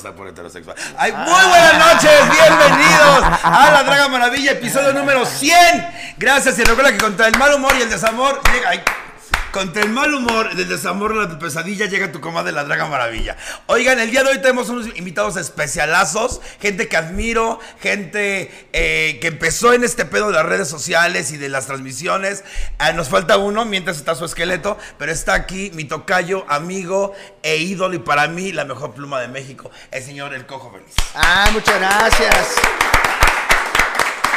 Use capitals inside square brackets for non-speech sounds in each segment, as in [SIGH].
pasar por heterosexual. ¡Ay, muy buenas noches! ¡Bienvenidos a La Draga Maravilla, episodio número 100! Gracias y recuerda que contra el mal humor y el desamor llega... ay, contra el mal humor, el desamor, la pesadilla, llega tu comadre la Draga Maravilla. Oigan, el día de hoy tenemos unos invitados especialazos, gente que admiro, gente eh, que empezó en este pedo de las redes sociales y de las transmisiones. Ah, nos falta uno mientras está su esqueleto, pero está aquí mi tocayo, amigo e ídolo y para mí la mejor pluma de México, el señor El Cojo Feliz. Ah, muchas gracias.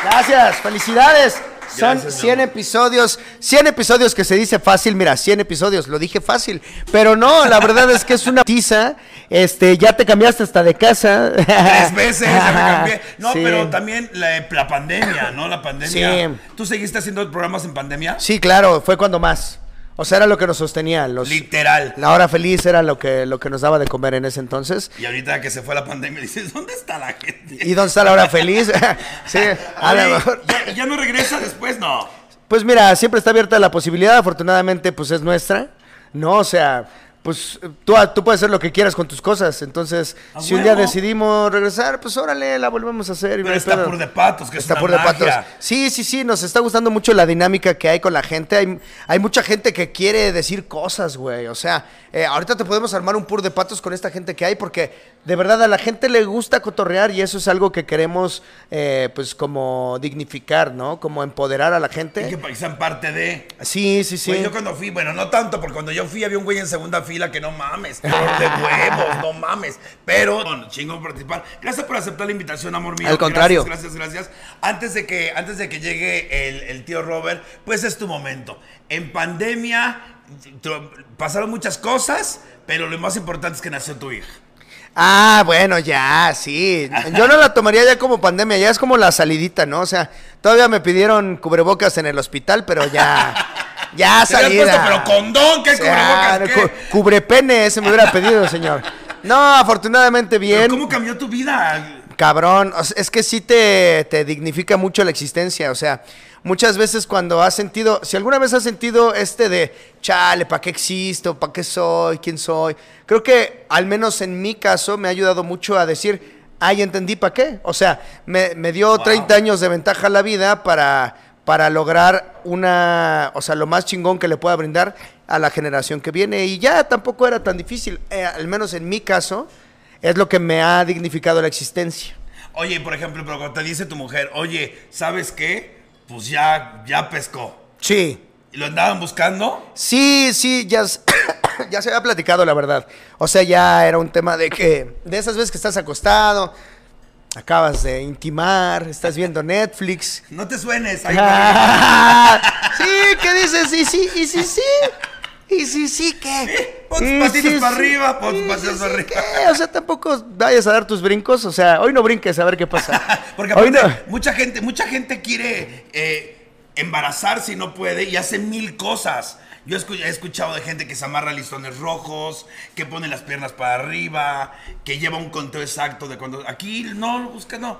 Gracias, felicidades. Son Gracias, mi 100 amor. episodios, 100 episodios que se dice fácil, mira, 100 episodios, lo dije fácil, pero no, la verdad es que es una tiza, este, ya te cambiaste hasta de casa. Tres veces ya me [LAUGHS] cambié. No, Sí. pero también la, la pandemia, ¿no? La pandemia. Sí. ¿Tú seguiste haciendo programas en pandemia? Sí, claro, fue cuando más. O sea, era lo que nos sostenía, los, Literal. la hora feliz era lo que, lo que nos daba de comer en ese entonces. Y ahorita que se fue la pandemia, [LAUGHS] dices, ¿dónde está la gente? ¿Y dónde está la hora feliz? [LAUGHS] [LAUGHS] sí, a lo mejor. ¿ya, ya no regresa después? No. Pues mira, siempre está abierta la posibilidad, afortunadamente pues es nuestra, ¿no? O sea, pues tú, tú puedes hacer lo que quieras con tus cosas, entonces si un día decidimos regresar, pues órale, la volvemos a hacer. y Pero está por de patos, que Está es por una de patos. Sí, sí, sí, nos está gustando mucho la dinámica que hay con la gente. Hay, hay mucha gente que quiere decir cosas, güey. O sea, eh, ahorita te podemos armar un pur de patos con esta gente que hay porque de verdad a la gente le gusta cotorrear y eso es algo que queremos, eh, pues, como dignificar, ¿no? Como empoderar a la Y gente. que pa- sean parte de. Sí, sí, sí. Güey, yo cuando fui, bueno, no tanto, porque cuando yo fui había un güey en segunda fila que no mames, de huevos, no mames. Pero, bueno, chingón participar. Gracias por aceptar la invitación, amor mío. Al contrario. Gracias, gracias, gracias. Antes de que, antes de que llegue el, el tío Robert, pues es tu momento. En pandemia pasaron muchas cosas, pero lo más importante es que nació tu hija. Ah, bueno, ya, sí. Yo no la tomaría ya como pandemia, ya es como la salidita, ¿no? O sea, todavía me pidieron cubrebocas en el hospital, pero ya, ya salida. puesto, pero condón, ¿qué O sea, cubrebocas? cu- ¿Qué? cubrepene, ese me hubiera pedido, señor. No, afortunadamente Pero bien. ¿Cómo cambió tu vida? Cabrón, es que sí te, te dignifica mucho la existencia, o sea, muchas veces cuando has sentido, si alguna vez has sentido este de, chale, ¿para qué existo? ¿Para qué soy? ¿Quién soy? Creo que al menos en mi caso me ha ayudado mucho a decir, ay, entendí para qué. O sea, me, me dio Wow. 30 años de ventaja a la vida para, para lograr una, o sea, lo más chingón que le pueda brindar a la generación que viene y ya tampoco era tan difícil, eh, al menos en mi caso. Es lo que me ha dignificado la existencia. Oye, por ejemplo, pero cuando te dice tu mujer, oye, ¿sabes qué? Pues ya, ya pescó. Sí. ¿Y lo andaban buscando? Sí, sí, ya, [COUGHS] ya se había platicado, la verdad. O sea, ya era un tema de que, de esas veces que estás acostado, acabas de intimar, estás viendo Netflix. No te suenes. [LAUGHS] Ay, sí, ¿qué dices? Y sí, y sí, sí. Y sí, sí, ¿qué? Pon tus patitas para arriba, pon tus patitas para arriba. O sea, tampoco vayas a dar tus brincos. O sea, hoy no brinques a ver qué pasa. [LAUGHS] Porque aparte, no. mucha gente, mucha gente quiere eh, embarazarse y no puede y hace mil cosas. Yo he escuchado de gente que se amarra listones rojos, que pone las piernas para arriba, que lleva un conteo exacto de cuando. Aquí no, busca, no.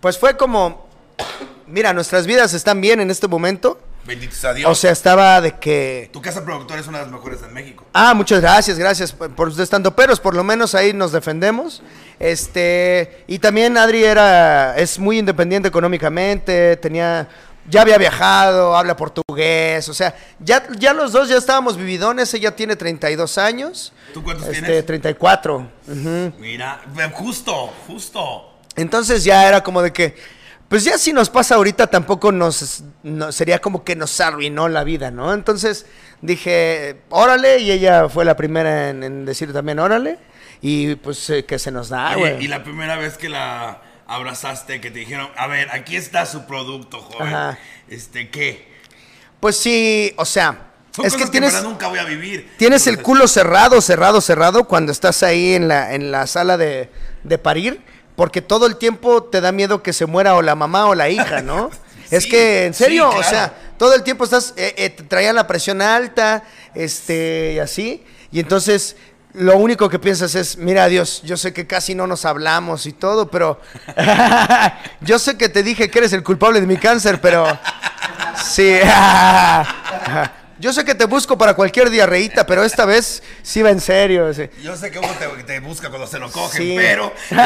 Pues fue como, mira, nuestras vidas están bien en este momento. Bendito sea Dios. O sea, estaba de que... tu casa productora es una de las mejores en México. Ah, muchas gracias, gracias por los estando peros, por lo menos ahí nos defendemos. Este, y también Adri era, es muy independiente económicamente, tenía, ya había viajado, habla portugués, o sea, ya, ya los dos ya estábamos vividones, ella tiene 32 años. ¿Tú cuántos este, tienes? 34. ujú. Mira, ve, justo, justo. Entonces ya era como de que, pues ya si nos pasa ahorita tampoco nos, no- sería como que nos arruinó la vida, ¿no? Entonces dije, órale, y ella fue la primera en, en decir también, órale, y pues eh, que se nos da, güey. y la primera vez que la abrazaste, que te dijeron, a ver, aquí está su producto, joven. Ajá. Este, ¿qué? Pues sí, o sea, Son es que tienes, en verdad nunca voy a vivir. tienes el culo cerrado, cerrado, cerrado cuando estás ahí en la, en la sala de, de parir, porque todo el tiempo te da miedo que se muera o la mamá o la hija, ¿no? [LAUGHS] es que, en sí, serio, o sea, todo el tiempo estás, eh, eh, te traían la presión alta, este, y así, y entonces lo único que piensas es, mira Dios, yo sé que casi no nos hablamos y todo, pero [LAUGHS] yo sé que te dije que eres el culpable de mi cáncer, pero [LAUGHS] sí, Yo sé que te busco para cualquier diarreíta, pero esta vez sí va en serio. sí. Yo sé que uno te, te busca cuando se lo cogen, Sí. pero. [LAUGHS]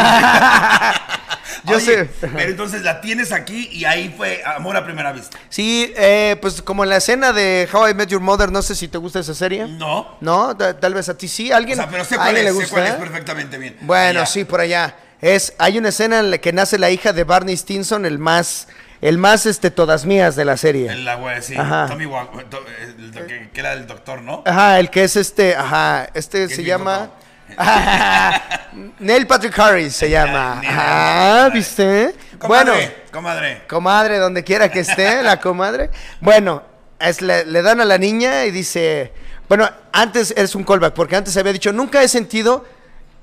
Yo Oye, sé. Pero entonces la tienes aquí y ahí fue amor a primera vista. Sí, eh, pues como en la escena de How I Met Your Mother, no sé si te gusta esa serie. No. No, Ta- tal vez a ti sí. O ¿Alguien, sea, pero sé ¿a cuál es, le sé gusta? cuál es perfectamente bien. Bueno, sí, por allá. Es, hay una escena en la que nace la hija de Barney Stinson, el más, el más, este, todas mías de la serie. El agua, sí. Ajá. Tommy el que, que era el doctor, ¿no? Ajá, el que es este, ajá, este se llama... [LAUGHS] Neil Patrick Harris se [LAUGHS] llama. Patrick. ¿viste? Bueno, Comadre, comadre. comadre, donde quiera que esté, [LAUGHS] la comadre. Bueno, es, le, le dan a la niña y dice, bueno, antes es un callback, porque antes había dicho, nunca he sentido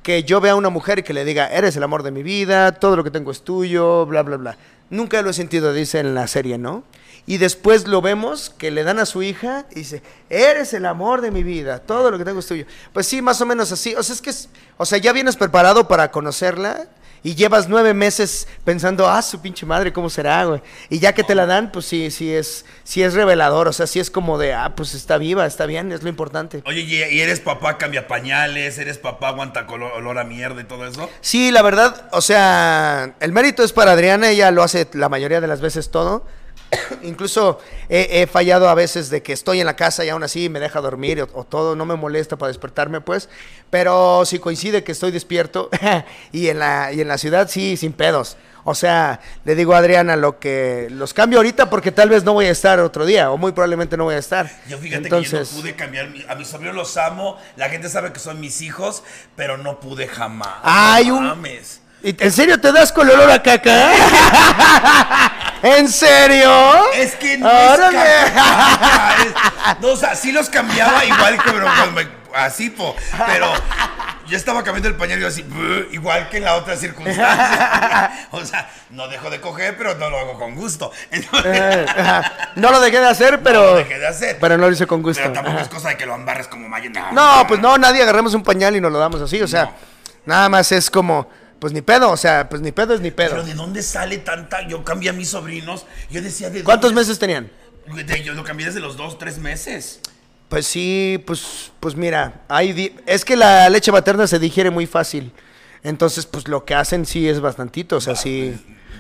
que yo vea a una mujer y que le diga, eres el amor de mi vida, todo lo que tengo es tuyo, bla, bla, bla. Nunca lo he sentido, dice en la serie, ¿no? Y después lo vemos que le dan a su hija y dice, eres el amor de mi vida, todo lo que tengo es tuyo. Pues sí, más o menos así. O sea, es que, o sea, ya vienes preparado para conocerla y llevas nueve meses pensando, ah, su pinche madre, ¿cómo será, güey? Y ya que te la dan, pues sí, sí es, sí es revelador. O sea, sí es como de, ah, pues está viva, está bien, es lo importante. Oye, y eres papá cambia pañales, eres papá aguanta colo- olor a mierda y todo eso. Sí, la verdad, o sea, el mérito es para Adriana, ella lo hace la mayoría de las veces todo. [COUGHS] Incluso he, he fallado a veces de que estoy en la casa y aún así me deja dormir o, o todo, no me molesta para despertarme, pues. Pero si coincide que estoy despierto [LAUGHS] y, en la, y en la ciudad, sí, sin pedos. O sea, le digo a Adriana lo que los cambio ahorita porque tal vez no voy a estar otro día o muy probablemente no voy a estar. Yo fíjate Entonces, que yo no pude cambiar. A mis sobrinos los amo. La gente sabe que son mis hijos, pero no pude jamás. Hay no un- mames. ¿Y- ¿En serio te das con el olor a caca? [LAUGHS] ¿En serio? Es que no Órale. [LAUGHS] es No, o sea, sí los cambiaba igual que pero me- así, po. Pero yo estaba cambiando el pañal y yo así, igual que en la otra circunstancia. [LAUGHS] O sea, no dejo de coger, pero no lo hago con gusto. Entonces, Eh. No lo dejé de hacer, pero. no lo dejé de hacer. Pero no lo hice con gusto. Pero tampoco es cosa de que lo embarres como mayo. No, pues no, nadie agarramos un pañal y nos lo damos así. O sea, No. nada más es como, pues ni pedo. O sea, pues ni pedo es ni pedo. Pero ¿de dónde sale tanta? Yo cambié a mis sobrinos. Yo decía, ¿de ¿Cuántos dónde- meses tenían? De- yo lo cambié desde los dos, tres meses. Pues sí, pues, pues mira, hay di- es que la leche materna se digiere muy fácil. Entonces, pues lo que hacen sí es bastantito, o sea, sí.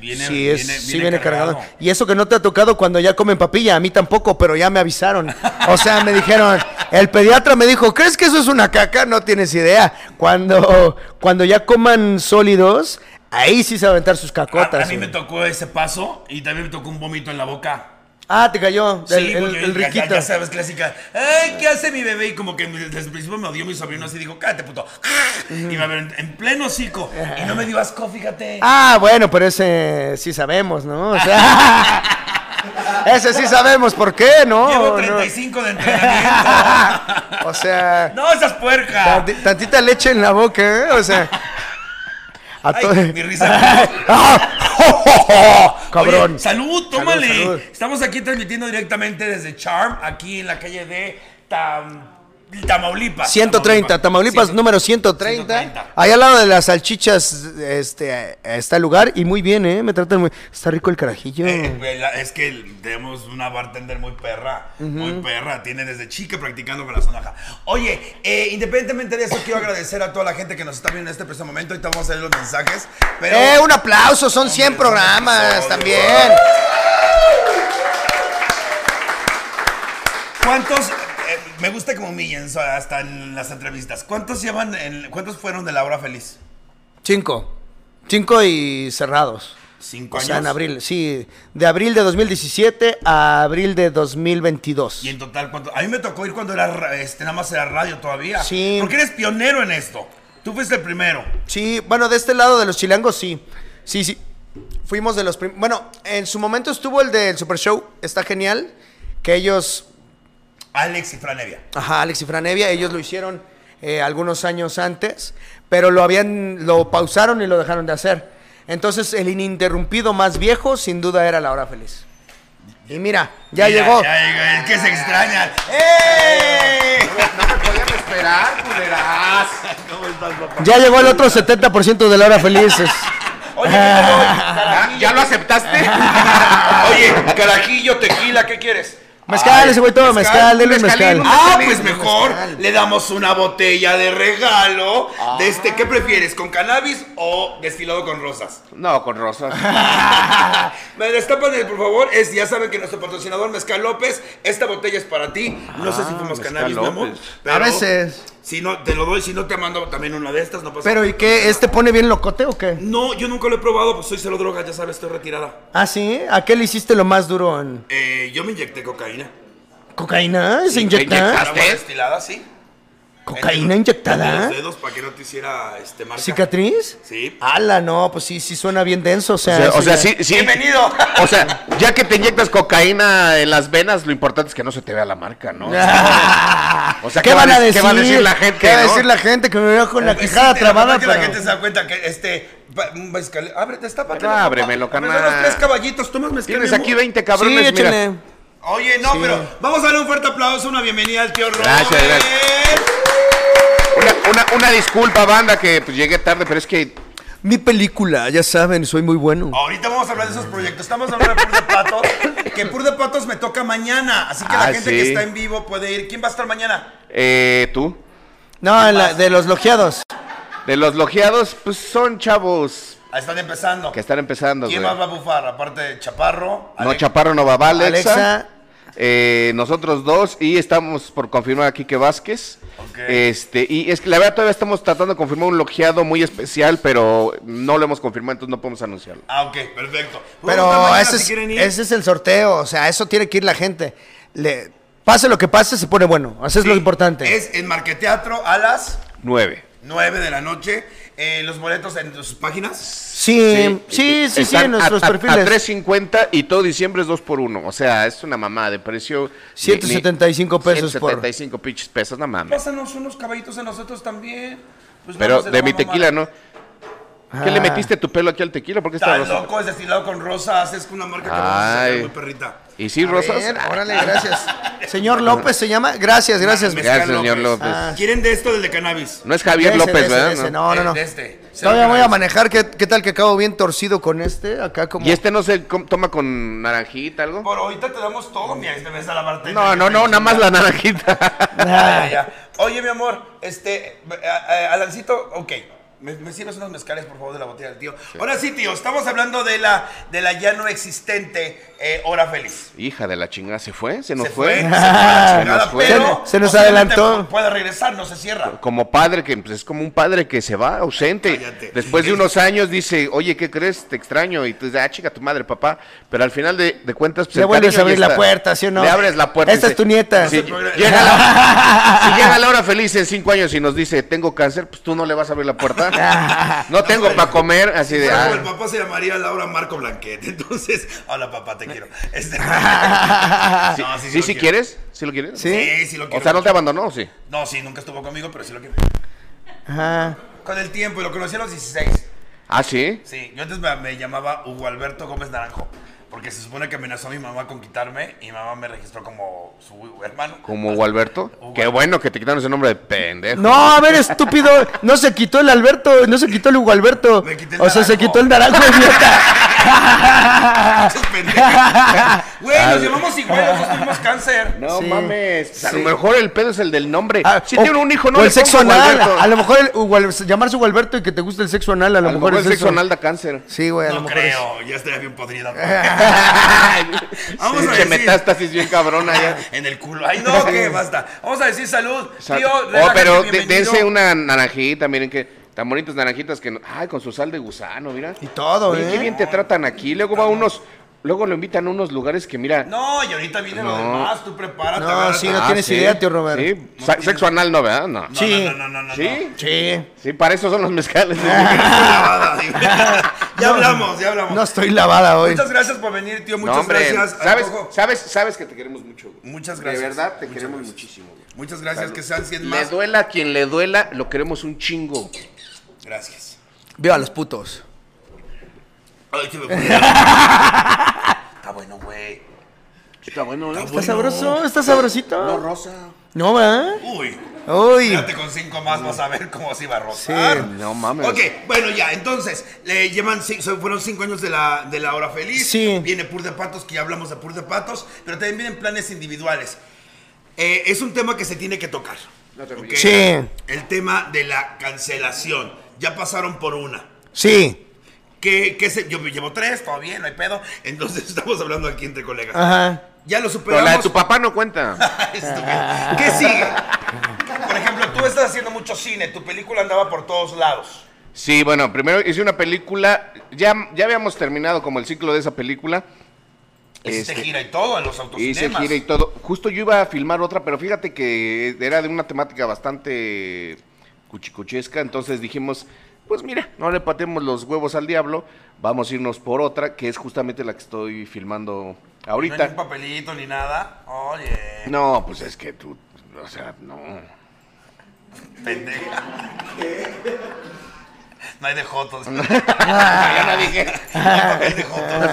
Viene- sí, es, viene- sí viene viene cargado. cargado. Y eso que no te ha tocado cuando ya comen papilla, a mí tampoco, pero ya me avisaron. O sea, me dijeron, el pediatra me dijo, ¿crees que eso es una caca? No tienes idea. Cuando, cuando ya coman sólidos, ahí sí se van a aventar sus cacotas. a mí me tocó ese paso y también me tocó un vómito en la boca. Ah, te cayó, el, Sí, el- el ya, riquito. ya sabes, clásica. Ay, ¿qué hace mi bebé? Y como que desde el principio me odió mi sobrino así, dijo, cállate, puto. Y me abrió en, en pleno hocico. Y no me dio asco, fíjate. Ah, bueno, pero ese sí sabemos, ¿no? O sea, [LAUGHS] ese sí sabemos por qué, ¿no? Llevo No. 35 de entrenamiento. [LAUGHS] O sea, no, esas puercas. tanti- tantita leche en la boca, ¿eh? O sea, a Ay, mi risa. [LAUGHS] Cabrón. Oye, salud, tómale. Salud, salud. Estamos aquí transmitiendo directamente desde Charm, aquí en la calle de Tam- Tamaulipas. 130, Tamaulipas Ciento- número 130. 130. Ahí al lado de las salchichas este, está el lugar y muy bien, ¿eh? Me tratan muy... Está rico el carajillo. Eh, la- es que tenemos una bartender muy perra, muy perra, tiene desde chica practicando con la sonaja. Oye, eh, independientemente de eso, quiero agradecer a toda la gente que nos está viendo en este preciso momento. Ahorita vamos a los mensajes. Pero Eh, un aplauso, son 100 Hombre, son programas también. ¿cuántos? Me gusta como humillen so- hasta en las entrevistas. ¿Cuántos llevan? en- ¿Cuántos fueron de la hora feliz? Cinco. Cinco y cerrados. Cinco O años. sea, en abril, sí. De abril de 2017 a abril de 2022. Y en total, ¿cuánto? A mí me tocó ir cuando era, ra- este, nada más era radio todavía. Sí. Porque eres pionero en esto. Tú fuiste el primero. Sí, bueno, de este lado de los chilangos, sí. Sí, sí. Fuimos de los primeros. Bueno, en su momento estuvo el del Super Show. Está genial. Que ellos. Alex y Franevia. Ajá, Alex y Franevia, ellos lo hicieron eh, algunos años antes. Pero lo habían. Lo pausaron y lo dejaron de hacer. Entonces, el ininterrumpido más viejo, sin duda, era La Hora Feliz. Y mira, ya Mira, llegó. Ya llegó, es que se extrañan. ¡Eh! No me podían esperar, culeras. [LAUGHS] ¿Cómo estás, papá? Ya llegó el otro 70% de La Hora Feliz. [LAUGHS] Oye, ¿qué tal hoy? ¿Ya, ya lo aceptaste? [LAUGHS] Oye, carajillo, tequila, ¿qué quieres? Mezcal, ese güey todo mezcal, dele mezcal. Ah, pues mejor le damos una botella de regalo de este. ¿Qué prefieres? ¿Con cannabis o destilado con rosas? No, con rosas. [LAUGHS] Me destapan, por favor. Es, ya saben que nuestro patrocinador Mezcal López, esta botella es para ti. No sé si fuimos Mezcal cannabis, mi amor. A veces. Si no, te lo doy. Si no, te mando también una de estas. No pasa Pero ¿y qué? ¿Este pone bien locote o qué? No, yo nunca lo he probado, pues soy cero droga, ya sabes, estoy retirada. Ah, sí. ¿A qué le hiciste lo más duro en Eh, yo me inyecté cocaína. cocaína? ¿Se ¿te inyecta? inyectaste? Destilada, sí. ¿Cocaína inyectada? los dedos para que no te hiciera este marca. ¿Cicatriz? Sí. Ala, no, pues sí, sí suena bien denso, o O sea. o sea, sí, sí. Bienvenido. O sea, ya que te inyectas cocaína en las venas, lo importante es que no se te vea la marca, ¿no? O sea, ¿Qué van a de- decir? ¿Qué va a decir la gente? ¿Qué va a no? decir la gente? Que me veo con la Pues sí, quijada te- trabada, que la pero... gente se da cuenta que este. mezcal- Ábrete, está para Bueno, ábremelo, carnal. Los tres caballitos, tomas mezcal. Tienes aquí 20 Sí, cabrones, mira. échale. Oye, no, Sí. pero vamos a darle un fuerte aplauso, una bienvenida al tío Robert. Gracias, gracias. Una, una, disculpa, banda, que pues, llegué tarde, pero es que Mi película, ya saben, soy muy bueno. Ahorita vamos a hablar de esos proyectos. Estamos hablando de Pur de Patos. Que Pur de Patos me toca mañana. Así que la Ah, gente sí. que está en vivo puede ir. ¿Quién va a estar mañana? eh, tú, No, la- de los logiados. de los logiados, pues son chavos Ahí están empezando. que están empezando. ¿Quién güey. más va a bufar? Aparte de Chaparro. No, Chaparro no va, va Alexa. Alexa. Eh, nosotros dos y estamos por confirmar a Quique Vázquez. Este, y es que la verdad todavía estamos tratando de confirmar un logiado muy especial, pero no lo hemos confirmado, entonces no podemos anunciarlo. Ah, ok, perfecto. Pero ese si es, quieren ir. ese es el sorteo, o sea, eso tiene que ir la gente. Le, pase lo que pase, se pone bueno. Eso es lo importante. Es en Marqueteatro a las Nueve. 9 de la noche. Eh, los boletos en sus páginas. Sí, sí, sí, sí, Están en nuestros a, a- perfiles. A 3.50 y todo diciembre es 2 por 1 O sea, es una mamá de precio. ni- 175 pesos por- 175 pinches pesos, no mames. Pásanos unos caballitos a nosotros también. Pues Pero de mi tequila, mamá. ¿no? ¿Qué le Ah. metiste tu pelo aquí al tequila? ¿Por qué está Está rosa? loco, es destilado con rosas. Es una marca que vamos a hacer Ay. muy perrita. ¿Y sí, A rosas? ver, órale, gracias. [LAUGHS] Señor López se llama. Gracias, gracias. Mezcal Gracias, señor López. Ah, ¿Quieren de esto del de cannabis? No es Javier Ese, López, ese, ¿verdad? ese, No. No, no, no. De este. Todavía voy a manejar. ¿Qué, qué tal que acabo bien torcido con este? Acá como. ¿Y este no se toma con naranjita, algo? Por ahorita te damos todo, mira, este ves a la parte. No, no, no, nada más la naranjita. [LAUGHS] [LAUGHS] Oye, mi amor, este, eh, eh, Alancito, ok. ¿Me, me sirves unos mezcales, por favor, de la botella del tío? Ahora sí, tío, estamos hablando de la, de la ya no existente eh, Hora Feliz. Hija de la chingada, ¿se fue? ¿Se nos se fue? fue, [LAUGHS] se nos fue. pero Se- se nos adelantó. Puede regresar, no se cierra. Como padre que pues, es como un padre que se va ausente. Cállate. Después de unos años dice, oye, ¿qué crees? Te extraño. Y tú dices, ah, chica, tu madre, papá. Pero al final de, de cuentas, pues, Le el vuelves a abrir la puerta, ¿sí o no? Le abres la puerta. Esta es tu nieta. Llega, la, [LAUGHS] si llega la hora feliz en cinco años y nos dice, tengo cáncer, pues tú no le vas a abrir la puerta. [LAUGHS] [LAUGHS] No tengo para comer, así de... Bueno, ah. el papá se llamaría Laura Marco Blanquet. [LAUGHS] Entonces, hola papá, te quiero. Este- [LAUGHS] Sí, No, sí, quiero. quieres? ¿Sí lo quieres? Sí. Sí, sí lo quiero. O sea, ¿no te abandonó? Sí. No, sí, nunca estuvo conmigo, pero sí lo quiero. Ajá. Con el tiempo, y lo conocí a los 16. Ah, ¿sí? Sí, yo antes me, me llamaba Hugo Alberto Gómez Naranjo. Porque se supone que amenazó a mi mamá con quitarme y mi mamá me registró como su hermano. Como Hugo Alberto. Hugo Qué bueno que te quitaron ese nombre de pendejo. No, a ver, estúpido. No se quitó el Alberto, no se quitó el Hugo Alberto. Me quité el O sea, se quitó el naranjo, idiota. [LAUGHS] Güey, nos llamamos igual, nosotros tuvimos cáncer. No Sí. mames. A Sí. lo mejor el pedo es el del nombre. Ah, si o- tiene un hijo, no o le el sexo anal. A lo mejor el, Hugo Al- llamarse Hugo Alberto y que te guste el sexo anal, a lo, A lo mejor, mejor el sexo eso. anal da cáncer. Sí, güey, a lo No mejor. es- creo, ya estaría bien podrida. [LAUGHS] Vamos a Pinche decir- metástasis bien cabrona ya. [LAUGHS] En el culo. Ay, no, que basta. Vamos a decir salud. Sa- Tío, oh, pero dense una naranjita, miren que tan bonitas naranjitas que no- ay, con su sal de gusano, mira. Y todo, Oye, ¿eh? qué bien te tratan aquí. Luego va a unos luego lo invitan a unos lugares que mira. No, y ahorita viene lo No. demás. Tú prepárate. No, agárrate. sí, no tienes idea, tío Robert. Sí, Sa- sexo anal no, ¿verdad? No. No, Sí. No, no, no, no, no. ¿Sí? Sí. Sí, para eso son los mezcales. Lavada, [LAUGHS] [LAUGHS] digo. ya hablamos, ya hablamos. No estoy lavada hoy. Muchas gracias por venir, tío. Muchas no, hombre, gracias. sabes, sabes, sabes que te queremos mucho. güey. Muchas gracias. De verdad, te Muchas queremos gracias. muchísimo. güey. Muchas gracias, que sean 100 Le más. duela a quien le duela, lo queremos un chingo. Gracias. Viva los putos. Ay, que me [LAUGHS] Está bueno, güey. Está bueno, ¿eh? ¿Está sabroso? ¿Está sabrosito? rosa. No, ¿verdad? Uy, Uy. Quédate con cinco más, vas a ver cómo se iba a rotar. Sí, no mames. Ok, bueno, ya, entonces, le llevan, fueron cinco años de la, de la hora feliz. Sí. Viene Pur de Patos, que ya hablamos de Pur de Patos, pero también vienen planes individuales. Eh, es un tema que se tiene que tocar. ¿ok? Sí. El tema de la cancelación. Ya pasaron por una. Sí. ¿Qué, qué se- yo llevo tres, todo bien, no hay pedo. Entonces [LAUGHS] estamos hablando aquí entre colegas. Ajá. Ya lo Pero superamos. la de tu papá no cuenta. [LAUGHS] ¿Qué sigue? Por ejemplo, tú estás haciendo mucho cine, tu película andaba por todos lados. Sí, bueno, primero hice una película, ya, ya habíamos terminado como el ciclo de esa película. Hiciste Este, gira y todo en los autocinemas. Hice gira y todo. Justo yo iba a filmar otra, pero fíjate que era de una temática bastante cuchicuchesca, entonces dijimos, pues mira, no le patemos los huevos al diablo, vamos a irnos por otra, que es justamente la que estoy filmando No hay ahorita. ni un papelito ni nada. Oye, No, pues es que tú, o sea, no. pendeja. No hay de jotos. [LAUGHS] ya no dije. No hay papel de jotos.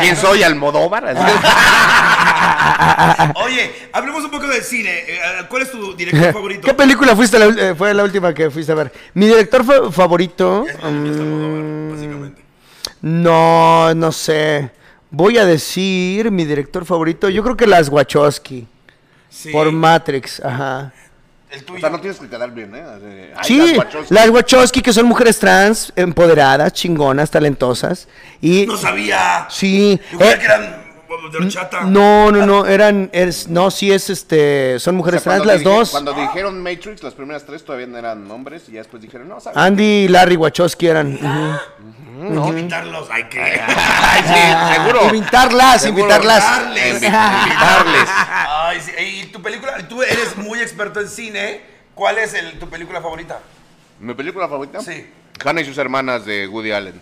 ¿Quién soy? Almodóvar. [LAUGHS] Oye, hablemos un poco del cine. Eh, ¿Cuál es tu director favorito? ¿Qué película fuiste la eh, fue la última que fuiste a ver? Mi director fa- favorito. Es Almodóvar, mm, básicamente. no, no sé. Voy a decir mi director favorito. Yo creo que las Wachowski. Sí. Por Matrix, ajá. El O tuyo. sea, no tienes que quedar bien, ¿eh? Ay, Sí, las Wachowski. las Wachowski que son mujeres trans, empoderadas, chingonas, talentosas. Y No sabía. sí, Yo creía eh, que eran de horchata. no, no, no, eran, es, no, sí es este, son O mujeres sea, trans cuando las dije- dos. Cuando dijeron Matrix, las primeras tres todavía no eran hombres y ya después dijeron, no, ¿sabes? Andy y Larry Wachowski eran. ujú. Invitarlos. [LAUGHS] Ay, que. Ay, sí, seguro. Invitarlas, Seguro. invitarlas. Invitarles. Invi- Invitarles. [LAUGHS] Ay, sí. Y tu película, tú eres muy experto en cine. ¿Cuál es el- tu película favorita? ¿Mi película favorita? Sí. Hannah y sus hermanas de Woody Allen.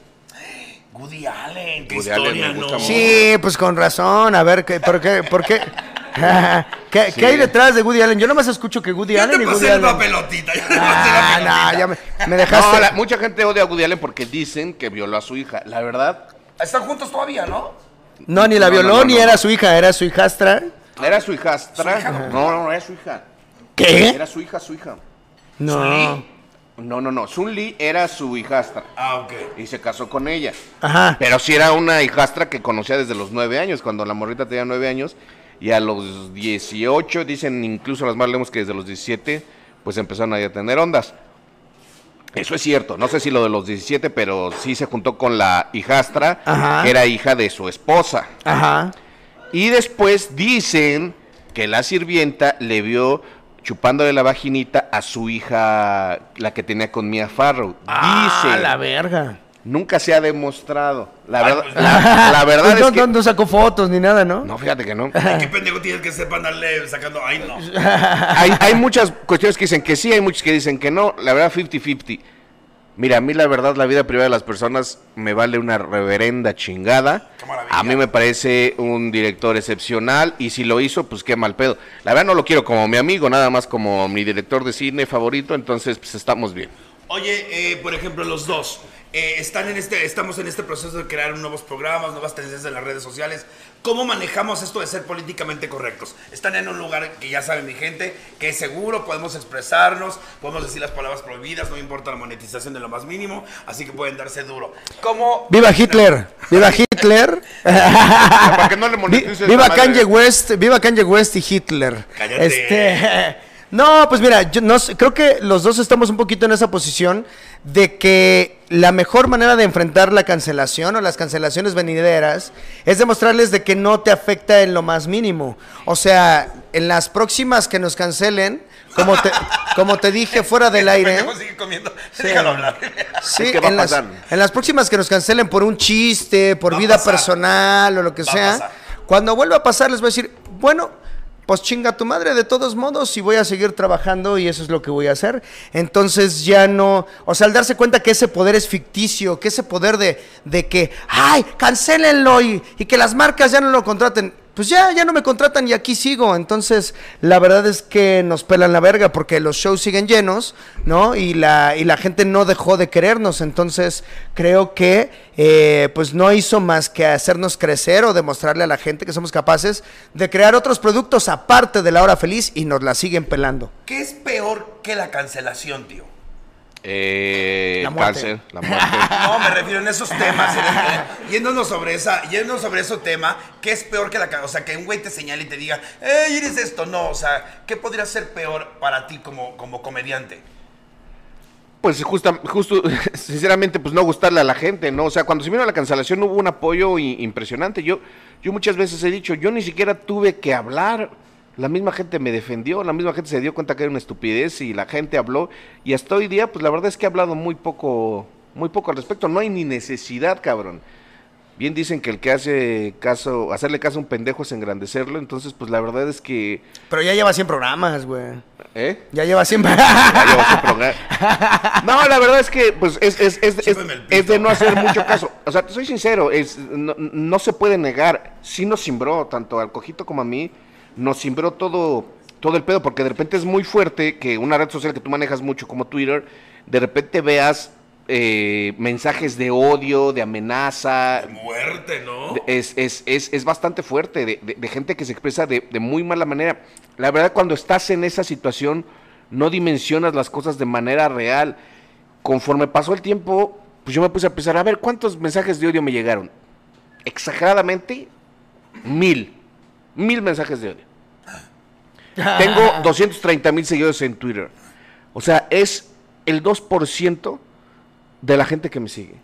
Woody Allen, qué Woody Allen historia, me gusta ¿no? Sí, pues con razón. A ver, ¿qué, ¿por qué? ¿Por qué? [LAUGHS] ¿Qué, Sí. qué hay detrás de Woody Allen? Yo nomás escucho que Woody Allen te y Woody pasé el Allen. pasé la Ah, pelotita. no, ya me, me dejaste. No, la- mucha gente odia a Woody Allen porque dicen que violó a su hija. La verdad, Están juntos todavía, ¿no? No, ni la No, violó, no, ni no, era su hija, era su hijastra. era su hijastra. ¿Su hija? No, no, no, era su hija. ¿Qué? Era su hija, su hija. No. No, no, no. Sun Lee era su hijastra. Ah, ok. Y se casó con ella. Ajá. Pero sí era una hijastra que conocía desde los nueve años, cuando la morrita tenía nueve años. Y a los 18, dicen incluso las más lejos que desde los 17, pues empezaron a tener ondas. Eso es cierto, no sé si lo de los 17, pero sí se juntó con la hijastra, Ajá. que era hija de su esposa. Ajá. Y después dicen que la sirvienta le vio chupándole la vaginita a su hija, la que tenía con Mia Farrow. Ah, Dice, la verga. nunca se ha demostrado. La Ay, verdad, pues, la, la verdad Pues es no, que... no, no sacó fotos ni nada, ¿no? No, fíjate que no. [LAUGHS] Ay, qué [LAUGHS] pendejo tienes que sepa andarle sacando. Ay, no. Hay, hay muchas cuestiones que dicen que sí, hay muchas que dicen que no. La verdad, 50-50. Mira, a mí la verdad, la vida privada de las personas me vale una reverenda chingada. A mí me parece un director excepcional y si lo hizo, pues qué mal pedo. La verdad no lo quiero como mi amigo, nada más como mi director de cine favorito, entonces pues estamos bien. Oye, eh, por ejemplo, los dos. eh, están en este, estamos en este proceso de crear nuevos programas, nuevas tendencias en las redes sociales. ¿Cómo manejamos esto de ser políticamente correctos? Están en un lugar que ya sabe mi gente, que es seguro, podemos expresarnos, podemos decir las palabras prohibidas, no importa la monetización de lo más mínimo, así que pueden darse duro. ¿Cómo? ¡Viva Hitler! ¡Viva Hitler! Para que no le viva. Kanye West, viva Kanye West y Hitler. Cállate. Este, [LAUGHS] no, pues mira, yo no sé, creo que los dos estamos un poquito en esa posición de que la mejor manera de enfrentar la cancelación o las cancelaciones venideras es demostrarles de que no te afecta en lo más mínimo. O sea, en las próximas que nos cancelen, como te, [LAUGHS] como te dije fuera del aire. Comiendo. [LAUGHS] Déjalo hablar. Sí, Es que en, las, pasar. en las próximas que nos cancelen por un chiste, por Va vida pasar. personal o lo que Va sea, cuando vuelva a pasar les voy a decir, bueno, pues chinga tu madre de todos modos y voy a seguir trabajando y eso es lo que voy a hacer. Entonces ya no, o sea, al darse cuenta que ese poder es ficticio, que ese poder de, de que, ay, cancélenlo y, y que las marcas ya no lo contraten. Pues ya, ya no me contratan y aquí sigo. Entonces, la verdad es que nos pelan la verga porque los shows siguen llenos, ¿no? Y la, y la gente no dejó de querernos. Entonces, creo que eh, pues no hizo más que hacernos crecer o demostrarle a la gente que somos capaces de crear otros productos aparte de la hora feliz y nos la siguen pelando. ¿Qué es peor que la cancelación, tío? Eh, La muerte. cáncer, la muerte. [LAUGHS] No, me refiero en esos temas. en yéndonos sobre esa, yéndonos sobre ese tema, ¿qué es peor que la O sea, que un güey te señale y te diga, ¡Ey, eres esto! No, o sea, ¿qué podría ser peor para ti como, como comediante? Pues justa, justo, [LAUGHS] sinceramente, pues no gustarle a la gente, ¿no? O sea, cuando se vino la cancelación hubo un apoyo impresionante. Yo, yo muchas veces he dicho, yo ni siquiera tuve que hablar. La misma gente me defendió, la misma gente se dio cuenta que era una estupidez y la gente habló. Y hasta hoy día, pues la verdad es que he hablado muy poco, muy poco al respecto. No hay ni necesidad, cabrón. Bien dicen que el que hace caso, hacerle caso a un pendejo es engrandecerlo. Entonces, pues la verdad es que, Pero ya lleva 100 programas, güey. ¿eh? Ya lleva 100 Ya llevo su programa. [LAUGHS] No, la verdad es que pues es, es, es, es, de no hacer mucho caso. [LAUGHS] O sea, te soy sincero, es, no, no se puede negar. Sí nos cimbró, tanto al cojito como a mí, nos cimbró todo, todo el pedo, porque de repente es muy fuerte que una red social que tú manejas mucho como Twitter, de repente veas eh, mensajes de odio, de amenaza, Muerte, ¿no? de- Es, es, es, es bastante fuerte, de, de- de gente que se expresa de, de muy mala manera. La verdad, cuando estás en esa situación, no dimensionas las cosas de manera real. Conforme pasó el tiempo, pues yo me puse a pensar, a ver, ¿cuántos mensajes de odio me llegaron? Exageradamente, mil. Mil mensajes de odio. [LAUGHS] Tengo 230 mil seguidores en Twitter. O sea, es el 2% de la gente que me sigue.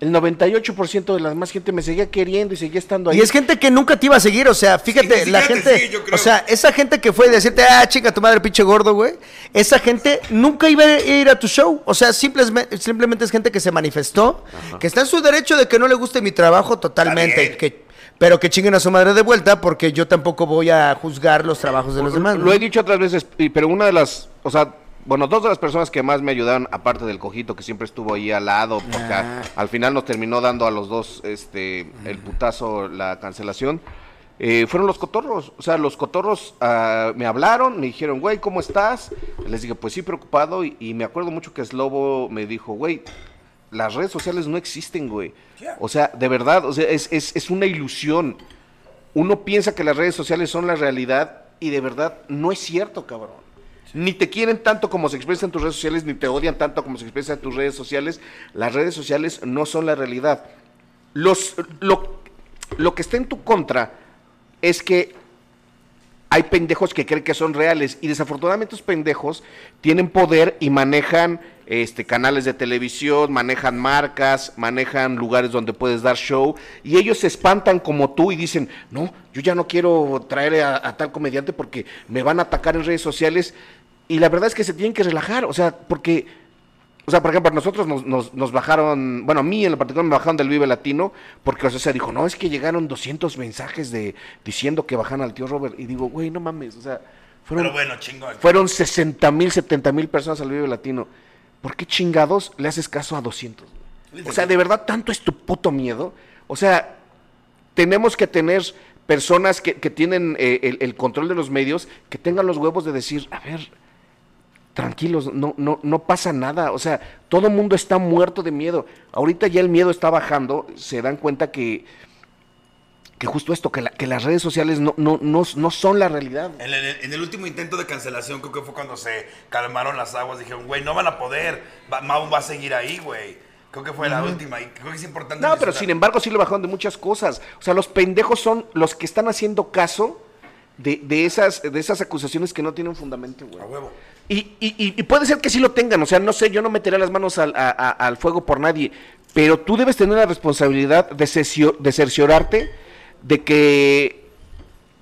El 98% de la demás gente me seguía queriendo y seguía estando ahí. Y es gente que nunca te iba a seguir, o sea, fíjate, la gente, sigue, yo creo. o sea, esa gente que fue a decirte, ah, chica, tu madre, pinche gordo, güey, esa gente nunca iba a ir a tu show, o sea, simplemente, simplemente es gente que se manifestó, que está en su derecho de que no le guste mi trabajo totalmente, que, pero que chinguen a su madre de vuelta, porque yo tampoco voy a juzgar los trabajos de los demás. ¿no? Lo he dicho otras veces, pero una de las, o sea, bueno, dos de las personas que más me ayudaron, aparte del cojito que siempre estuvo ahí al lado, porque Ah. al final nos terminó dando a los dos este el putazo, la cancelación, eh, fueron los cotorros. O sea, los cotorros ah, me hablaron, me dijeron, güey, ¿cómo estás? Les dije, pues sí, preocupado, y, y me acuerdo mucho que Slobo me dijo, güey, las redes sociales no existen, güey. O sea, de verdad, o sea, es, es, es una ilusión. Uno piensa que las redes sociales son la realidad y de verdad no es cierto, cabrón. Ni te quieren tanto como se expresa en tus redes sociales, ni te odian tanto como se expresa en tus redes sociales. Las redes sociales no son la realidad. Los, lo, lo que está en tu contra es que hay pendejos que creen que son reales y desafortunadamente estos pendejos tienen poder y manejan este canales de televisión, manejan marcas, manejan lugares donde puedes dar show y ellos se espantan como tú y dicen, no, yo ya no quiero traer a, a tal comediante porque me van a atacar en redes sociales y la verdad es que se tienen que relajar, o sea, porque o sea, por ejemplo, nosotros nos, nos, nos bajaron, bueno, a mí en particular me bajaron del Vive Latino, porque o sea, se dijo, no, es que llegaron 200 mensajes de diciendo que bajan al tío Robert. Y digo, güey, no mames, o sea, fueron, Pero bueno, chingón. fueron 60 mil, 70 mil personas al Vive Latino. ¿Por qué chingados le haces caso a 200? güey? O sea, de verdad, tanto es tu puto miedo. O sea, tenemos que tener personas que, que tienen eh, el, el control de los medios, que tengan los huevos de decir, a ver, tranquilos, no, no, no pasa nada. O sea, todo el mundo está muerto de miedo. Ahorita ya el miedo está bajando, se dan cuenta que, que justo esto, que, la- que las redes sociales no, no, no, no son la realidad. En el, en el último intento de cancelación, creo que fue cuando se calmaron las aguas. Dijeron, güey, no van a poder. Va, Mau va a seguir ahí, güey. Creo que fue la última y creo que es importante. No, pero sin embargo sí le bajaron de muchas cosas. O sea, los pendejos son los que están haciendo caso de, de esas, de esas acusaciones que no tienen fundamento, güey. A huevo. Y, y- y- y puede ser que sí lo tengan, o sea, no sé, yo no meteré las manos al, a- a- al fuego por nadie, pero tú debes tener la responsabilidad de, de cerciorarte de que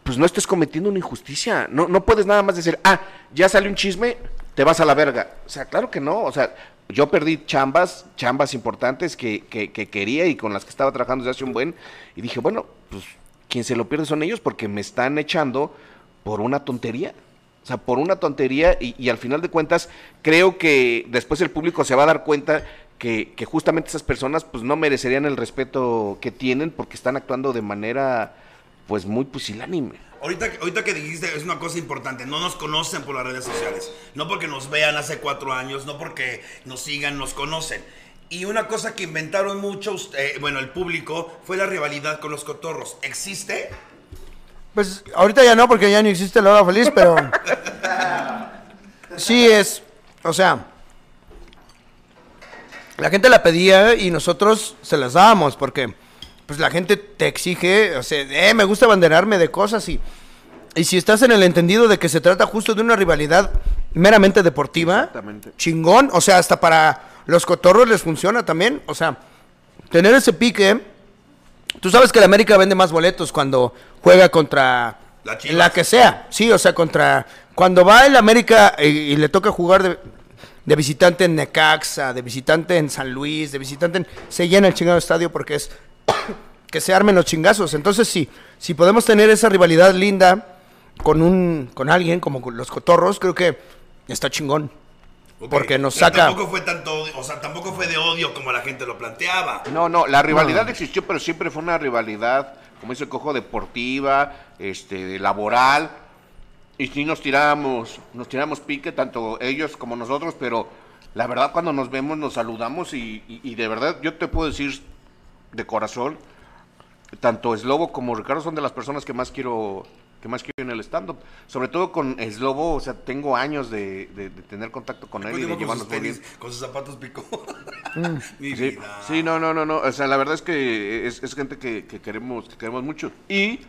pues no estés cometiendo una injusticia. No, no puedes nada más decir, ah, ya salió un chisme, te vas a la verga. O sea, claro que no, o sea, yo perdí chambas, chambas importantes que, que- que quería y con las que estaba trabajando desde hace un buen, y dije, bueno, pues quien se lo pierde son ellos porque me están echando por una tontería. O sea, por una tontería y, y al final de cuentas creo que después el público se va a dar cuenta que, que justamente esas personas pues no merecerían el respeto que tienen porque están actuando de manera pues muy pusilánime. Ahorita, que- ahorita que dijiste, es una cosa importante, no nos conocen por las redes sociales, no porque nos vean hace cuatro años, no porque nos sigan, nos conocen. Y una cosa que inventaron mucho, usted- bueno, el público, fue la rivalidad con los cotorros. ¿Existe? Pues ahorita ya no, porque ya no existe la hora feliz, pero. [LAUGHS] Sí es. O sea. La gente la pedía y nosotros se las dábamos, porque pues la gente te exige, o sea, eh, me gusta abanderarme de cosas y. Y si estás en el entendido de que se trata justo de una rivalidad meramente deportiva, chingón, o sea, hasta para los cotorros les funciona también, o sea, tener ese pique, Tú sabes que el América vende más boletos cuando juega contra La la que sea. Sí, o sea, contra. Cuando va el América y, y le toca jugar de, de visitante en Necaxa, de visitante en San Luis, de visitante en. Se llena el chingado estadio porque es. [COUGHS] que se armen los chingazos. Entonces, sí, si podemos tener esa rivalidad linda con un. con alguien como con los cotorros, creo que está chingón. Porque nos pero saca- Tampoco fue tanto, odio, o sea, tampoco fue de odio como la gente lo planteaba. No, no, la rivalidad existió, pero siempre fue una rivalidad, como dice el cojo, deportiva, este, laboral. Y sí nos tiramos, nos tiramos pique, tanto ellos como nosotros, pero la verdad cuando nos vemos nos saludamos y, y- y de verdad yo te puedo decir de corazón, tanto Slobo como Ricardo son de las personas que más quiero que más quiero en el stand-up. Sobre todo con Slobo, o sea, tengo años de, de- de tener contacto con él y de con llevarnos sus muy bien. tenis, con sus zapatos picó. [LAUGHS] Mi Sí, sí, no, no, no, no. O sea, la verdad es que es, es gente que, que queremos, que queremos mucho. Y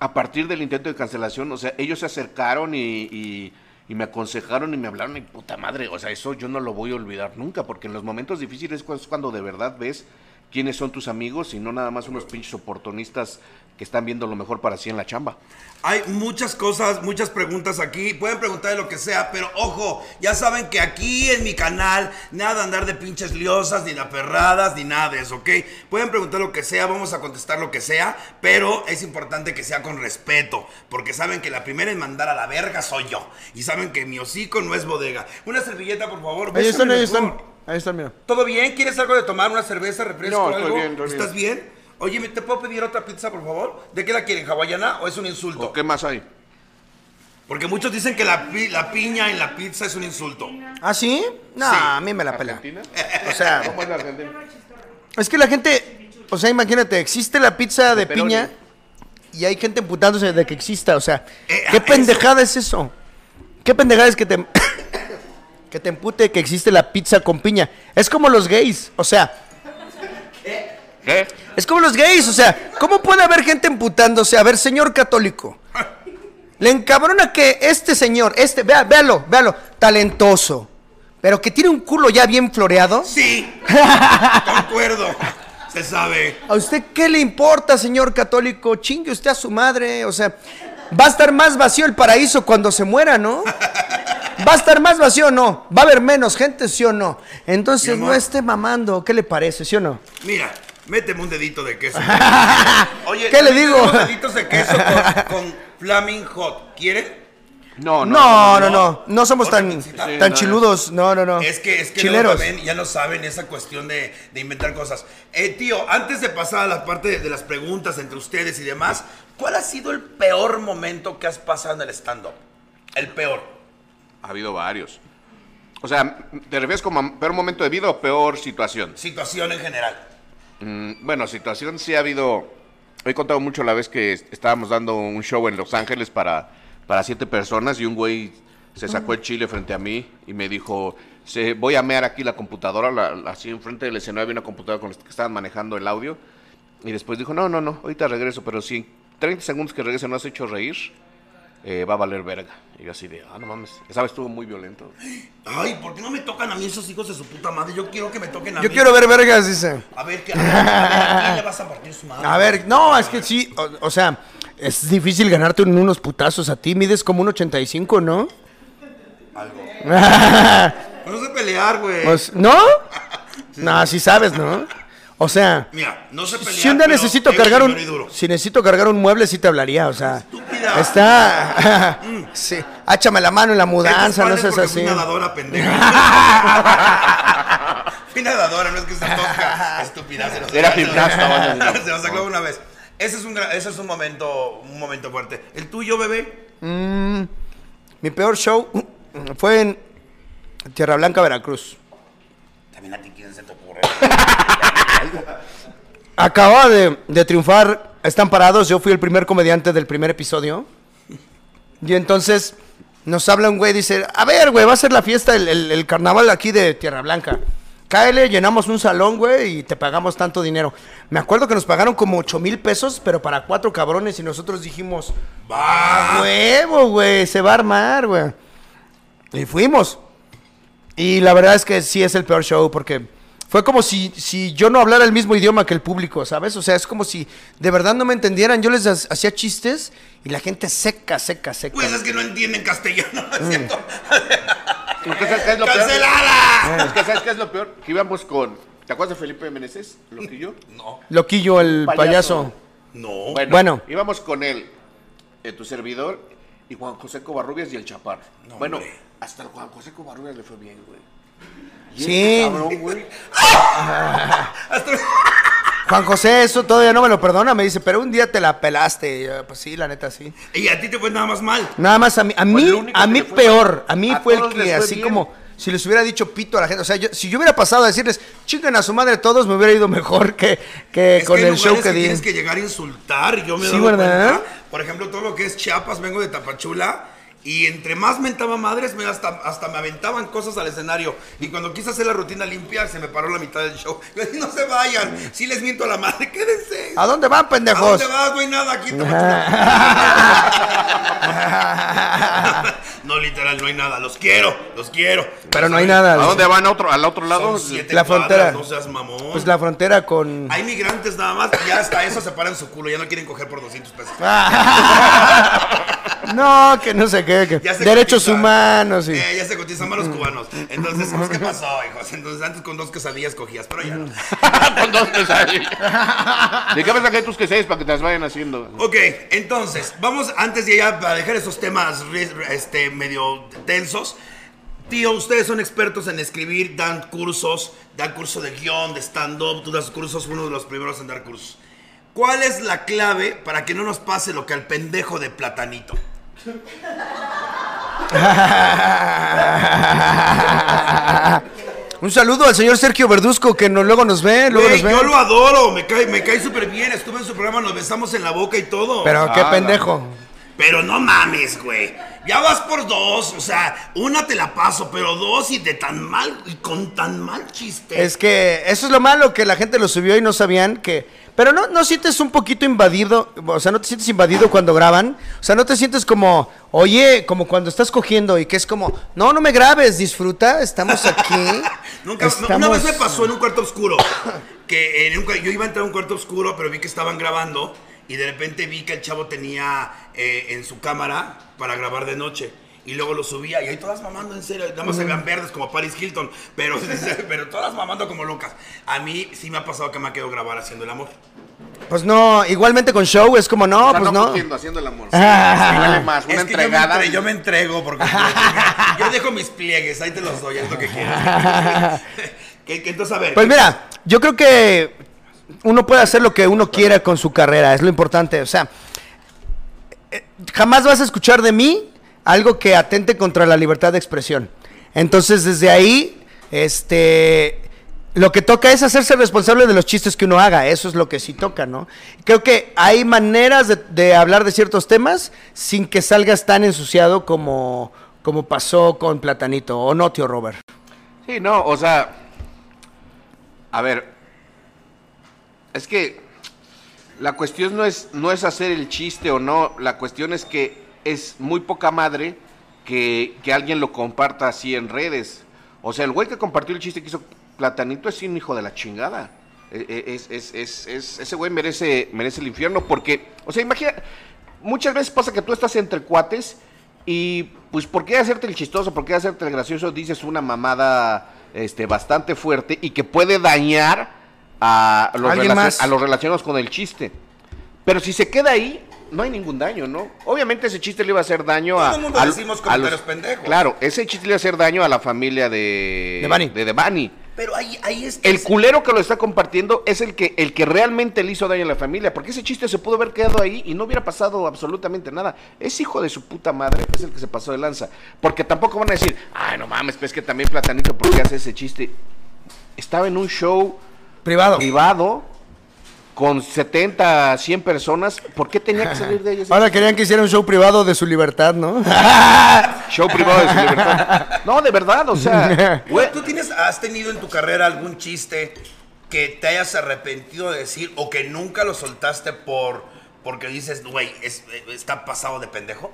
a partir del intento de cancelación, o sea, ellos se acercaron y, y- y me aconsejaron y me hablaron y puta madre, o sea, eso yo no lo voy a olvidar nunca, porque en los momentos difíciles es cuando de verdad ves quiénes son tus amigos y no nada más unos pinches oportunistas que están viendo lo mejor para sí en la chamba. Hay muchas cosas, muchas preguntas aquí. Pueden preguntar de lo que sea, pero ojo, ya saben que aquí en mi canal, nada de andar de pinches liosas, ni de aferradas, ni nada de eso, ¿ok? Pueden preguntar lo que sea, vamos a contestar lo que sea, pero es importante que sea con respeto, porque saben que la primera en mandar a la verga soy yo. Y saben que mi hocico no es bodega. Una servilleta, por favor. Ahí están, ahí mejor. están. Ahí están, mira. ¿Todo bien? ¿Quieres algo de tomar? ¿Una cerveza, refresco No, estoy algo? bien, estoy bien. ¿Estás bien? Oye, ¿me- ¿te puedo pedir otra pizza, por favor? ¿De qué la quieren? ¿Hawaiana o es un insulto? ¿O qué más hay? Porque muchos dicen que la, pi- la piña en la pizza es un insulto. ¿Ah, sí? No, Sí. a mí me la pela. ¿Argentina? O sea, [LAUGHS] ¿Cómo es la Argentina? es que la gente, o sea, imagínate, existe la pizza de Pepperoni. piña y hay gente emputándose de que exista, o sea, Eh, ¿qué pendejada es eso? ¿Qué pendejada es que te que te empute que existe la pizza con piña? Es como los gays, o sea, ¿Qué? es como los gays, o sea, ¿cómo puede haber gente emputándose? A ver, señor católico, le encabrona que este señor, este, vea, véalo, véalo, talentoso, pero que tiene un culo ya bien floreado. Sí, [LAUGHS] concuerdo. Se sabe. ¿A usted qué le importa, señor católico? Chingue usted a su madre. O sea, va a estar más vacío el paraíso cuando se muera, ¿no? [LAUGHS] ¿Va a estar más vacío o no? ¿Va a haber menos gente, sí o no? Entonces no esté mamando. ¿Qué le parece, sí o no? Mira, méteme un dedito de queso. [LAUGHS] Oye, ¿Qué le méteme digo? unos deditos de queso con, [LAUGHS] con Flaming Hot. ¿Quieren? No, no. No, no, no. no. No somos tan, tan no. chiludos. No, no, no. Es que, es que Chileros. también ya no saben esa cuestión de, de inventar cosas. Eh, tío, antes de pasar a la parte de, de las preguntas entre ustedes y demás, ¿cuál ha sido el peor momento que has pasado en el stand-up? El peor. Ha habido varios. O sea, ¿te refieres como a peor momento de vida o peor situación? Situación en general. Mm, bueno, situación sí ha habido. He contado mucho la vez que est- estábamos dando un show en Los Ángeles para, para siete personas y un güey se sacó el chile frente a mí y me dijo, se, voy a mear aquí la computadora, la- la- así enfrente del escenario había una computadora con la que estaban manejando el audio. Y después dijo, no, no, no, ahorita regreso, pero si en 30 segundos que regrese no has hecho reír, eh, va a valer verga. Y yo así de, ah, no mames, esa vez estuvo muy violento. Ay, ¿por qué no me tocan a mí esos hijos de su puta madre? Yo quiero que me toquen a Yo mí. quiero ver vergas, dice. A ver, ¿qué? A ver, ¿a quién le vas a partir su madre? A ver, no, es que sí. O, o sea, es difícil ganarte unos putazos a ti. Mides como un 85, ¿no? Algo. [LAUGHS] No sé pelear, güey. Pues, ¿No? [LAUGHS] No, sí sabes, ¿no? O sea, Mira, no sé pelear. si un día pero necesito cargar un, señor y duro. si necesito cargar un mueble, sí te hablaría, o sea, Estúpida. está, [LAUGHS] sí, áchame la mano en la mudanza, no seas así. Fui nadadora, pendeja. [LAUGHS] fui nadadora, no es que se toca. Estúpida. Se nos Era [LAUGHS] se nos- gimnasta, vaya. Se nos sacó una vez. Ese es un, ese es un momento, un momento fuerte. ¿El tuyo, bebé? Mm, mi peor show fue en Tierra Blanca, Veracruz. También a ti, ¿quién se te ocurre? [LAUGHS] Acababa de, de triunfar Están Parados, yo fui el primer comediante del primer episodio. Y entonces nos habla un güey, dice, a ver, güey, va a ser la fiesta, el, el- el carnaval aquí de Tierra Blanca. Cáele, llenamos un salón, güey, y te pagamos tanto dinero. Me acuerdo que nos pagaron como 8 mil pesos, pero para cuatro cabrones, y nosotros dijimos, va, huevo, güey, se va a armar, güey. Y fuimos. Y la verdad es que sí es el peor show porque fue como si, si yo no hablara el mismo idioma que el público, ¿sabes? O sea, es como si de verdad no me entendieran. Yo les ha- hacía chistes y la gente seca, seca, seca. Pues es que no entienden castellano, ¿no es cierto? Es que ¿sabes qué es lo peor? ¡Cancelada! Es que ¿sabes qué es lo peor? Que íbamos con... ¿Te acuerdas de Felipe Meneses? Lo que yo. No. Loquillo, el Payaso. payaso. No. Bueno, Bueno. íbamos con él, eh, tu servidor, y Juan José Covarrubias y el Chaparro. No, bueno, hombre. hasta el Juan José Covarrubias le fue bien, güey. Y Sí. este cabrón, güey. [LAUGHS] Juan José, eso todavía no me lo perdona. Me dice, pero un día te la pelaste. Yo, pues sí, la neta, sí. Y a ti te fue nada más mal. Nada más a mí, a mí, a que mí peor. A mí A fue el que fue así bien. como si les hubiera dicho pito a la gente. O sea, yo- si yo hubiera pasado a decirles, chinguen a su madre todos, me hubiera ido mejor que, que con que el show lugares que di. Tienes que llegar a insultar. Yo me Sí, ¿verdad? cuenta. Por ejemplo, todo lo que es Chiapas, vengo de Tapachula. Y entre más mentaba madres, me hasta, hasta me aventaban cosas al escenario. Y cuando quise hacer la rutina limpia, se me paró la mitad del show. [LAUGHS] Yo dije, no se vayan. Si les miento a la madre, [LAUGHS] quédense. ¿A dónde van, ¿A pendejos? dónde vas? No hay nada aquí [LAUGHS] no, literal, no hay nada. Los quiero, los quiero. Pero no hay ¿A nada. dónde van? ¿A otro, ¿Al otro lado? Son siete La cuadras, frontera. No seas mamón. Pues la frontera con... Hay migrantes nada más, y ya hasta eso se paran su culo, ya no quieren coger por 200 pesos. no, que no sé que- Derechos cotiza. humanos y... Eh, ya se cotizan los cubanos. Entonces, pues, ¿qué pasó, hijos? Entonces, antes con dos quesadillas cogías, pero ya no. [LAUGHS] Con dos quesadillas. ¿De qué me saqué tus quesadillas para que te las vayan haciendo? Ok, entonces, vamos antes de ya para dejar esos temas este, medio tensos. Tío, ustedes son expertos en escribir, dan cursos, dan curso de guion, de stand-up, tú das cursos, uno de los primeros en dar cursos. ¿Cuál es la clave para que no nos pase lo que al pendejo de Platanito? Un saludo al señor Sergio Verduzco que no, luego nos ve, luego Güey, nos ve. yo lo adoro, me cae, me cae súper bien. Estuve en su programa, nos besamos en la boca y todo. Pero qué Ah, pendejo. Pero no mames, güey. Ya vas por dos, o sea, una te la paso, pero dos y de tan mal, y con tan mal chiste. Es que eso es lo malo, que la gente lo subió y no sabían que... Pero no, no sientes un poquito invadido, o sea, no te sientes invadido cuando graban. O sea, no te sientes como, oye, como cuando estás cogiendo y que es como, no, no me grabes, disfruta, estamos aquí. [LAUGHS] Nunca, no, Una vez me pasó en un cuarto oscuro. [COUGHS] Que en un yo iba a entrar a un cuarto oscuro, pero vi que estaban grabando. Y de repente vi que el chavo tenía eh, en su cámara para grabar de noche. Y luego lo subía y ahí todas mamando en serio. Nada más se vean verdes como Paris Hilton. Pero, [LAUGHS] pero todas mamando como locas. A mí sí me ha pasado que me ha quedado grabar haciendo el amor. Pues no, igualmente con show es como, no, O sea, pues no no. cogiendo, haciendo el amor. [LAUGHS] Sí, Ah. sí, vale más. Una es que yo me, entregada. entre- yo me entrego porque [LAUGHS] yo dejo mis pliegues, ahí te los doy, es lo que quieras. que, que entonces, a ver. Pues mira, yo creo que uno puede hacer lo que uno quiera con su carrera, es lo importante. O sea, eh, jamás vas a escuchar de mí algo que atente contra la libertad de expresión. Entonces, desde ahí, este, lo que toca es hacerse responsable de los chistes que uno haga. Eso es lo que sí toca, ¿no? Creo que hay maneras de, hablar de ciertos temas sin que salgas tan ensuciado como, como pasó con Platanito. ¿O no, tío Robert? Sí, no, o sea. A ver. Es que. La cuestión no es, no es hacer el chiste o no. La cuestión es que es muy poca madre que, que alguien lo comparta así en redes. O sea, el güey que compartió el chiste que hizo Platanito es un hijo de la chingada. E- e- Es, es- es- es- ese güey merece, merece el infierno porque, o sea, imagina, muchas veces pasa que tú estás entre cuates y pues ¿por qué hacerte el chistoso? ¿Por qué hacerte el gracioso? Dices una mamada este, bastante fuerte y que puede dañar a los, a los relacionados con el chiste. Pero si se queda ahí, no hay ningún daño, ¿no? Obviamente ese chiste le iba a hacer daño Todo a... el mundo a- decimos a comentarios pendejos. Claro, ese chiste le iba a hacer daño a la familia de... De Bunny. De, de. Pero ahí, ahí está. El culero que lo está compartiendo es el que, el que realmente le hizo daño a la familia. Porque ese chiste se pudo haber quedado ahí y no hubiera pasado absolutamente nada. Es hijo de su puta madre, es el que se pasó de lanza. Porque tampoco van a decir, ay, no mames, pues que también Platanito, ¿por qué hace ese chiste? Estaba en un show Privado. privado con 70, 100 personas. ¿Por qué tenía que salir de ellos? Ahora querían que hiciera un show privado de su libertad, ¿no? [LAUGHS] Show privado de su libertad. No, de verdad, o sea, [LAUGHS] güey, ¿Tú tienes, has tenido en tu carrera algún chiste que te hayas arrepentido de decir o que nunca lo soltaste por porque dices, güey, es- está pasado de pendejo?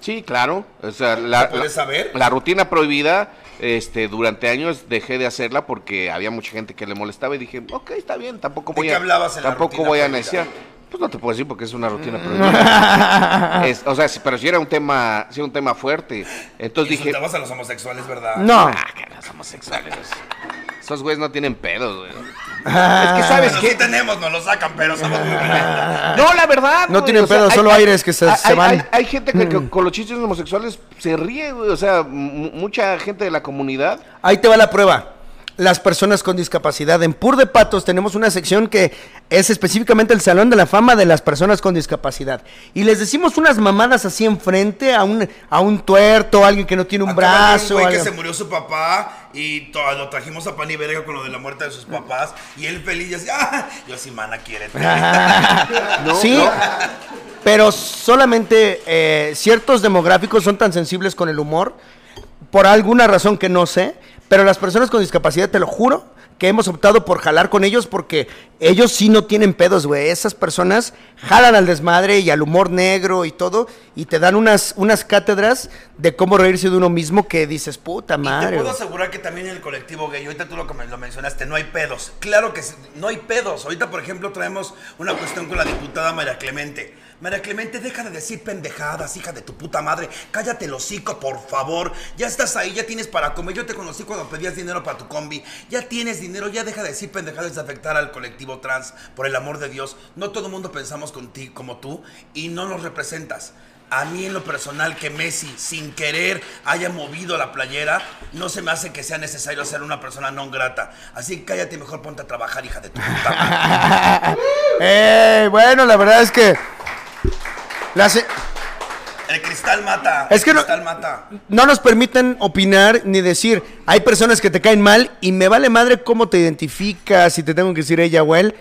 Sí, claro. O sea, la, ¿Se puede la- saber? la rutina prohibida, este, durante años dejé de hacerla porque había mucha gente que le molestaba y dije, ok, está bien, tampoco ¿De voy qué a, hablabas en la tampoco voy a prohibida? neciar. Pues no te puedo decir porque es una rutina prohibida. [LAUGHS] Es- o sea, si- pero si era un tema, si era un tema fuerte. Entonces dije, a los homosexuales, ¿verdad? No. ah, que los homosexuales. Esos güeyes no tienen pedos, güey. Es que sabes sí tenemos, nos lo sacan, pero somos muy. [LAUGHS] No, la verdad. No güey, tienen pedo, solo aires que se- hay- se van. Hay, hay gente que, que con los chistes homosexuales se ríe, güey. O sea, mucha gente de la comunidad. Ahí te va la prueba. Las personas con discapacidad. En Pur de Patos tenemos una sección que es específicamente el Salón de la Fama de las personas con discapacidad. Y les decimos unas mamadas así enfrente a un, a un tuerto, a alguien que no tiene un brazo. Un güey que se murió su papá y to- lo trajimos a pan y verga con lo de la muerte de sus papás. Y él feliz y así, ah, yo sí, mana, quiere. [LAUGHS] sí, pero solamente eh, ciertos demográficos son tan sensibles con el humor, por alguna razón que no sé, pero las personas con discapacidad, te lo juro, que hemos optado por jalar con ellos porque ellos sí no tienen pedos, güey. Esas personas jalan al desmadre y al humor negro y todo, y te dan unas, unas cátedras de cómo reírse de uno mismo que dices, puta Y te madre. puedo güey". asegurar que también en el colectivo gay, ahorita tú lo, lo mencionaste, no hay pedos. Claro que sí, no hay pedos. Ahorita, por ejemplo, traemos una cuestión con la diputada María Clemente. María Clemente, deja de decir pendejadas, hija de tu puta madre. Cállate el hocico, por favor. Ya estás ahí, ya tienes para comer. Yo te conocí cuando pedías dinero para tu combi. Ya tienes dinero, ya deja de decir pendejadas de afectar al colectivo trans. Por el amor de Dios. No todo el mundo pensamos contigo como tú y no nos representas. A mí en lo personal que Messi sin querer haya movido la playera, no se me hace que sea necesario ser una persona no grata. Así que cállate mejor ponte a trabajar, hija de tu puta. Eh, [LAUGHS] bueno, la verdad es que... la se- El cristal mata. Es que el no- cristal mata. no nos permiten opinar ni decir, hay personas que te caen mal y me vale madre cómo te identificas, si te tengo que decir ella o él.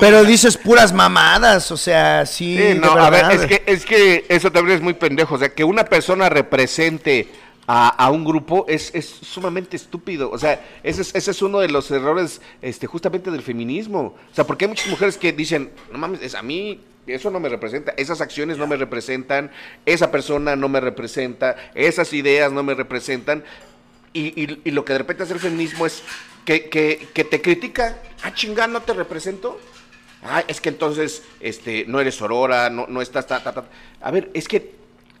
Pero, dices puras mamadas, o sea, sí. Sí, no, a ver, es que, es que eso también es muy pendejo. O sea, que una persona represente a, a un grupo es, es sumamente estúpido. O sea, ese es, ese es uno de los errores este, justamente del feminismo. O sea, porque hay muchas mujeres que dicen, no mames, es a mí eso no me representa, esas acciones no me representan, esa persona no me representa, esas ideas no me representan. Y, y- y lo que de repente hace el feminismo es que, que- que te critica, ah, chingada, no te represento. Ah, es que entonces este, no eres aurora, no, no estás... ta, ta, ta. A ver, es que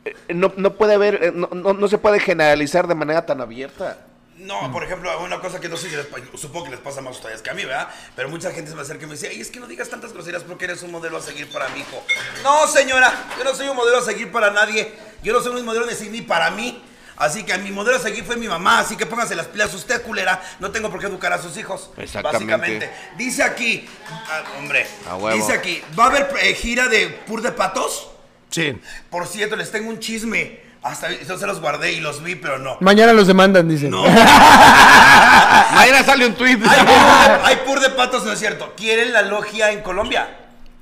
eh, no, no puede haber, eh, no, no- no se puede generalizar de manera tan abierta. No, por ejemplo, una cosa que no sé si les pa- supongo que les pasa más a ustedes que a mí, ¿verdad? Pero mucha gente se me acerca y me dice, ay, es que no digas tantas groserías porque eres un modelo a seguir para mi hijo. No, señora, yo no soy un modelo a seguir para nadie. Yo no soy un modelo a seguir ni para mí. Así que a mi modelo a seguir fue mi mamá, así que póngase las pilas usted, culera. No tengo por qué educar a sus hijos. Exactamente. Básicamente. Dice aquí, ah, hombre, A huevo. dice aquí, ¿va a haber eh, gira de Pur de Patos? Sí. Por cierto, les tengo un chisme. Hasta yo se los guardé y los vi, pero no. Mañana los demandan, dicen. No. [LAUGHS] Mañana sale un tweet. Hay pur, hay pur de patos, no es cierto. ¿Quieren la logia en Colombia?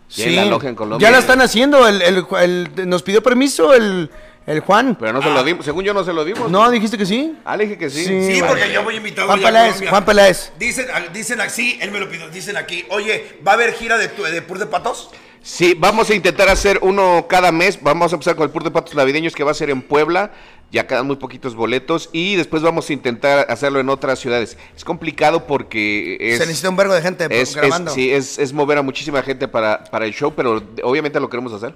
Sí, la logia en Colombia. Ya la están haciendo. El, el- el- nos pidió permiso el, el Juan. Pero no se lo dimos, según yo no se lo dimos. No, dijiste que sí. Ah, le dije que sí. Sí. Sí, vale. porque yo voy invitado Juan Peláez. Juan Peláez. Dicen, ah, dicen aquí, él me lo pidió, dicen aquí, oye, ¿va a haber gira de, de pur de patos? Sí, vamos a intentar hacer uno cada mes. Vamos a empezar con el Pur de Patos Navideños que va a ser en Puebla. Ya quedan muy poquitos boletos. Y después vamos a intentar hacerlo en otras ciudades. Es complicado porque es. Se necesita un vergo de gente es, es- grabando. sí, es, es mover a muchísima gente para, para el show, pero obviamente lo queremos hacer.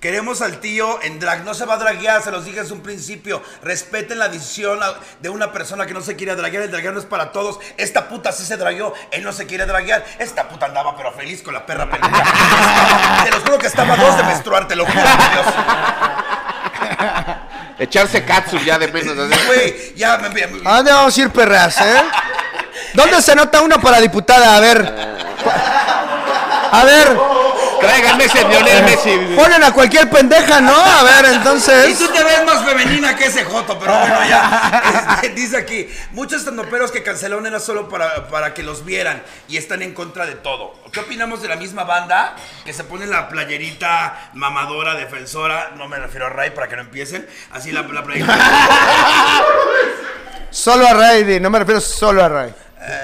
Queremos al tío en drag, no se va a draguear, se los dije desde un principio. Respeten la decisión de una persona que no se quiere draguear, el draguear no es para todos. Esta puta sí se dragueó, él no se quiere draguear. Esta puta andaba pero feliz con la perra peluda. [LAUGHS] Te los juro que estaba dos de menstruar, te lo juro Dios. [LAUGHS] Echarse katsu ya de menos. así. Güey, ya me, me- ¿A dónde vamos a ir, perras, eh? ¿Dónde se nota uno para diputada? A ver. [LAUGHS] A ver, Tráiganme ese Lionel Messi. ponen a cualquier pendeja, ¿no? A ver, Y entonces. tú te ves más femenina que ese Joto, pero bueno, ya. [LAUGHS] Este, dice aquí, muchos estandoperos que cancelaron era solo para, para que los vieran y están en contra de todo. ¿Qué opinamos de la misma banda que se pone la playerita mamadora, defensora? No me refiero a Ray para que no empiecen. Así la, la playerita. [LAUGHS] Solo a Ray, no me refiero solo a Ray.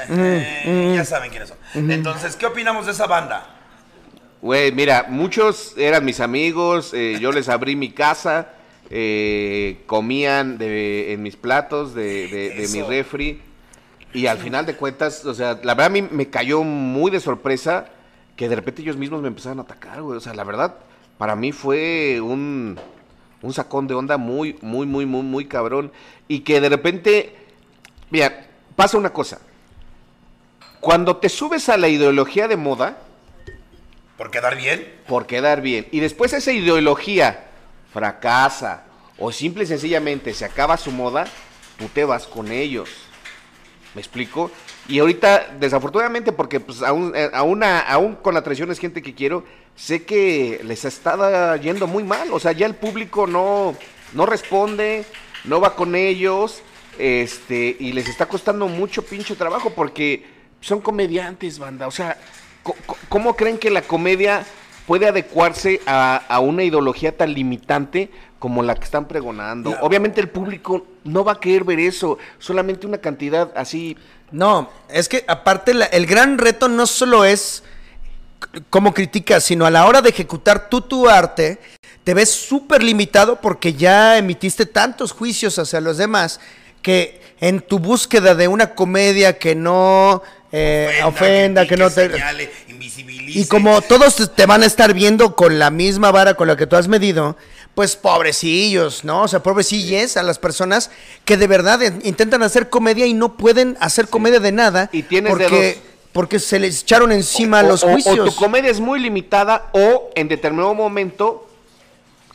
Eh, ya saben quiénes son. Entonces, ¿qué opinamos de esa banda? Güey, mira, muchos eran mis amigos, eh, yo les abrí mi casa, eh, comían de, en mis platos de, de- de mi refri y al final de cuentas, o sea, la verdad a mí me cayó muy de sorpresa que de repente ellos mismos me empezaron a atacar, güey. O sea, la verdad, para mí fue un, un sacón de onda muy, muy, muy, muy, muy cabrón. Y que de repente, mira, pasa una cosa. Cuando te subes a la ideología de moda, ¿Por quedar bien? por quedar bien. Y después esa ideología fracasa o simple y sencillamente se acaba su moda, tú te vas con ellos. ¿Me explico? Y ahorita, desafortunadamente, porque pues aún, eh, aún, aún con la traición es gente que quiero, sé que les está yendo muy mal. O sea, ya el público no, no responde, no va con ellos, este, y les está costando mucho pinche trabajo porque son comediantes, banda. O sea, ¿cómo creen que la comedia puede adecuarse a, a una ideología tan limitante como la que están pregonando? Obviamente el público no va a querer ver eso, solamente una cantidad así No, es que aparte la- el gran reto no solo es cómo criticas, sino a la hora de ejecutar tú tu arte, te ves súper limitado porque ya emitiste tantos juicios hacia los demás que en tu búsqueda de una comedia que no eh, ofenda, que, no te... señale, invisibilice. Y como todos te- van a estar viendo con la misma vara con la que tú has medido, pues pobrecillos, ¿no? O sea, pobrecilles a las personas que de verdad in- intentan hacer comedia y no pueden hacer comedia de nada Y tienes de porque, dos. porque se les echaron encima o, los o- o juicios. tu comedia es muy limitada o en determinado momento,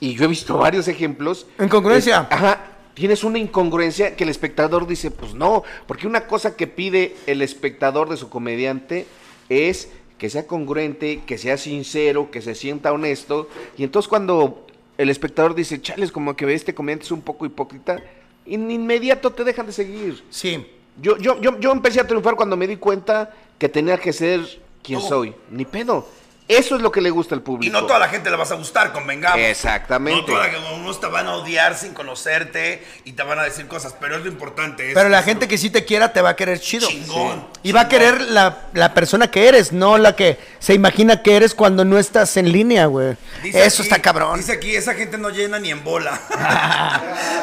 y yo he visto varios ejemplos. Incongruencia. es- ajá, tienes una incongruencia que el espectador dice, pues no, porque una cosa que pide el espectador de su comediante es que sea congruente, que sea sincero, que se sienta honesto, y entonces cuando el espectador dice, chales, como que este comediante es un poco hipócrita, in- inmediato te dejan de seguir. Sí. Yo, yo, yo, yo empecé a triunfar cuando me di cuenta que tenía que ser quien soy. Ni pedo. Eso es lo que le gusta al Y público. no toda la gente le vas a gustar, convengamos. Exactamente. No toda la, unos te van a odiar sin conocerte y te van a decir cosas, pero es lo importante. es- Pero la gente lo que sí te quiera te va a querer chido. Chingón. Y va a querer la, la persona que eres, no la que se imagina que eres cuando no estás en línea, güey. Dice Eso aquí- está cabrón. Dice aquí, esa gente no llena ni en bola. [LAUGHS]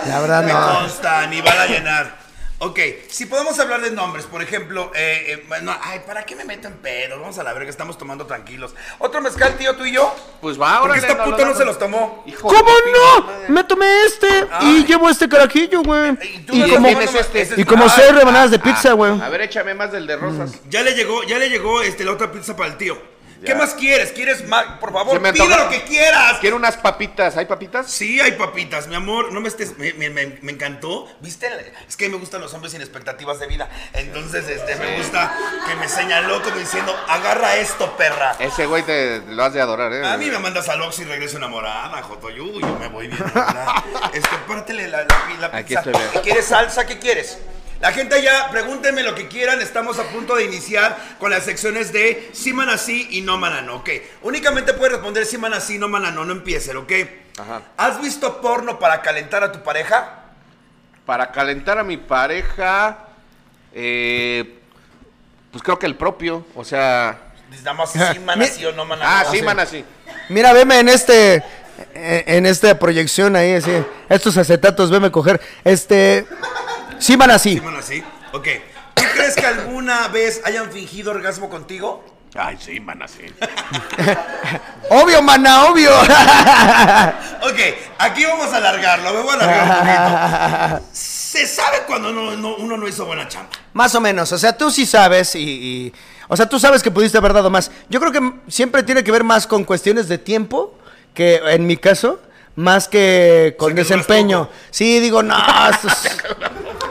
La verdad Me no. consta, ni van a llenar. Ok, si podemos hablar de nombres, por ejemplo, eh, eh, bueno, ay, ¿para qué me meto en pedo? Vamos a la verga, estamos tomando tranquilos. ¿Otro mezcal, tío, tú y yo? Pues va, ahora. Porque esta puta no se los tomó. ¿Cómo no? Me tomé este Ay. y llevo este carajillo, güey. Y tú Y me como, tomas, este. ese es- y como Ay, seis rebanadas de ah, pizza, güey. A ver, échame más del de rosas. Ya le llegó, ya le llegó este, la otra pizza para el tío. ¿Qué más quieres? ¿Quieres más? Por favor, pide antoja. lo que quieras. Quiero unas papitas. ¿Hay papitas? Sí, hay papitas, mi amor, no me estés, me, me- me- me encantó, ¿viste? Es que me gustan los hombres sin expectativas de vida, entonces este, me gusta que me señaló como diciendo, agarra esto, perra. Ese güey te lo has de adorar, ¿eh? A mí me mandas al Oxxo y regreso enamorada, Jotoyu, yo me voy bien. [LAUGHS] Este, pártele la, la, pi- la Aquí pizza. estoy bien. ¿Quieres salsa? ¿Qué quieres? La gente allá, pregúntenme lo que quieran, estamos a punto de iniciar con las secciones de sí manasí y no manano, ok. Únicamente puedes responder sí manasí, no manano, no empiecen, ok. Ajá. ¿Has visto porno para calentar a tu pareja? Para calentar a mi pareja, eh, pues creo que el propio. O sea. Nada más sí manasí o no manano. Ah, sí, man, así. Mira, veme en este. En en esta proyección ahí, así. Estos acetatos, veme coger. Este. Sí, van así. Sí manasí, ok. ¿Tú crees que alguna vez hayan fingido orgasmo contigo? Ay, sí, man, así. [LAUGHS] Obvio, mana, obvio. [LAUGHS] Ok, aquí vamos a alargarlo, me voy a alargar un poquito. [LAUGHS] Se sabe cuando no- no- uno no hizo buena chamba. Más o menos, o sea, tú sí sabes y, y- O sea, tú sabes que pudiste haber dado más. Yo creo que siempre tiene que ver más con cuestiones de tiempo, que en mi caso, más que con desempeño. Sí, digo, no, esto es- [LAUGHS]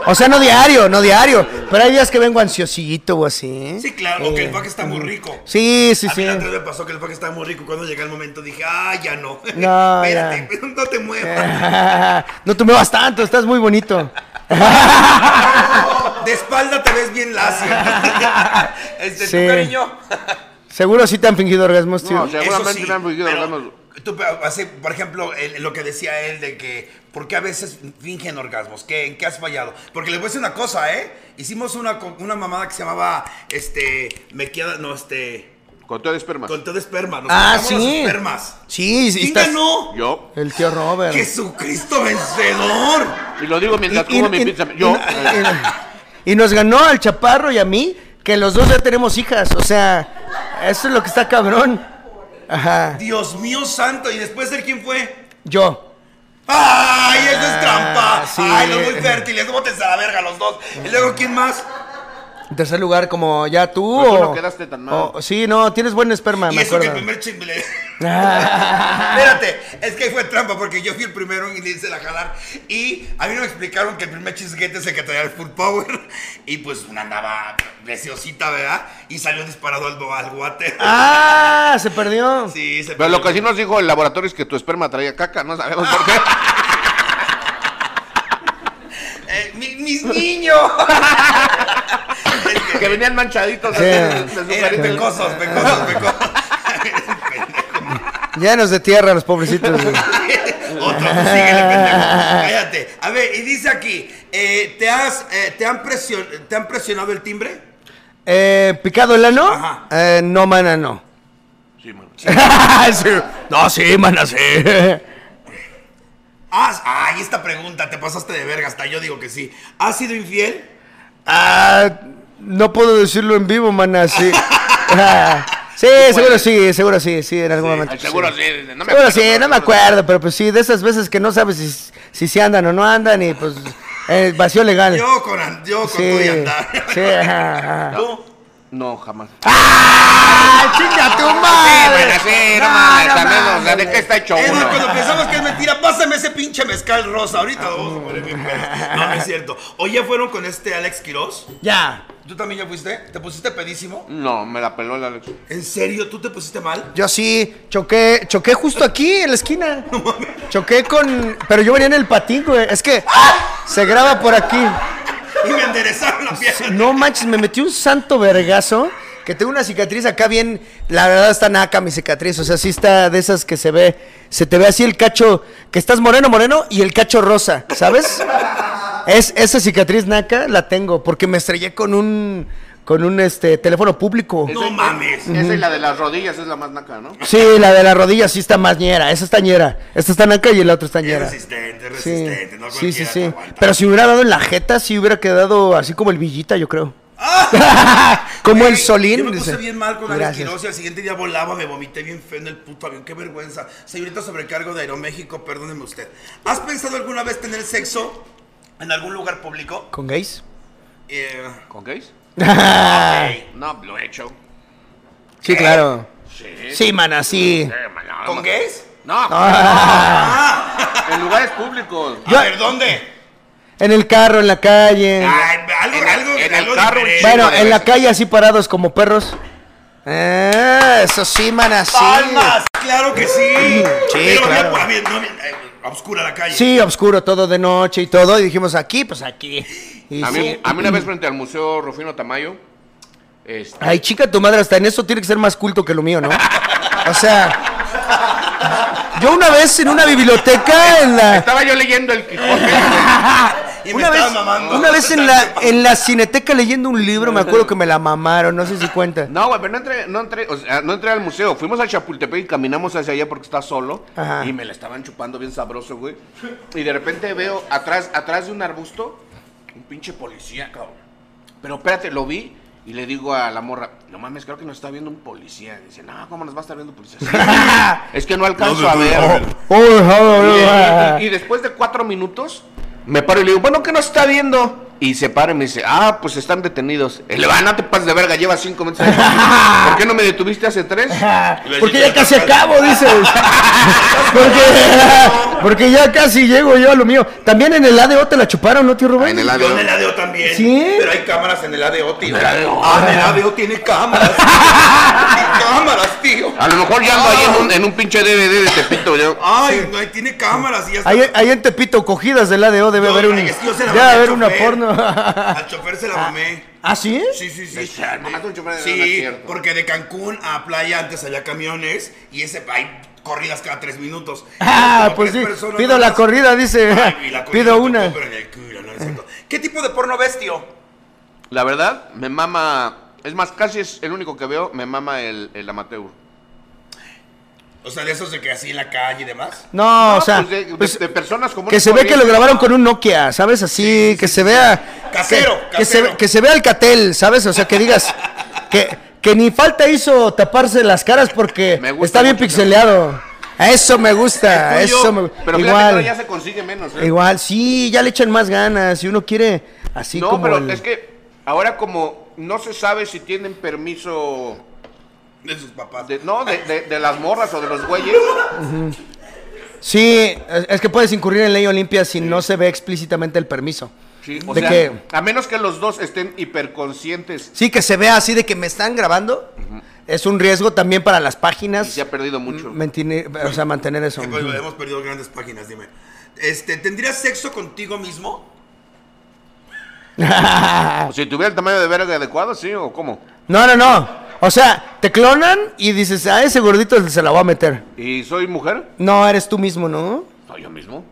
O sea, no diario, no diario. Pero hay días que vengo ansiosito o así. Sí, claro, o que el pack está muy rico. Sí, sí, a mí sí. la me pasó que el pack estaba muy rico. Cuando llega el momento dije, ah, ya no. [LAUGHS] No, Espérate, ya. [LAUGHS] no te muevas. no te muevas tanto, estás muy bonito. De espalda te ves bien lacio. este, Sí. tu cariño. Seguro sí te han fingido orgasmos, tío. No, Seguramente Eso sí, me han fingido pero orgasmos. Tú, así, por ejemplo, el- lo que decía él de que, ¿por qué a veces fingen orgasmos? ¿Qué, ¿En qué has fallado? Porque les voy a decir una cosa, ¿eh? Hicimos una, una mamada que se llamaba, este, me queda, no, este, Con todo de esperma. con todo esperma. Nos Ah, sí. los espermas. Sí, sí. ¿Quién estás- ganó? Yo. El tío Robert. Jesucristo vencedor. Y lo digo mientras como mi pizza. Yo. y- y nos ganó al chaparro y a mí, que los dos ya tenemos hijas. O sea, eso es lo que está cabrón. Ajá. Dios mío santo. ¿Y después de quién fue? Yo. ¡Ay, eso es trampa! sí. ¡Ay, los muy fértiles! ¡Bótense a la verga los dos! ¿Y luego quién más? En tercer lugar, como ya tú. Pues tú o, no quedaste tan mal. o- sí, no, tienes buen esperma, Y me eso que el acuerdo. primer chimble. [LAUGHS] Espérate, es que fue trampa porque yo fui el primero y le hice la jalar. Y a mí no me explicaron que el primer chisguete es el que traía el full power. Y pues una andaba preciosita, ¿verdad? Y salió disparado al, al water. ah, se perdió. Sí, se Pero lo que sí nos dijo el laboratorio es que tu esperma traía caca, no sabemos por qué. [LAUGHS] Eh, mi- mis niños. [LAUGHS] Que- que venían manchaditos. Eran pecosos, pecosos, pecosos. [LAUGHS] Llenos de tierra los pobrecitos. Otro, tú síguele, pendejo. Cállate. A ver, y dice aquí, eh, ¿te, has, eh, te, han presion- ¿te han presionado el timbre? Eh, ¿Picado el ano? Ajá. Eh, no, mana, no. Sí, mano. [LAUGHS] Sí. No, sí, mana, sí. ¿Has, ay, esta pregunta, te pasaste de verga, hasta yo digo que sí. ¿Has sido infiel? Ah, no puedo decirlo en vivo, mana, sí. [LAUGHS] Ah, sí, seguro sí, seguro sí, sí, en algún momento. Seguro sí. No me Seguro acuerdo, sí, pero no me acuerdo, pero pues sí, de esas veces que no sabes si, si, se andan o no andan y pues eh, vacío legal. Yo con, yo con sí, andar. sí, ajá, ajá. ¿Tú? No, jamás. ¡Ah, chinga tu madre! bueno, sí, no mames, también, o sea, ¿de qué está hecho Es uno? cuando pensamos que es mentira, pásame ese pinche mezcal rosa. Ahorita lo vamos a poner bien pedo. No, no es cierto. ¿O ya fueron con este Alex Quiroz? Ya. ¿Tú también ya fuiste? ¿Te pusiste pedísimo? No, me la peló el Alex. ¿En serio? ¿Tú te pusiste mal? Yo sí, choqué, choqué justo aquí en la esquina. [LAUGHS] Choqué con. Pero yo venía en el patín, güey. Es que se graba por aquí. [LAUGHS] Y me enderezaron la pierna. No manches, me metí un santo vergazo. Que tengo una cicatriz acá bien. La verdad está naca mi cicatriz. O sea, sí está de esas que se ve. Se te ve así el cacho. Que estás moreno, moreno y el cacho rosa. ¿Sabes? Es, esa cicatriz naca la tengo. Porque me estrellé con un. Con un este teléfono público. No mames. Esa y la de las rodillas es la más naca, ¿no? Sí, la de la rodilla sí está más ñera. Esa está ñera. Esta está naca y la otra está Es ñera. resistente, es Sí, resistente. No sí, sí, sí. Pero si me hubiera dado en la jeta, sí hubiera quedado así como el Villita, yo creo. [LAUGHS] como Güey, el Solín. Yo me puse dice. bien mal con. Quiroz y al siguiente día volaba, me vomité bien feo en el puto avión. Qué vergüenza. Señorita sobrecargo de Aeroméxico, perdóneme usted. ¿Has pensado alguna vez tener sexo en algún lugar público? ¿Con gays? Eh, ¿Con gays? Ok. [LAUGHS] No, lo he hecho. Sí, claro. Sí. Sí, mana, sí. Eh, ¿Con gays? No, [LAUGHS] Ah, en lugares públicos. a ver, ¿dónde? En el carro, en la calle. Ay, algo, En algo, en el algo carro, diferente. un bueno, de en la veces. calle así parados como perros. Ah, eso sí, mana, sí. ¡Palmas! ¡Claro que sí! Sí, Pero claro. ya, a ver, no, eh, oscura la calle. Sí, oscuro, todo de noche y todo. Y dijimos aquí, pues aquí. Y A mí, a mí una vez [CLEARS THROAT] frente al Museo Rufino Tamayo, este, Ay, chica, tu madre, hasta en eso tiene que ser más culto que lo mío, ¿no? O sea, yo una vez en una biblioteca en la... estaba yo leyendo el Quijote. [LAUGHS] Y me Una estaba vez, mamando. una vez en la, [LAUGHS] en la cineteca leyendo un libro, me acuerdo que me la mamaron, no sé si cuenta. No, güey, pero no entré, no entré, o sea, no entré al museo. Fuimos al Chapultepec y caminamos hacia allá porque está solo. Ajá. Y me la estaban chupando bien sabroso, güey. Y de repente veo atrás, atrás de un arbusto, un pinche policía, cabrón. Pero espérate, lo vi y le digo a la morra, no mames, creo que nos está viendo un policía. Y dice, no, ¿cómo nos va a estar viendo un policía? "Sí, [LAUGHS] es que no alcanzo No, a no, ver. no, güey". Oh, oh, Y, oh, y- y después de cuatro minutos, me paro y le digo, bueno, ¿qué nos está viendo? Y se para y me dice, ah, pues están detenidos. Digo, ah, no te pases de verga, lleva cinco minutos. ahí. [LAUGHS] ¿Por qué no me detuviste hace tres? [LAUGHS] Porque ya casi acabo, dices. [LAUGHS] Porque, porque ya casi llego yo a lo mío. También en el ADO te la chuparon, ¿no, tío Rubén? Ah, en el Yo ADO. en el ADO también. ¿Sí? Pero hay cámaras en el ADO, tío. En el ADO. Ah, en el ADO tiene cámaras. tiene cámaras, tío. A lo mejor ya ando ahí en un, en un pinche DVD de Tepito. yo. Ay, no, ahí tiene cámaras y ya está. Ahí, ahí en Tepito, cogidas del ADO, debe Yo- haber un. yo Debe haber una chofer. Al chofer se la mamé. ¿Ah, sí? Sí, sí, sí. Sí, mamaste un chofer de- no es Sí, cierto. porque de Cancún a playa antes había camiones y ese hay corridas cada tres minutos. [LAUGHS] Ah, pues sí. Pido la más. corrida, dice. Ay, y la corrida Pido una. culo, no es. ¿Qué tipo de porno ves, tío? La verdad, me mama. Es más, casi es el único que veo, me mama el, el amateur. O sea, de esos de que así en la calle y demás. No, No, o sea. pues de, de- pues, de personas como que se ve que lo grabaron con un Nokia, ¿sabes? Así, que se vea. Casero, que, que se, casero. que se vea el catel, ¿sabes? O sea, que digas. que, que ni falta hizo taparse las caras porque gusta está bien mucho pixeleado. A eso me gusta, tuyo, eso me Pero que ahora Igual, ya se consigue menos. ¿eh? igual, sí, ya le echan más ganas. Si uno quiere así no, como. pero el- es que ahora como no se sabe si tienen permiso De sus papás. de, no, de, de- de las morras o de los güeyes. Sí, es, que puedes incurrir en ley Olimpia si no se ve explícitamente el permiso. Sí, o de sea, que, a menos que los dos estén hiperconscientes. sí, que se vea así de que me están grabando. Es un riesgo también para las Y páginas. se ha perdido mucho. O sea, mantener eso. Sí, pues, hemos perdido grandes páginas, dime. Este, ¿tendrías sexo contigo mismo? [LAUGHS] O si tuviera el tamaño de verga adecuado, sí, o cómo. No, no, no. O sea, te clonan y dices, a ese gordito se la voy a meter. ¿Y soy mujer? No, eres tú mismo, ¿no? Soy yo mismo.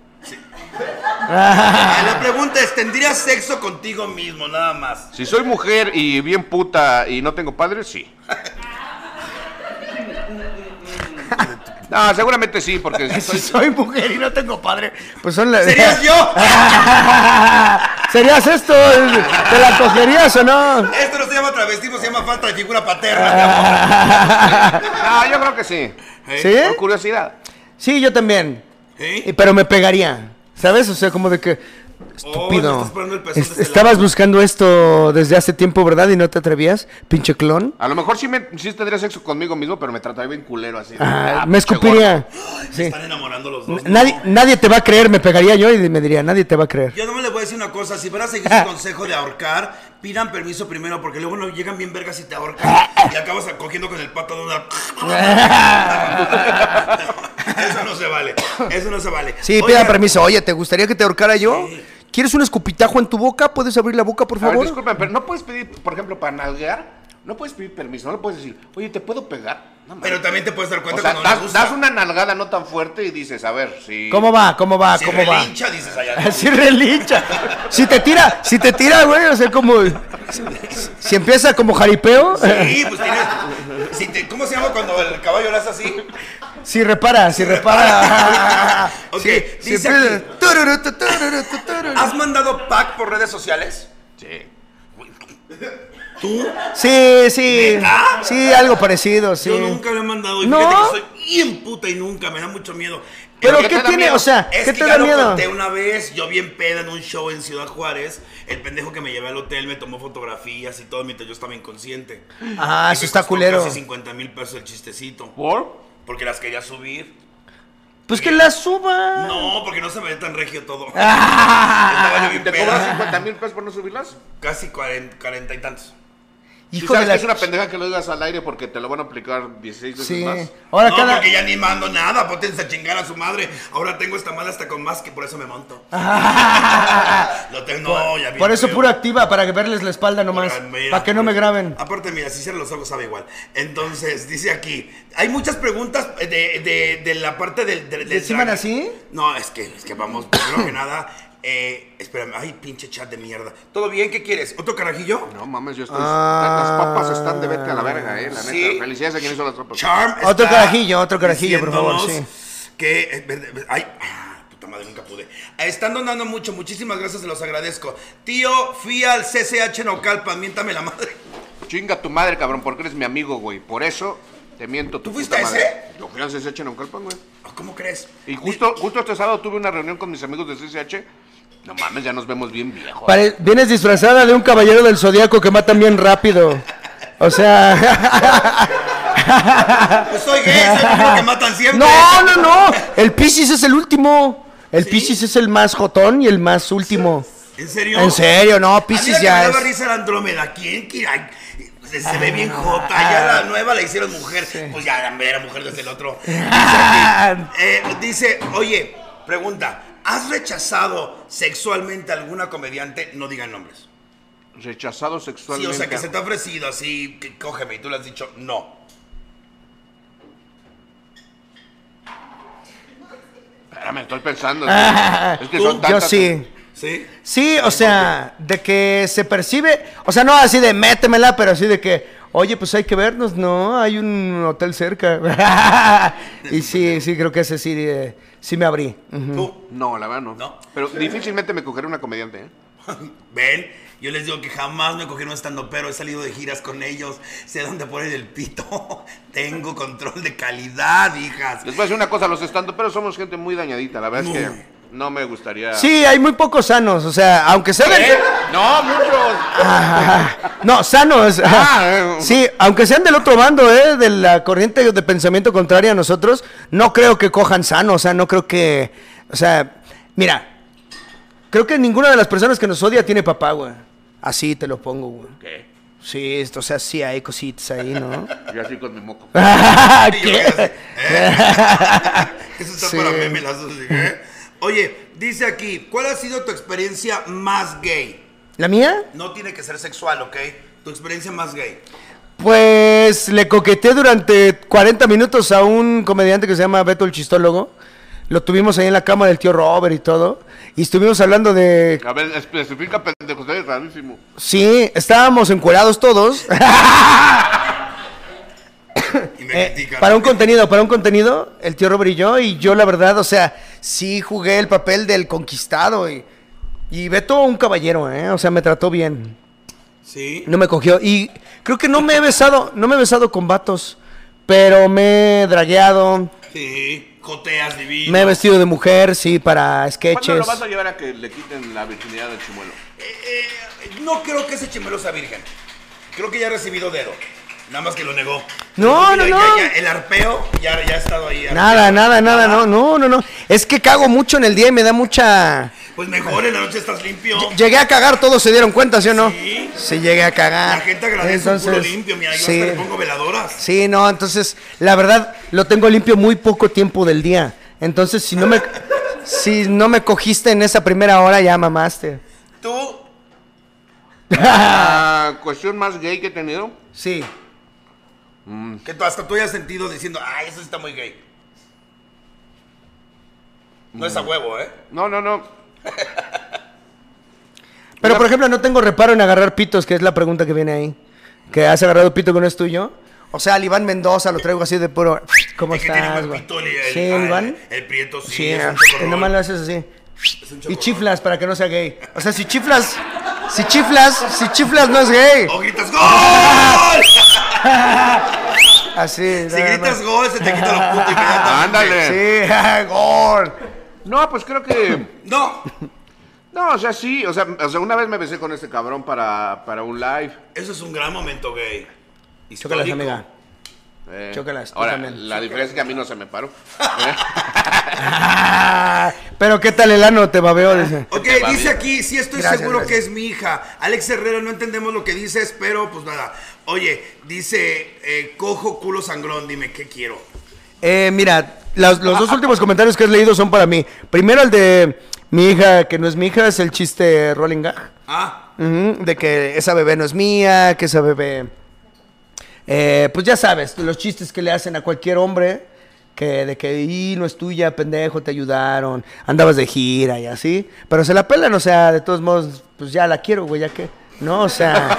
Ah, [LAUGHS] La pregunta es, ¿tendrías sexo contigo mismo, nada más? Si soy mujer y bien puta y no tengo padre, sí. [LAUGHS] No, seguramente sí, porque [LAUGHS] Si soy, soy mujer y no tengo padre, pues son las... ¿Serías [LAUGHS] yo? [LAUGHS] ¿Serías esto? ¿Te la cogerías o no? Esto no se llama travestismo, se llama falta de figura paterna, mi amor. No, yo creo que sí. ¿Sí? Por curiosidad. Sí, yo también. ¿Sí? Y- Pero me pegaría. ¿Sabes? O sea, como de que. Oh, Estúpido. me estás poniendo el pezón Es- de este estabas buscando esto desde hace tiempo, ¿verdad? Y no te atrevías, pinche clon. A lo mejor sí, me, sí tendría sexo conmigo mismo, pero me trataría bien culero así. Ah, Ah, me escupiría. Se Sí. están enamorando los dos. Nadie, ¿no? nadie te va a creer, me pegaría yo y me diría, nadie te va a creer. Yo no me les voy a decir una cosa, si van a seguir [LAUGHS] su consejo de ahorcar, pidan permiso primero, porque luego no llegan bien vergas y te ahorcan [LAUGHS] y acabas cogiendo con el pato de una... [LAUGHS] Eso no se vale, eso no se vale. Sí, Oigan, pida permiso. Oye, ¿te gustaría que te ahorcara yo? ¿Quieres un escupitajo en tu boca? ¿Puedes abrir la boca, por A ver, favor? disculpen, pero no puedes pedir, por ejemplo, para nalguear, no puedes pedir permiso, no le puedes decir, oye, ¿te puedo pegar? No, Pero también te puedes dar o cuenta sea, cuando les das, gusta. das una nalgada no tan fuerte y dices, a ver, si... ¿Cómo va? ¿Cómo va? Si ¿Cómo va? relincha, dices allá. Así [LAUGHS] relincha. Si te tira, si te tira, güey, o sea, como. Si empieza como jaripeo, Sí, pues tienes... si te- ¿Cómo se llama cuando el caballo lo hace así? si repara, si repara. [LAUGHS] Ok, Sí, si dice empieza- aquí, tururu, tu, tururu, tu, tururu. ¿has mandado pack por redes sociales? Sí. ¿Tú? Sí, sí. ¿Neta? Sí, algo parecido, sí. Yo nunca lo he mandado y ¿No? fíjate que soy bien puta y nunca, me da mucho miedo. Pero ¿Qué ¿qué te da tiene? miedo? O sea, Es ¿qué que te ya da lo miedo? conté una vez, yo bien peda en un show en Ciudad Juárez, el pendejo que me llevé al hotel me tomó fotografías y todo mientras yo estaba inconsciente. Ah, Y eso me está costó culero. Casi 50 mil pesos el chistecito, ¿Por? porque las quería subir. Pues que la suba. No, porque no se me ve tan regio todo. [LAUGHS] Ah. ¿Te cobras 50 mil pesos por no subirlas? casi 40, 40 y tantos. Hijo de la... es una pendeja que lo digas al aire porque te lo van a aplicar 16 veces Sí. más. Ahora no, cada... porque ya ni mando nada, pótense a chingar a su madre. Ahora tengo esta madre hasta con más que por eso me monto. [LAUGHS] Lo tengo, no, ya Por eso pura activa, para que verles la espalda nomás. Para- mira, Para que no me pues, graben. Aparte, mira, si cierran los ojos sabe igual. Entonces, dice aquí, hay muchas preguntas de, de, de la parte del... del, del ¿Enciman drag. así? No, es que, es que vamos, primero que nada, eh, espérame, ay, pinche chat de mierda. ¿Todo bien? ¿Qué quieres? ¿Otro carajillo? No mames, yo estoy. Ah. Las papas están de vete a la verga, eh, la Sí. neta. Felicidades a quien hizo las papas. Charm Otro carajillo, otro carajillo, por favor, diciéndonos Que, eh, ay, ah, puta madre, nunca pude. Están donando mucho, muchísimas gracias, se los agradezco. Tío, fui al CCH Naucalpan, miéntame la madre. Chinga tu madre, cabrón, porque eres mi amigo, güey. Por eso te miento tu ¿Tú fuiste puta a madre. ese? Yo fui al CCH en Naucalpan, güey. ¿Cómo crees? Y justo, justo este sábado tuve una reunión con mis amigos de CCH No mames, ya nos vemos bien viejos. Pare- vienes disfrazada de un caballero del zodiaco que matan bien rápido. O sea. [LAUGHS] Pues soy gay, soy el único que matan siempre. no, no, no. El Piscis es el último. El Piscis es el más jotón y el más último. ¿En serio? En serio, no, Piscis que ya es. Andrómeda. ¿Quién? Ay, Se, ve bien jota. Ya la nueva la hicieron mujer. Pues ya era, era mujer desde el otro. [LAUGHS] Dice, aquí, eh, dice, oye, pregunta. ¿Has rechazado sexualmente a alguna comediante? No digan nombres. Rechazado Sí, sexualmente. o sea, que se te ha ofrecido así, que cógeme, y tú le has dicho no. Espérame, estoy pensando. Ah, es que tú, son Yo tantas. sí. ¿Sí? Sí, o sea, de que se percibe, o sea, no así de métemela, pero así de que, oye, pues hay que vernos, no, hay un hotel cerca. [LAUGHS] y sí, sí, creo que ese sí, eh, sí me abrí. Tú. No, la verdad no. No. Pero difícilmente me cogeré una comediante, ¿eh? [LAUGHS] Ven, yo les digo que jamás me cogieron estando pero he salido de giras con ellos, sé dónde ponen el pito, [LAUGHS] tengo control de calidad, hijas. Les voy a decir una cosa, los estando, pero somos gente muy dañadita. La verdad es que no me gustaría. Sí, hay muy pocos sanos, o sea, aunque sea del- ¿Eh? No, muchos. Ah, no, sanos. Ah, eh. sí, aunque sean del otro bando, ¿eh? De la corriente de pensamiento contraria a nosotros, no creo que cojan sano, o sea, no creo que... O sea, mira, creo que ninguna de las personas que nos odia tiene papá, güey. Así te lo pongo, güey. ¿Qué? Sí, esto, o sea, sí hay cositas ahí, ¿no? [LAUGHS] Yo así con mi moco. Me [LAUGHS] ¿Qué? ¿eh? [LAUGHS] Eso está Sí. para meme, las dos, ¿eh? Oye, dice aquí, ¿cuál ha sido tu experiencia más gay? ¿La mía? No tiene que ser sexual, ¿ok? Tu experiencia más gay. Pues le coqueteé durante 40 minutos a un comediante que se llama Beto el Chistólogo. Lo tuvimos ahí en la cama del tío Robert y todo. Y estuvimos hablando de... A ver, especifica pendejo, está rarísimo. Sí, estábamos encuerados todos. [LAUGHS] [LAUGHS] Y me Eh, para un contenido, para un contenido, el tío Robert y yo. Y yo la verdad, o sea, sí jugué el papel del conquistado. Y, y Beto un caballero, ¿eh? O sea, me trató bien. Sí. No me cogió. Y creo que no me he besado, no me he besado con vatos. Pero me he dragueado. Sí. Joteas divino. Me he vestido de mujer, sí, para ¿Cuándo sketches. lo vas a llevar a que le quiten la virginidad del chimuelo? Eh, no creo que ese chimelo sea virgen. Creo que ya ha recibido dedo. Nada más que lo negó. No, no, ya- no. ya- el arpeo ya, ya ha estado ahí. Nada, nada, nada, no, no, no, no. Es que cago mucho en el día y me da mucha. Pues mejor en la noche estás limpio. Llegué a cagar, todos se dieron cuenta, ¿sí o no? Sí. Sí, llegué a cagar. La gente agradece un culo limpio. Mira, yo sí. hasta le pongo veladoras. Sí, no, entonces, la verdad, lo tengo limpio muy poco tiempo del día. Entonces, si no me, [LAUGHS] si no me cogiste en esa primera hora, ya mamaste. Tú, La [LAUGHS] cuestión más gay que he tenido. Sí. Que tú, hasta tú hayas sentido diciendo, ay, eso sí está muy gay. No es a huevo, ¿eh? No, no, no. [LAUGHS] Pero, Una- por ejemplo, no tengo reparo en agarrar pitos, que es la pregunta que viene ahí. ¿Que has agarrado pito que no es tuyo? O sea, al Iván Mendoza lo traigo así de puro. ¿Cómo Es que estás, güey? pito el, Sí, ah, el Iván. El, el prieto sí, Sí, es un nomás lo haces así. Y chiflas para que no sea gay. O sea, si chiflas, si chiflas, si chiflas no es gay. O gritas ¡Gol! [LAUGHS] Así. si gritas más. gol, se te quita lo puto inmediatamente. [LAUGHS] Ándale. Sí, [LAUGHS] gol. No, pues creo que. No, No, o sea, sí. O sea, o sea una vez me besé con este cabrón para, para un live. eso es un gran momento gay. Chócalas, amiga. Eh, Chócalas, Ahora, también. la diferencia es que a mí no se me paró. Ah, pero qué tal el ano te babeó, dice. Ok, dice aquí, sí estoy Gracias, seguro gracias. que es mi hija. Alex Herrera, no entendemos lo que dices, pero pues nada. Oye, dice, eh, cojo culo sangrón, dime, ¿qué quiero? Eh, mira, los, los dos últimos comentarios que has leído son para mí. Primero el de mi hija, que no es mi hija, es el chiste Rolling Gag. Ah, de que esa bebé no es mía, que esa bebé... eh, pues ya sabes, los chistes que le hacen a cualquier hombre, que de que, y no es tuya, pendejo, te ayudaron, andabas de gira y así, pero se la pelan, o sea, de todos modos, pues ya la quiero, güey, ya que, no, o sea,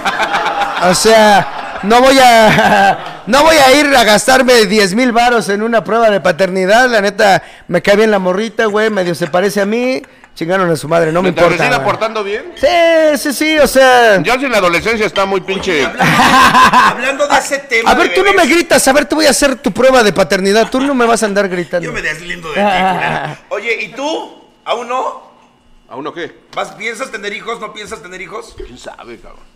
o sea, no voy a, [LAUGHS] no voy a ir a gastarme 10 mil varos en una prueba de paternidad, la neta, me cae bien la morrita, güey, medio se parece a mí, chingaron a su madre, no me importa. güey. portando bien. Sí, sí, sí, o sea... Ya si en la adolescencia está muy pinche. [LAUGHS] hablando de ese tema. A ver, tú no me gritas, a ver, te voy a hacer tu prueba de paternidad, tú no me vas a andar gritando. Yo me deslindo de ti, culera. [LAUGHS] Oye, ¿y tú? ¿Aún no? ¿A uno qué? ¿Vas, ¿Piensas tener hijos? ¿No piensas tener hijos? ¿Quién sabe, cabrón?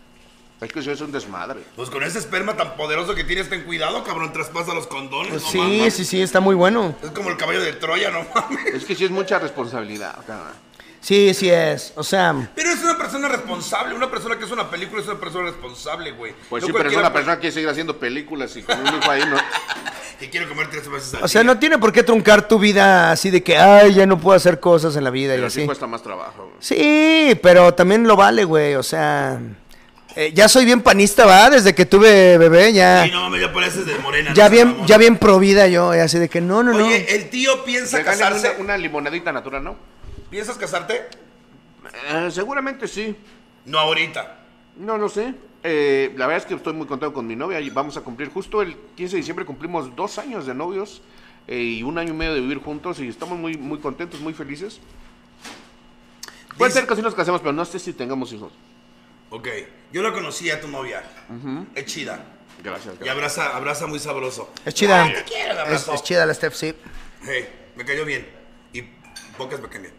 Es que eso es un desmadre. Pues con ese esperma tan poderoso que tienes, ten cuidado, cabrón. Traspasa los condones. Pues no sí, mames. sí, sí, está muy bueno. Es como el caballo de Troya, no mames. Es que sí es mucha responsabilidad, cabrón. Sí, sí es. O sea, Pero es una persona responsable. Una persona que es una película es una persona responsable, güey. Pues No sí, pero es una persona que quiere seguir haciendo películas y con un hijo ahí, ¿no? [LAUGHS] Que quiere comer tres veces al o sea, día. no tiene por qué truncar tu vida así de que, ay, ya no puedo hacer cosas en la vida y Pero sí así. cuesta más trabajo. güey. Sí, pero también lo vale, güey. O sea, eh, ya soy bien panista, va, desde que tuve bebé, ya, Sí, no mames, ya pareces de morena. ya no, bien, ya bien provida yo, y así de que no, no, no. Oye, el tío piensa casarse. una, una limonadita natural, ¿no? ¿Piensas casarte? Eh, seguramente sí. No ahorita. No lo sé. Eh, la verdad es que estoy muy contento con mi novia y vamos a cumplir justo el 15 de diciembre cumplimos dos años de novios eh, y un año y medio de vivir juntos y estamos muy muy contentos, muy felices. Puede Dice- ser que sí nos casemos, pero no sé si tengamos hijos. Ok. Yo la conocí a tu novia. Es chida. Gracias. Y abraza, abraza muy sabroso. Es chida. Ay, te quiero, la Es, abrazo. es chida la Steph, sí. Hey, me cayó bien. Y pocas me caen bien.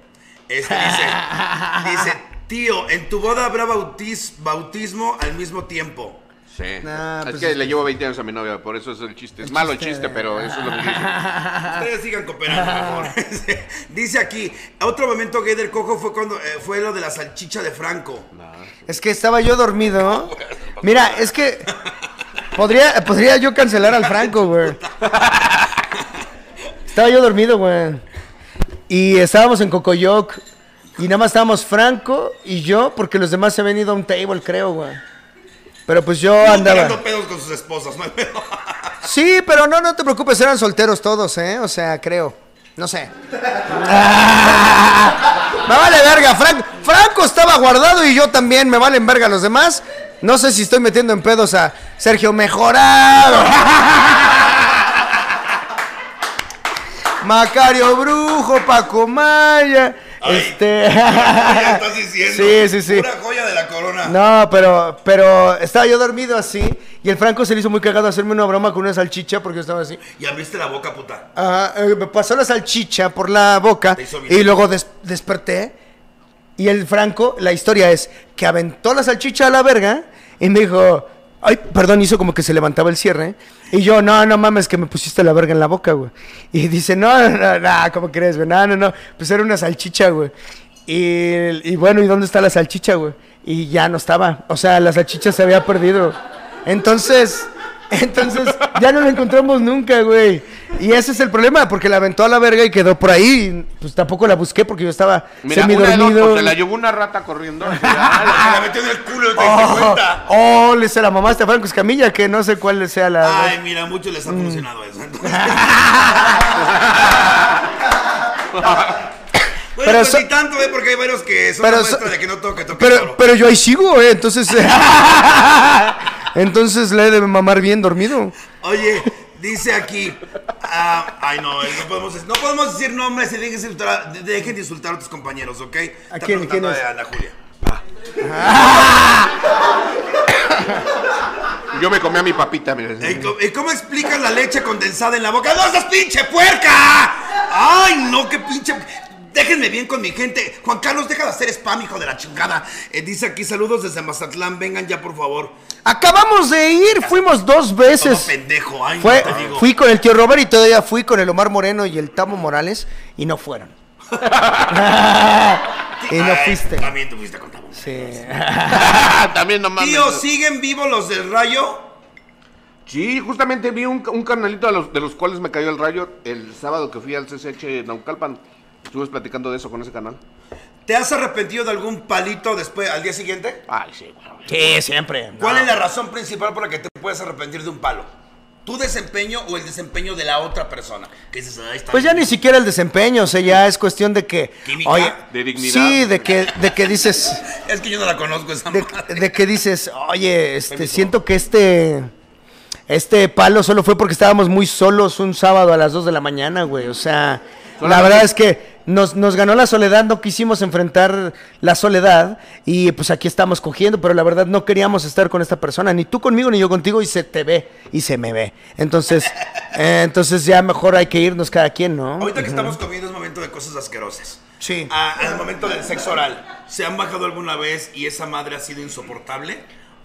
Este dice, [LAUGHS] dice, tío, en tu boda habrá bautiz- bautismo al mismo tiempo. Sí. Nah, es pues que es le llevo 20 años a mi novia, por eso es el chiste. Es malo el chiste chiste, de- pero eso es lo que dice. [LAUGHS] Ustedes sigan cooperando mejor. [LAUGHS] dice aquí, otro momento gay del cojo fue cuando eh, fue lo de la salchicha de Franco. Es que estaba yo dormido. [LAUGHS] Mira, es que podría, podría yo cancelar al Franco, güey. Estaba yo dormido, güey. Y estábamos en Cocoyoc. Y nada más estábamos Franco y yo, porque los demás se habían ido a un table, creo, güey. Pero pues yo andaba. Tirando pedos con sus esposas, no hay pedo. [LAUGHS] Sí, pero no, no te preocupes, eran solteros todos, ¿eh? O sea, creo. No sé. Ah, [LAUGHS] me vale verga, Franco. Franco estaba guardado y yo también, me valen verga los demás. No sé si estoy metiendo en pedos a Sergio Mejorado. [LAUGHS] Macario Brujo, Paco Maya. Ay, este. [LAUGHS] Estás diciendo. Sí, sí, sí. Pura joya de la corona. No, pero, pero estaba yo dormido así y el Franco se le hizo muy cagado hacerme una broma con una salchicha porque yo estaba así. Y abriste la boca, puta. Ajá, eh, me pasó la salchicha por la boca y luego des- desperté y el Franco, la historia es que aventó la salchicha a la verga y me dijo, ay, perdón, hizo como que se levantaba el cierre y yo, no, no mames, que me pusiste la verga en la boca, güey. Y dice, no, no, no, ¿cómo crees, güey? No, no, no, pues era una salchicha, güey. Y, y bueno, ¿y dónde está la salchicha, güey? Y ya no estaba, o sea, la salchicha se había perdido. Entonces... Entonces, ya no la encontramos nunca, güey. Y ese es el problema, porque la aventó a la verga y quedó por ahí. Pues tampoco la busqué porque yo estaba Mira, una de dos, semidormido. o se la llevó una rata corriendo. Que [LAUGHS] la metió en el culo te diste Oh, cuenta. oh, le se la mamaste a Franco Escamilla, que no sé cuál sea la. Ay, mira, a muchos les ha funcionado eso. [LAUGHS] [LAUGHS] Bueno, Pero pues so- ni tanto, ¿eh? Porque hay varios que son Pero la so- muestra de que no toque, toque pero, solo. pero yo ahí sigo, eh, entonces. [LAUGHS] entonces le he de mamar bien dormido. Oye, dice aquí. ah, ay, no, no podemos, no podemos decir nombres y dejen de insultar, de- dejen de insultar a tus compañeros, ¿ok? Está quién- quién es? a Ana Julia. Yo me comí a mi papita, mira. ¿Y cómo, y cómo explicas la leche condensada en la boca? ¡No seas pinche puerca! ¡Ay, no, qué pinche! Déjenme bien con mi gente. Juan Carlos, deja de hacer spam, hijo de la chingada. Eh, dice aquí, saludos desde Mazatlán. Vengan ya, por favor. Acabamos de ir, fuimos dos Todo veces. pendejo. Ay, Fue, no te digo. fui con el tío Robert y todavía fui con el Omar Moreno y el Tamo Morales y no fueron. [LAUGHS] y no Ay, fuiste. También tú fuiste con Tabo. Sí. [LAUGHS] También no mames. Tío, ¿siguen vivos los del rayo? Sí, justamente vi un, un canalito de los, de los cuales me cayó el rayo el sábado que fui al CCH Naucalpan. Estuve platicando de eso con ese canal. ¿Te has arrepentido de algún palito después, al día siguiente? Ay, sí, bueno. Sí, siempre. ¿Cuál es la razón principal por la que te puedes arrepentir de un palo? ¿Tu desempeño o el desempeño de la otra persona? Que dices, está. Pues ya ni siquiera el desempeño, o sea, ya es cuestión de que. Química. Oye, De dignidad. Sí, de que, de que dices. [LAUGHS] Es que yo no la conozco esa De, madre. de que dices, oye, este, siento que este. Este palo solo fue porque estábamos muy solos un sábado a las 2 de la mañana, güey. O sea, la verdad es que nos, nos ganó la soledad, no quisimos enfrentar la soledad y pues aquí estamos cogiendo, pero la verdad no queríamos estar con esta persona, ni tú conmigo ni yo contigo y se te ve y se me ve. Entonces, [LAUGHS] eh, entonces ya mejor hay que irnos cada quien, ¿no? Ahorita que estamos comiendo es momento de cosas asquerosas. Sí. a- al momento del sexo oral, ¿se han bajado alguna vez y esa madre ha sido insoportable?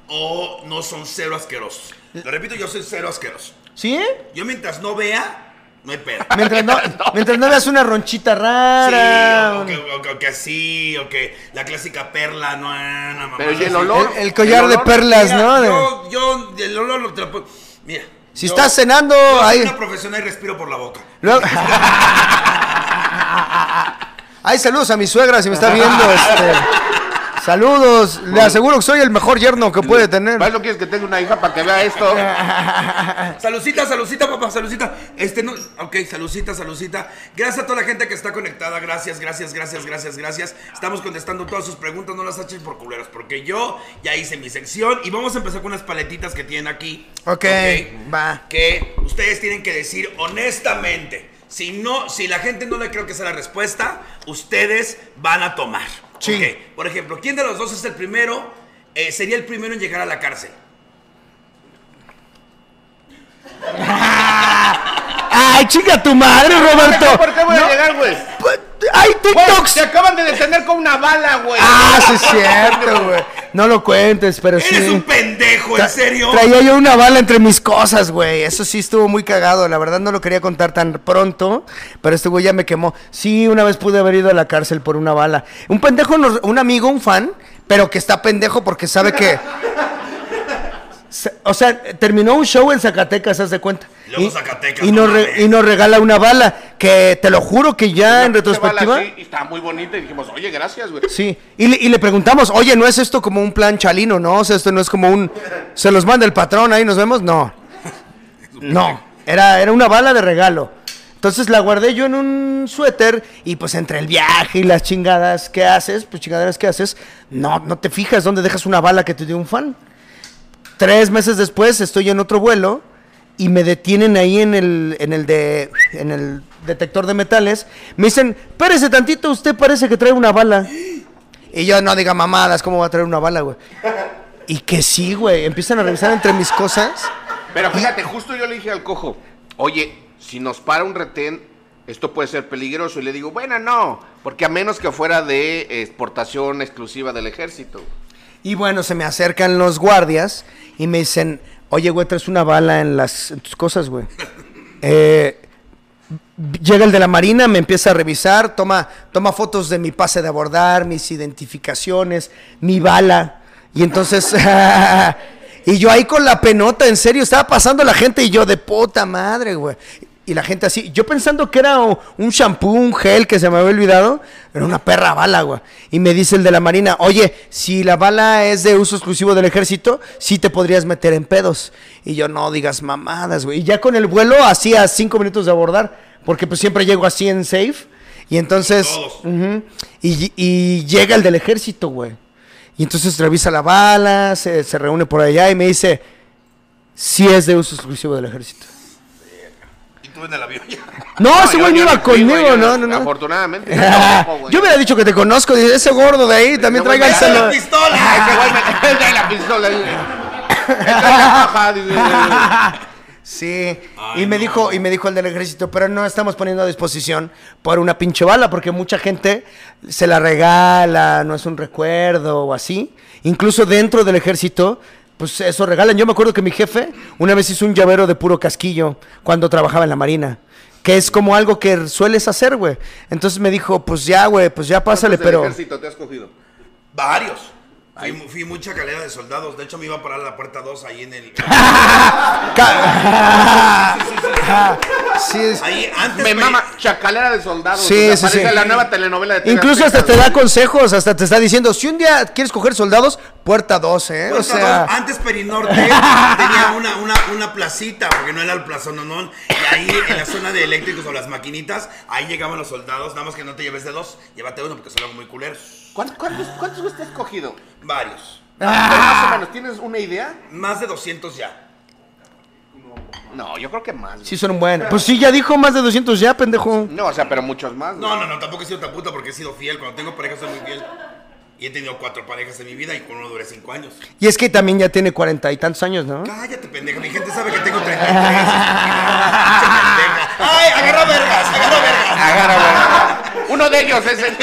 ¿O no son cero asquerosos? Lo repito, yo soy cero asqueroso. ¿Sí? Yo mientras no vea, no hay pedo. Mientras [LAUGHS] no, mientras no veas una ronchita Sí, rara. o, o que, o que- o que así, o que la clásica perla, no, no mamá. Pero y el olor. el, el collar de olor, perlas, Mira, ¿no? Yo, yo, el olor lo te lo puedo- Mira. si yo- estás cenando, Yo soy ahí. una profesional y respiro por la boca. Luego- [LAUGHS] Ay, saludos a mi suegra si me está viendo. Este. Saludos. Le aseguro que soy el mejor yerno que puede tener. ¿Vas no quieres que tenga una hija para que vea esto? [LAUGHS] Salucita, salucita, papá, salucita. Este no, ok, salucita, salucita. Gracias a toda la gente que está conectada. Gracias, gracias, gracias, gracias, gracias. Estamos contestando todas sus preguntas. No las echen por culeros, porque yo ya hice mi sección y vamos a empezar con unas paletitas que tienen aquí. Ok, va. Que ustedes tienen que decir honestamente. Si no, si la gente no le creo que sea la respuesta, ustedes van a tomar. Sí. Por ejemplo, ¿quién de los dos es el primero? eh, sería el primero en llegar a la cárcel. [LAUGHS] Ay, chica tu madre, Roberto. ¿Por qué voy a llegar, güey? pues, Ay, TikToks. te acaban de detener con una bala, güey. Ah, sí es cierto, güey. No lo cuentes, pero sí. Eres un pendejo, ¿en serio? Traía yo una bala entre mis cosas, güey. Eso sí estuvo muy cagado. La verdad no lo quería contar tan pronto, pero este güey ya me quemó. Sí, una vez pude haber ido a la cárcel por una bala. Un pendejo, un amigo, un fan, pero que está pendejo porque sabe que... O sea, terminó un show en Zacatecas, haz de cuenta. Luego y, Zacatecas, y no nos re- y nos regala una bala, que te lo juro que ya en bala retrospectiva... y estaba muy bonita y dijimos, oye, gracias, güey. Sí, y le, y le preguntamos, oye, ¿no es esto como un plan chalino, no? O sea, esto no es como un... ¿Se los manda el patrón ahí, nos vemos? No. No, era, era una bala de regalo. Entonces la guardé yo en un suéter y pues entre el viaje y las chingadas que haces, pues chingaderas que haces, no, no te fijas dónde dejas una bala que te dio un fan. Tres meses después estoy en otro vuelo y me detienen ahí en el, en el de en el detector de metales. Me dicen, espérese tantito, usted parece que trae una bala. Y yo no diga mamadas, ¿cómo va a traer una bala, güey? Y que sí, güey. Empiezan a revisar entre mis cosas. Pero fíjate, justo yo le dije al cojo, oye, si nos para un retén, esto puede ser peligroso. Y le digo, bueno, no, porque a menos que fuera de exportación exclusiva del ejército. Y bueno, se me acercan los guardias y me dicen, oye, güey, traes una bala en, las, en tus cosas, güey. [LAUGHS] Eh, llega el de la Marina, me empieza a revisar, toma, toma fotos de mi pase de abordar, mis identificaciones, mi bala. Y entonces, [LAUGHS] y yo ahí con la penota, en serio, estaba pasando la gente y yo de puta madre, güey. Y la gente así, yo pensando que era un shampoo, un gel que se me había olvidado, era una perra bala, güey. Y me dice el de la Marina, oye, si la bala es de uso exclusivo del ejército, sí te podrías meter en pedos. Y yo, no digas mamadas, güey. Y ya con el vuelo, así a cinco minutos de abordar, porque pues siempre llego así en safe. Y entonces, y llega el del ejército, güey. Y entonces revisa la bala, se, se reúne por allá y me dice, sí es de uso exclusivo del ejército. Y tú en el avión ya. [LAUGHS] No, ese güey no iba conmigo, no, no, no. Afortunadamente. [LAUGHS] yo hubiera dicho que te conozco, dice, ese gordo de ahí, también traiga ¡La pistola! [LAUGHS] Ese güey me trae la pistola. Sí, Ay, y me no. dijo, y me dijo el del ejército, pero no estamos poniendo a disposición por una pinche bala, porque mucha gente se la regala, no es un recuerdo o así. Incluso dentro del ejército, pues eso regalan. Yo me acuerdo que mi jefe una vez hizo un llavero de puro casquillo cuando trabajaba en la marina. Que es como algo que sueles hacer, güey. Entonces me dijo, pues ya, güey, pues ya pásale, ¿Cuántos del pero... ejército te has cogido? Varios. Fui, fui mucha calera de soldados. De hecho, me iba a parar a la puerta 2 ahí en el. [LAUGHS] [LAUGHS] Sí, es- Ahí antes. Me me- mama chacalera de soldados. Sí, o sea, sí, sí. la nueva telenovela de TV Incluso hasta te da consejos, hasta te está diciendo, si un día quieres coger soldados, puerta 12, ¿eh? O Puerta sea, dos, antes Perinorte [LAUGHS] tenía una, una, una placita, porque no era el plazón, no, no. Y ahí en la zona de eléctricos o las maquinitas, ahí llegaban los soldados. Nada más que no te lleves de dos, llévate uno porque son algo muy culeros. ¿Cuántos, cuántos, cuántos güeyes te has cogido? Varios. Pero más o menos, ¿tienes una idea? Más de 200 ya. No, yo creo que más. güey. sí son buenos. Pues sí, ya dijo más de 200 ya, pendejo. No, o sea, pero muchos más. No, no, no, tampoco he sido tan puta porque he sido fiel. Cuando tengo pareja soy muy fiel. Y he tenido cuatro parejas en mi vida y con uno duré cinco años. Y es que también ya tiene cuarenta y tantos años, ¿no? Cállate, pendejo. Mi gente sabe que tengo 33. [LAUGHS] Pinche pendeja. ¡Ay, agarra vergas! ¡Agarra vergas! Agarra, güey. Uno de ellos, ese. [LAUGHS] Él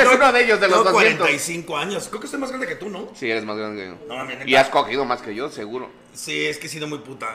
es uno de ellos, de los Tengo 200. 45 años. Creo que estoy más grande que tú, ¿no? Sí, eres más grande que yo. No, y has cogido más que yo, seguro. Sí, es que he sido muy puta.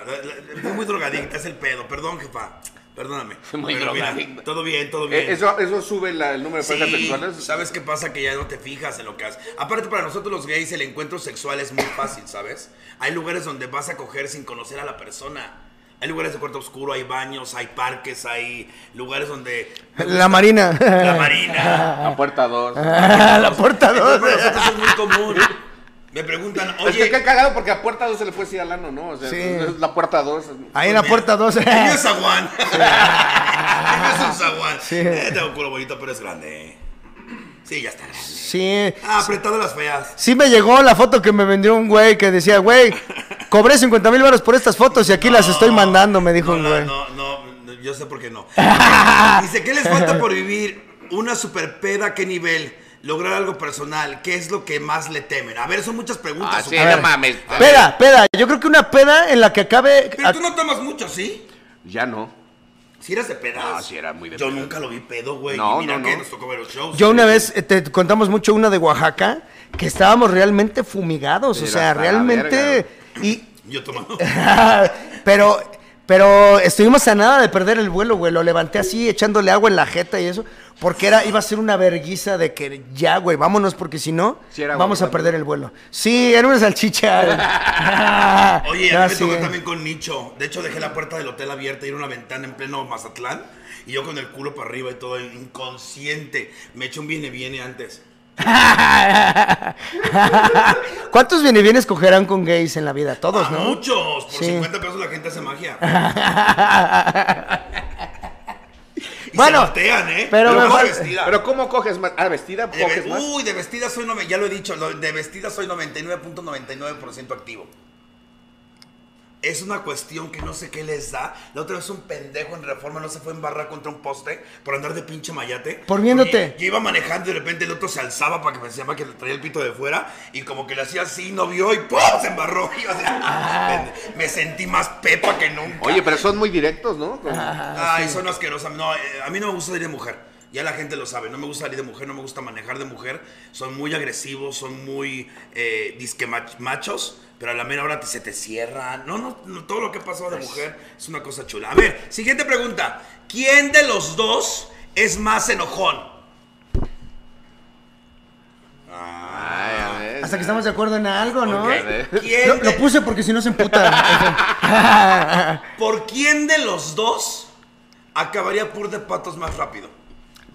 Fui muy drogadicta, es el pedo. Perdón, jefa. Perdóname. Muy Pero mira, drogadicta. todo bien, todo bien. Eh, ¿Eso, ¿Eso sube la- el número de parejas Sí, sexuales? ¿sabes qué pasa? Que ya no te fijas en lo que haces. Aparte, para nosotros los gays, el encuentro sexual es muy fácil, ¿sabes? Hay lugares donde vas a coger sin conocer a la persona. Hay lugares de cuarto oscuro, hay baños, hay parques, hay lugares donde... La Marina. La marina. La puerta 2. [LAUGHS] la puerta Entonces, 2. para nosotros es muy común. Me preguntan, Oye, es que cagado porque a puerta 2 se le puede decir al ano, ¿no? O sea, Sí. es la puerta 2. Ahí en la puerta 2. el mío es zaguán. [LAUGHS] El mío es un zaguán. Sí. Eh, tengo un culo bonito, pero es grande. Sí, ya está grande. Sí. Ah, apretado las feas. Sí me llegó la foto que me vendió un güey que decía, güey, cobré 50 mil baros por estas fotos y aquí las estoy mandando, me dijo no, un no, güey. no, no, no, yo sé por qué no. [LAUGHS] Dice, ¿qué les falta por vivir? Una super peda, ¿qué nivel? Lograr algo personal, ¿qué es lo que más le temen? A ver, son muchas preguntas. Ah, sí, no mames. Peda, peda. Yo creo que una peda en la que acabe. Pero tú no tomas mucho, ¿sí? Ya no. Si eras de pedas. Ah, sí, era muy de Yo pedas. nunca lo vi pedo, güey. No, y mira no, que no. nos tocó ver los shows. Yo una vez eh, te contamos mucho una de Oaxaca que estábamos realmente fumigados, o sea, realmente verga. Y Yo tomando. [LAUGHS] pero pero estuvimos a nada de perder el vuelo, güey. Lo levanté así echándole agua en la jeta y eso, porque era iba a ser una verguiza de que ya, güey, vámonos porque si no Sí, era vamos a perder el vuelo. Sí, era una salchicha. [LAUGHS] [LAUGHS] Oye, No, a mí me tocó también con Nicho. De hecho, dejé la puerta del hotel abierta y era una ventana en pleno Mazatlán. Y yo con el culo para arriba y todo, inconsciente. Me eché un viene-viene antes. [LAUGHS] ¿Cuántos viene bienes cogerán con gays en la vida? Todos, Ah, ¿no? Muchos. Por Sí. 50 pesos la gente hace magia. [LAUGHS] Y Bueno, se ¿eh? pero Pero ¿cómo fal- vestida? Pero ¿cómo coges más? Ah, vestida, De coges más. Uy, de vestida soy, nove- ya lo he dicho, de vestida soy 99.99% activo. Es una cuestión que no sé qué les da. La otra vez un pendejo en reforma no se fue en barra contra un poste por andar de pinche mayate. Por viéndote. Yo iba manejando y de repente el otro se alzaba para que pensaba que le traía el pito de fuera y como que le hacía así, no vio y ¡pum! se embarró. [LAUGHS] Y yo así, Ah. me sentí más pepa que nunca. Oye, pero son muy directos, ¿no? Como- Ay, son asquerosas. No, eh, a mí no me gusta salir de mujer. Ya la gente lo sabe. No me gusta salir de mujer, no me gusta manejar de mujer. Son muy agresivos, son muy eh, disque mach- machos. Pero a la mera hora te- se te cierran. No, no, no, todo lo que ha pasado de mujer es una cosa chula. A ver, siguiente pregunta. ¿Quién de los dos es más enojón? Ay, a ver. Hasta que estamos de acuerdo en algo, ¿no? ¿Quién Lo, de- lo puse porque si no se emputa. [LAUGHS] ¿Por quién de los dos acabaría Pur de Patos más rápido?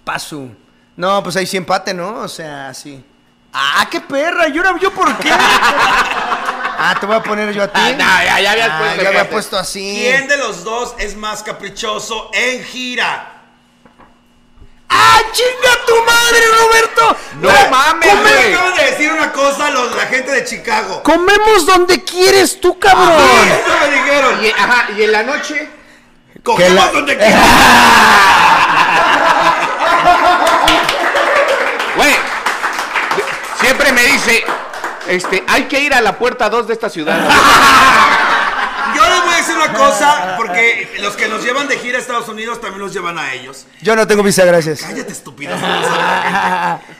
Paso. No, pues ahí sí empate, ¿no? O sea, sí. ¡Ah, qué perra! ¿Y ahora yo por qué? [LAUGHS] ah, te voy a poner yo a ti. Ah, no, ya- ya habías Ah, puesto yo había puesto así. ¿Quién de los dos es más caprichoso en gira? ¡Ah, chinga tu madre, Roberto! No Ah, mames, Me güey. acaban de decir una cosa los, la gente de Chicago. Comemos donde quieres tú, cabrón. Eso me dijeron. Y, ajá, y en la noche. Cogemos la- donde quieras. [LAUGHS] Güey, siempre me dice, este, hay que ir a la puerta 2 de esta ciudad. Yo les voy a decir una cosa, porque los que nos llevan de gira a Estados Unidos también los llevan a ellos. Yo no tengo visa, gracias. Cállate, estúpido.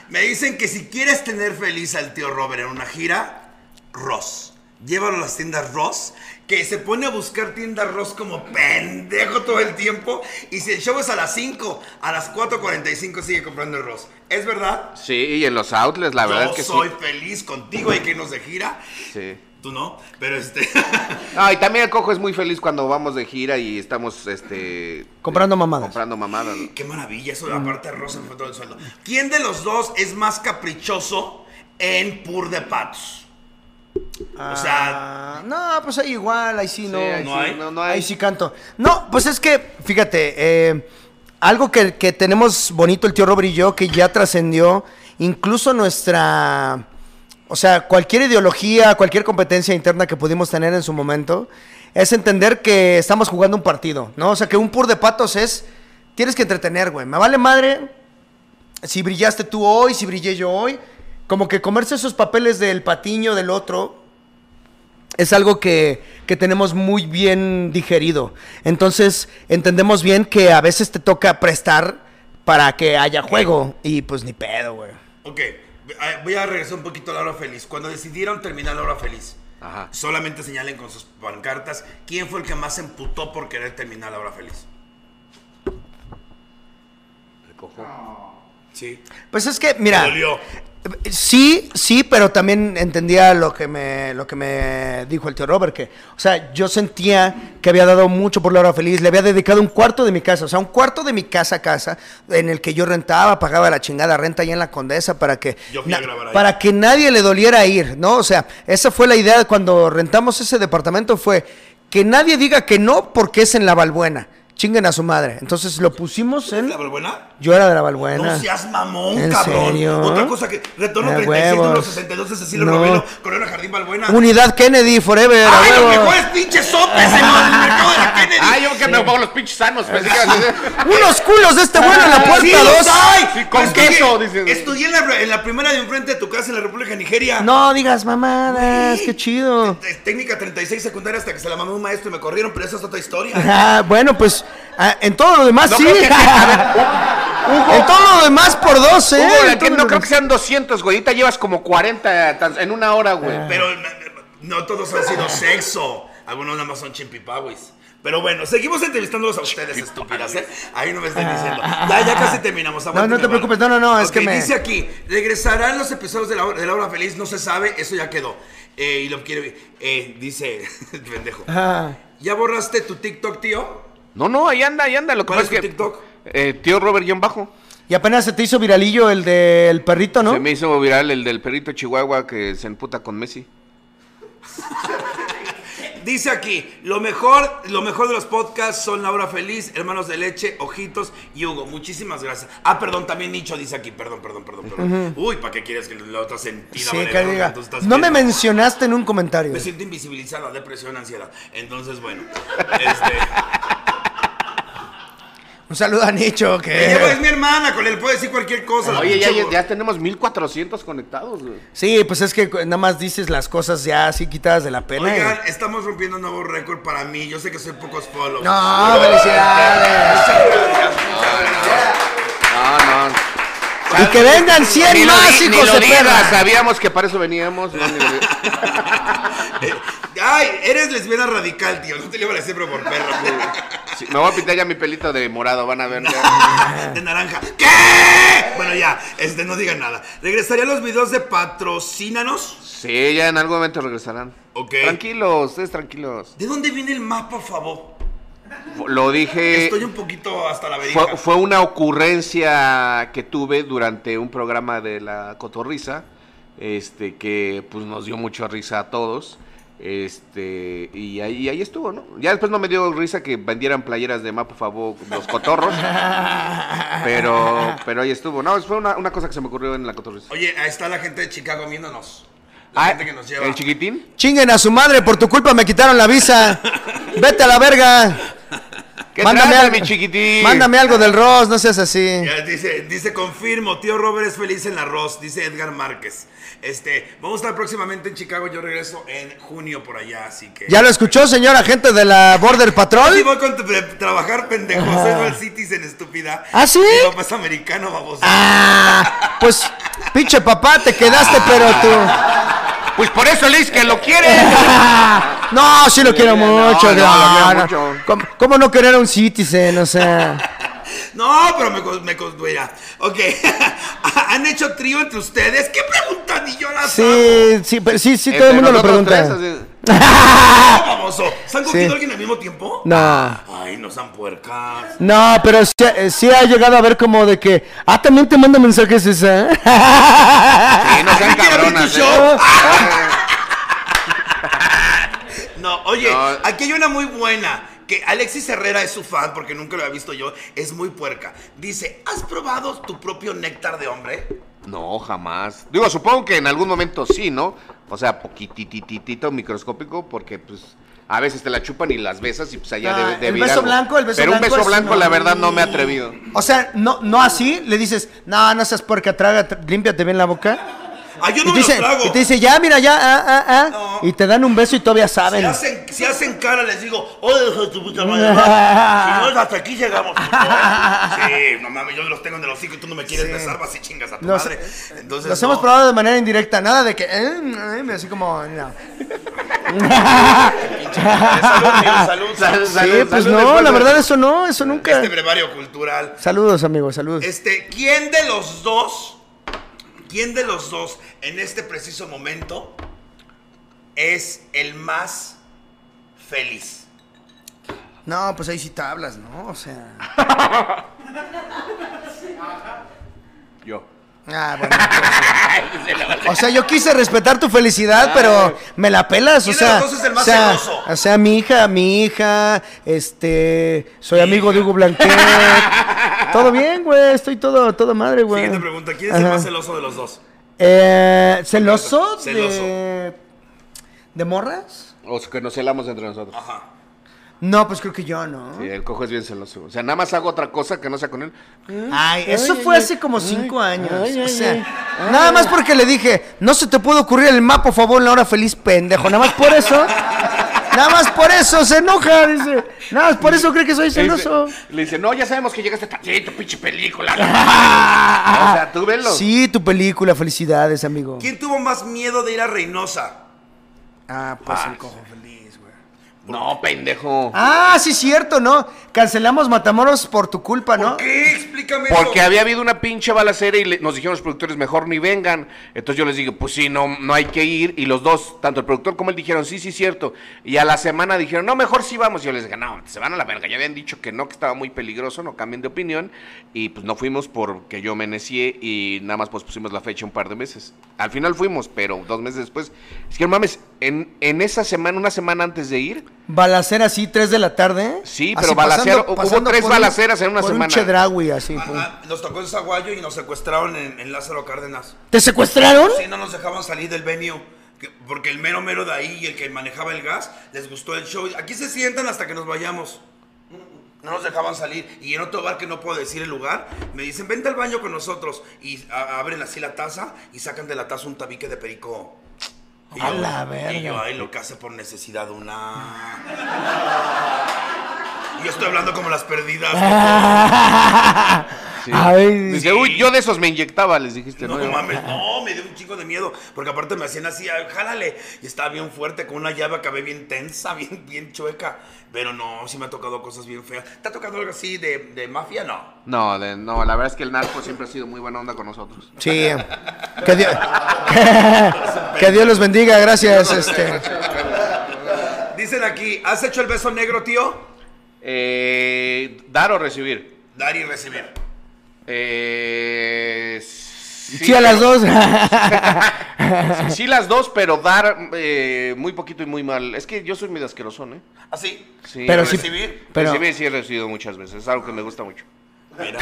Me dicen que si quieres tener feliz al tío Robert en una gira, Ross. Llévalo a las tiendas Ross, que se pone a buscar tiendas Ross como pendejo todo el tiempo. Y si el show es a las 5, a las 4.45 sigue comprando el Ross. ¿Es verdad? Sí, y en los outlets, la verdad Yo es que soy sí. feliz contigo, hay que irnos de gira. Sí. Tú no, pero este. [LAUGHS] No, y también el cojo es muy feliz cuando vamos de gira y estamos, este... Comprando mamadas. Comprando mamadas. ¿no? Qué maravilla, eso aparte de Ross se me fue todo el sueldo. ¿Quién de los dos es más caprichoso en Pur de Patos? O sea, Ah, no, pues ahí igual, ahí sí no. Sí, ahí ¿no sí, hay? No, no Ahí hay. sí canto. No, pues es que, fíjate, eh, algo que, que tenemos bonito el tío Robert y yo, que ya trascendió incluso nuestra, o sea, cualquier ideología, cualquier competencia interna que pudimos tener en su momento, es entender que estamos jugando un partido, ¿no? O sea, que un pur de patos es, tienes que entretener, güey. Me vale madre si brillaste tú hoy, si brillé yo hoy. Como que comerse esos papeles del patiño del otro, es algo que, que tenemos muy bien digerido. Entonces, entendemos bien que a veces te toca prestar para que haya juego. Y pues ni pedo, güey. Ok, voy a regresar un poquito a la hora feliz. Cuando decidieron terminar la hora feliz, Ajá. solamente señalen con sus pancartas quién fue el que más se emputó por querer terminar la hora feliz. Sí. Pues es que, mira. Sí, sí, pero también entendía lo que me lo que me dijo el tío Robert, que, o sea, yo sentía que había dado mucho por la hora feliz, le había dedicado un cuarto de mi casa, o sea, un cuarto de mi casa a casa, en el que yo rentaba, pagaba la chingada renta allá en la Condesa para que para que nadie le doliera ir, ¿no? O sea, esa fue la idea cuando rentamos ese departamento fue que nadie diga que no porque es en la Balbuena. Chinguen a su madre. Entonces lo pusimos en ¿La buena? Yo era de la Balbuena. No seas mamón, ¿En cabrón. serio? Otra cosa que retorno De 36 huevos. número 62 de Cecilio No. Romero, Corona Jardín Balbuena. Unidad Kennedy Forever. ¡Ay, lo huevo. mejor es pinche sopes en el mercado de la Kennedy! Ah, yo que me pongo los pinches sanos. pensé que Unos culos de este bueno en la puerta ¡Sí, 2. los hay! Sí, con Estudié- queso, dices. Estudié en la, en la primera de enfrente de tu casa en la República de Nigeria. No digas mamadas, qué chido. Técnica 36 secundaria hasta que se la mamó un maestro y me corrieron, pero esa es otra historia. Ah, bueno, pues ah, en todo lo demás No sí. [LAUGHS] en todo lo demás por dos, ¿eh? Hugo, En que no creo que sean 200, güey. Ahorita llevas como 40 tan- en una hora, güey. Pero no, no todos han sido sexo. Algunos nada más son chimpipawis. Pero bueno, seguimos entrevistándolos a ustedes, estúpidas, ¿eh? Ahí no me estén diciendo. Ya, ya casi terminamos. no aguántenme, te vale. preocupes, no, no, no, es Ok, que me- Dice aquí, regresarán los episodios de la, hora- de la hora feliz, no se sabe, eso ya quedó. Eh, y lo quiere... Eh, dice, [LAUGHS] pendejo. Ah. ¿Ya borraste tu TikTok, tío? No, no, ahí anda, ahí anda. Lo que ¿Cuál pasa es tu que. TikTok? Eh, tío Robert John Bajo. Y apenas se te hizo viralillo el del perrito, ¿no? Se me hizo viral el del perrito Chihuahua que se emputa con Messi. [LAUGHS] Dice aquí, lo mejor, lo mejor de los podcasts son La Hora Feliz, Hermanos de Leche, Ojitos y Hugo. Muchísimas gracias. Ah, perdón, también Nicho dice aquí, perdón, perdón, perdón, perdón. Uy, ¿para qué quieres que la otra sentida? Sí, que diga. No me mencionaste en un comentario. Me siento invisibilizada, depresión, ansiedad. Entonces, bueno, [LAUGHS] este... Un saludo a Nicho, ella es que... mi hermana, con él puede decir cualquier cosa. Oye, ya, ya, ya tenemos 1400 conectados, güey. Sí, pues es que nada más dices las cosas ya así quitadas de la pena. y- Oigan, estamos rompiendo un nuevo récord para mí. Yo sé que soy pocos follows. No, felicidades. No, no. Y que vengan 100 Ni lo más, ni hijos de perra. Sabíamos que para eso veníamos. no, [LAUGHS] Ay, eres lesbiana radical, tío. No te le a decir, pero por perro. Sí, me voy a pintar ya mi pelito de morado, van a ver. ya. [LAUGHS] de naranja. ¿Qué? Bueno, ya, este, no digan nada. Regresaría a los videos de patrocínanos. Sí, ya en algún momento regresarán. Ok. Tranquilos, ustedes tranquilos. ¿De dónde viene el mapa, por favor? Lo dije. Estoy un poquito hasta la verija. Fue, fue una ocurrencia que tuve durante un programa de la Cotorrisa, este, que pues nos dio mucha risa a todos. Este, y ahí, ahí estuvo, ¿no? Ya después no me dio risa que vendieran playeras de Mapo Favor los cotorros. [LAUGHS] pero, pero ahí estuvo. No, fue una, una cosa que se me ocurrió en la Cotorrisa. Oye, ahí está la gente de Chicago viéndonos. La Ah, gente que nos lleva. ¿El chiquitín? Chinguen a su madre, por tu culpa me quitaron la visa. [LAUGHS] Vete a la verga. ¿Qué Mándame trata, algo- mi chiquitín? Mándame algo del Ross, no seas así. Dice, dice, confirmo, tío Robert es feliz en la arroz, dice Edgar Márquez. Este, vamos a estar próximamente en Chicago, yo regreso en junio por allá, así que... ¿Ya lo escuchó, señor agente de la Border Sí, Patrol? voy con trabajar, pendejo, soy Dual Citizen, estúpida. ¿Ah, sí? Mi papá es americano, baboso. Ah, pues, pinche papá, te quedaste, pero tú. Pues por eso le dices que lo quiere. [LAUGHS] No, sí lo quiero no, mucho, no, lo no, quiero no. mucho. ¿Cómo, cómo no querer a un citizen? O sea. [LAUGHS] No, pero me, me ya. Ok. [LAUGHS] ¿Han hecho trío entre ustedes? ¿Qué pregunta? Ni yo la Sí, sí, pero sí, sí, todo el mundo lo pregunta. tres, baboso. ¿Se han cogido Sí. a alguien al mismo tiempo? No. Ay, no sean puercas. No, pero sí, eh, sí ha llegado a ver como de que. Ah, también te manda mensajes esa. [LAUGHS] Sí, no sean ¿Quiere abrir tu cabronas. ¿eh? [LAUGHS] No, oye, No. aquí hay una muy buena. Que Alexis Herrera es su fan, porque nunca lo había visto yo. Es muy puerca. Dice, ¿has probado tu propio néctar de hombre? No, jamás. Digo, supongo que en algún momento sí, ¿no? O sea, poquitititito microscópico, porque pues a veces te la chupan y las besas y pues allá Ah, debe, debe el beso algo. blanco, el beso Pero un blanco beso es blanco, no. la verdad, no me he atrevido. O sea, no, no así, le dices, no, no seas puerca, traga, tr- límpiate bien la boca. Ay, yo Y no te, me dice, lo trago. y te dice, ya, mira, ya, ah, ah, ah. No. Y te dan un beso y todavía Si saben. hacen, si hacen cara, les digo, oh, de tu puta madre. Si no hasta aquí llegamos. [LAUGHS] Sí, no mames, yo los tengo en el hocico y tú no me quieres besar, vas y chingas a tu Los- madre. Entonces, Los no. hemos probado de manera indirecta, nada de que. eh, eh, así como. no. Salud, amigo, salud, salud. Sí, Salud, pues salud no, la verdad, eso no, eso nunca. Este brevario cultural. Saludos, amigos, saludos. Este, ¿quién de los dos, quién de los dos en este preciso momento es el más feliz? No, pues ahí sí te hablas, ¿no? O sea. [LAUGHS] Yo. Ah, bueno. [LAUGHS] pues, o sea, yo quise respetar tu felicidad, pero me la pelas, o ¿Quién de sea. es el más o sea, celoso? O sea, mi hija, mi hija, este, soy amigo de Hugo Blanquet. [LAUGHS] todo bien, güey, estoy todo, todo madre, güey. Siguiente pregunta, ¿quién es el más celoso de los dos? Eh, celoso, Celoso. de de morras? O sea, que nos celamos entre nosotros. Ajá. No, pues creo que yo, ¿no? Sí, el cojo es bien celoso. O sea, nada más hago otra cosa que no sea con él. Ay, eso ay, fue ay, hace como cinco ay, años. ay, o sea, ay, ay. nada más porque le dije, no se te puede ocurrir el mapa, por favor, en la hora feliz, pendejo. Nada más por eso. Nada más por eso se enoja, dice. Nada más por eso cree que soy celoso. le dice, no, ya sabemos que llegaste tan sí, tu pinche película. [LAUGHS] o sea, tú velo. Sí, tu película, felicidades, amigo. ¿Quién tuvo más miedo de ir a Reynosa? Ah, pues Ah, el cojo feliz. No, pendejo. Ah, sí, cierto, ¿no? Cancelamos Matamoros por tu culpa, ¿no? ¿Por qué? Explícame Porque eso. había habido una pinche balacera y le- nos dijeron los productores, mejor ni vengan. Entonces yo les dije, pues sí, no, no hay que ir. Y los dos, tanto el productor como él, dijeron, sí, sí, cierto. Y a la semana dijeron, no, mejor sí vamos. Y yo les dije, no, se van a la verga. Ya habían dicho que no, que estaba muy peligroso, no cambien de opinión. Y pues no fuimos porque yo me necié y nada más pues pusimos la fecha un par de meses. Al final fuimos, pero dos meses después. Es que no mames, en, en esa semana, una semana antes de ir, Balacera así, 3 de la tarde. Sí, Así pero balacero- hubo pasando tres por un- balaceras en una por semana. Un chedraui, así. Ah, pum. ah, nos tocó en Zaguayo y nos secuestraron en, en Lázaro Cárdenas. ¿Te secuestraron? Sí, no nos dejaban salir del venue. que- Porque el mero mero de ahí y el que manejaba el gas les gustó el show. Aquí se sientan hasta que nos vayamos. No nos dejaban salir. Y en otro bar que no puedo decir el lugar, me dicen, vente al baño con nosotros. Y a- abren así la taza y sacan de la taza un tabique de perico. Y A yo- la verga. Y yo, ay, lo que hace por necesidad una... Y yo estoy hablando como las perdidas. [LAUGHS] sí. Ay, dice, uy, yo de esos me inyectaba, les dijiste, No, ¿no? mames, no, me dio un chingo de miedo. Porque aparte me hacían así, "Ay, jálale. Y estaba bien fuerte, con una llave acabé bien tensa, [LAUGHS] bien, bien chueca. Pero no, sí me ha tocado cosas bien feas. ¿Te ha tocado algo así de, de mafia? No. No, de- no, la verdad es que el narco siempre ha sido muy buena onda con nosotros. Sí. [LAUGHS] Que Dios, [LAUGHS] que Dios los bendiga, gracias. Este. Dicen aquí, ¿has hecho el beso negro, tío? Eh, ¿Dar o recibir? Dar y recibir. Eh, Sí, a las dos. [LAUGHS] Sí, las dos, pero dar eh, muy poquito y muy mal. Es que yo soy medio asquerosón, ¿eh? ¿Así? Sí. Pero sí. recibir. Pero, Recibir sí he recibido muchas veces, es algo que me gusta mucho. Mira.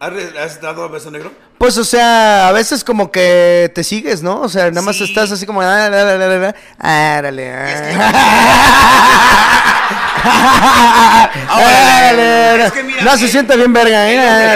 ¿Has, dado beso negro? pues, o sea, a veces como que te sigues, ¿no? O sea, nada más Sí. estás así como. Ah, la, la, la, ah. Es [LAUGHS] que mira, No se siente bien verga, ¿eh?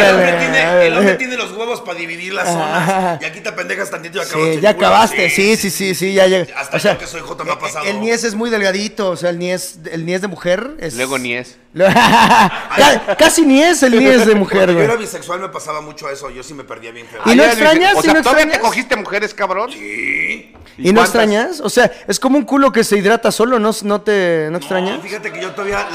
El hombre, tiene, el hombre árale. tiene los para dividir las zonas. Y aquí te pendejas tantito y acabas Sí, ya acabaste, sí, sí, sí, sí, ya llega. Hasta o sea, yo que soy J me ha pasado. El niés es muy delgadito, o sea, el niés, el niés de mujer es... Luego ni es. [LAUGHS] Ca- Casi ni es el niés de mujer, Cuando yo güey. era bisexual me pasaba mucho eso. Yo sí me perdía bien feo. ¿Y no extrañas? O ¿Y sea, no ¿todavía te extrañas? cogiste mujeres, cabrón? Sí. ¿Y no extrañas? O sea, es como un culo que se hidrata solo, ¿no, no te no extrañas? No, fíjate que yo todavía. La,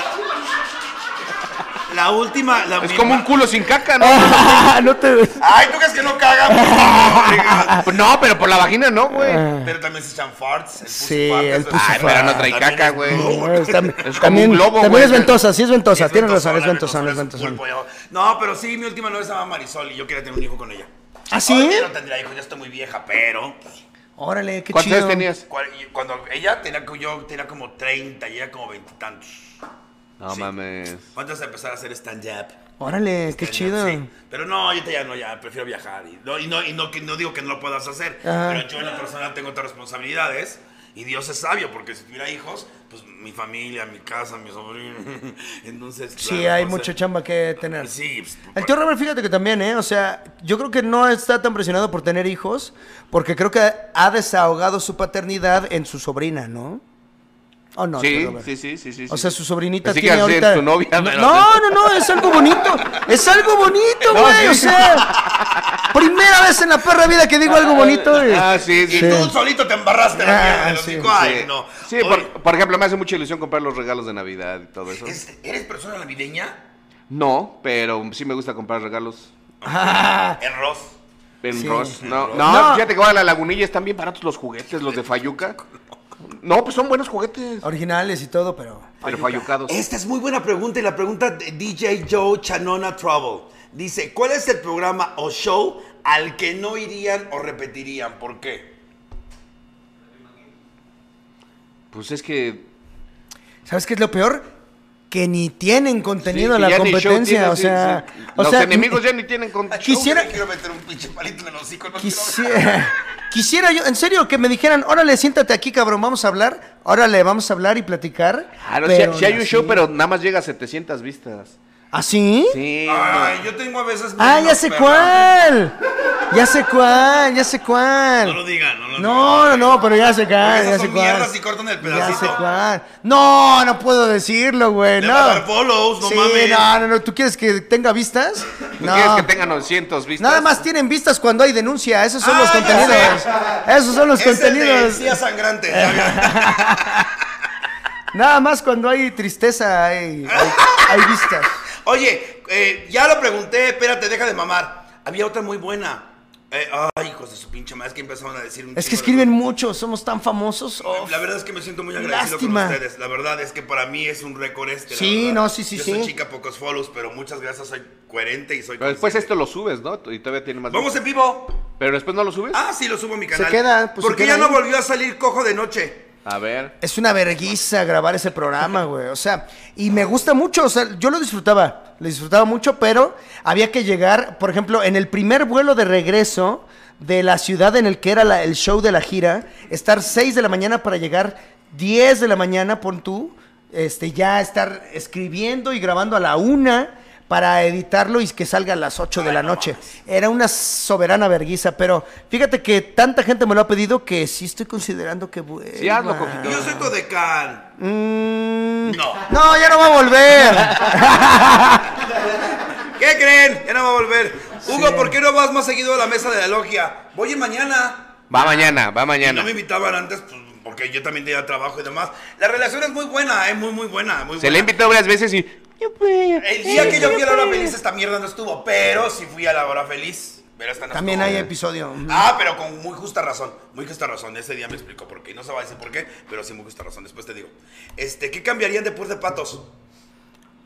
la última. La Es como un culo sin caca, ¿no? [LAUGHS] no te... Ay, ¿tú crees que no caga? [LAUGHS] No, pero por la vagina no, güey. Pero también se echan farts. El Sí, el es- Ay, pero no trae también caca, es- güey. No, es tam- Es como también un globo, también güey. es ventosa, sí es ventosa, Es tienes razón, es ventosona, es yo- No, pero sí, mi última novia se llama Marisol y yo quería tener un hijo con ella. ¿Ah, sí? Oye, no tendría hijos, ya estoy muy vieja, pero. Órale, qué ¿Cuántos chido. años tenías? Cuando ella tenía, yo tenía como 30 y ella como 20 y tantos. No Sí. mames. De empezar a hacer stand-up. Órale, qué chido. Sí. Pero no, ahorita ya no, ya prefiero viajar. Y no, y no, y no, que no digo que no lo puedas hacer, Ajá. pero yo en lo personal tengo otras responsabilidades. Y Dios es sabio, porque si tuviera hijos, pues mi familia, mi casa, mi sobrino. [LAUGHS] Entonces. Sí, claro, hay mucha chamba que tener. Sí, pues, El tío Robert, fíjate que también, ¿eh? O sea, yo creo que no está tan presionado por tener hijos, porque creo que ha desahogado su paternidad en su sobrina, ¿no? ¿O no? sí, sí, sí, sí, sí. O sea, su sobrinita Pensé que tiene ser ahorita. tu novia, no, pero- no, no, no, es algo bonito. Es algo bonito, No, güey. sí. O sea, primera vez en la perra vida que digo algo bonito. güey. Ah, sí, sí. Y tú solito te embarraste la Ah, sí. hocico. Ay, no. Sí, por, por ejemplo, me hace mucha ilusión comprar los regalos de Navidad y todo eso. ¿es- ¿Eres persona navideña? No, pero sí me gusta comprar regalos Ah, En Ross. en Sí. Ross. No, no, No. fíjate que va a la lagunilla, están bien baratos los juguetes, los de Fayuca. [LAUGHS] No, pues son buenos juguetes, originales y todo, pero. pero fayucados. Esta es muy buena pregunta y la pregunta de DJ Joe Chanona Trouble. Dice, ¿cuál es el programa o show al que no irían o repetirían? ¿Por qué? Pues es que ¿Sabes qué es lo peor? Que ni tienen contenido Sí, que la competencia. o sea, sí. o los sea, enemigos ya ni tienen con Quisiera- Yo quiero meter un pinche palito en el hocico. No quiero- Quisiera, quisiera yo, en serio, que me dijeran, órale, siéntate aquí, cabrón, vamos a hablar. Órale, vamos a hablar y platicar. Claro, sí hay un así- show, pero nada más llega a 700 vistas. ¿Ah, sí? Sí. Ay, yo tengo a veces... Ah, ya sé perra. cuál. Ya sé cuál, ya sé cuál. No lo digan, no lo digan. No, no, no, pero ya sé cuál, ya sé son cuál. mierdas y cortan el Ya pedacito. sé cuál. No, no puedo decirlo, güey. Le No. va a dar follows, no sí, mames. no, no, no. ¿Tú quieres que tenga vistas? ¿Tú No. quieres que tenga 900 vistas? Nada más tienen vistas cuando hay denuncia. Esos son Ah, los ya contenidos. sé. Esos son los Es el de contenidos. sangrante. [LAUGHS] Nada más cuando hay tristeza hay, hay, hay vistas. Oye, eh, ya lo pregunté, espérate, deja de mamar. Había otra muy buena. Eh, ay, hijos de su pinche madre, es que empezaron a decir un Es que de escriben mucho, somos tan famosos. Oh, La verdad es que me siento muy agradecido Lástima. con ustedes. La verdad es que para mí es un récord este. Sí, no, sí, sí, Yo sí. soy chica pocos follows, pero muchas gracias, soy coherente y soy Pero después esto lo subes, ¿no? Y todavía tiene más Vamos en vivo. Pero después no lo subes. Ah, sí, lo subo a mi canal. queda, pues, se Porque queda ya no volvió a salir cojo de noche. A ver. Es una verguiza grabar ese programa, güey. O sea, y me gusta mucho. O sea, yo lo disfrutaba. Lo disfrutaba mucho, pero había que llegar, por ejemplo, en el primer vuelo de regreso de la ciudad en el que era el show de la gira, estar 6 de la mañana para llegar 10 de la mañana, pon tú, este, ya estar escribiendo y grabando a la una para editarlo y que salga a las 8 de la noche. Era una soberana verguiza, pero fíjate que tanta gente me lo ha pedido que sí estoy considerando que vuelva. Sí, hazlo, Coquito. Y yo soy Codecán. Mm, No. No, ya no va a volver. [LAUGHS] ¿Qué creen? Ya no va a volver. Hugo, ¿por qué no vas más seguido a la mesa de la logia? Voy en mañana. Va mañana, va Y mañana. no me invitaban antes, pues, porque yo también tenía trabajo y demás. La relación es muy buena, es muy, muy buena. Muy Se le buena. invitó varias veces y. El día que yo fui a la hora feliz, esta mierda no estuvo, pero sí fui a la hora feliz. Pero esta no También estuvo. hay episodio. Ah, pero con muy justa razón, muy justa razón. Ese día me explicó por qué. No se va a decir por qué, pero sí muy justa razón. Después te digo. Este, ¿qué cambiarían de de patos?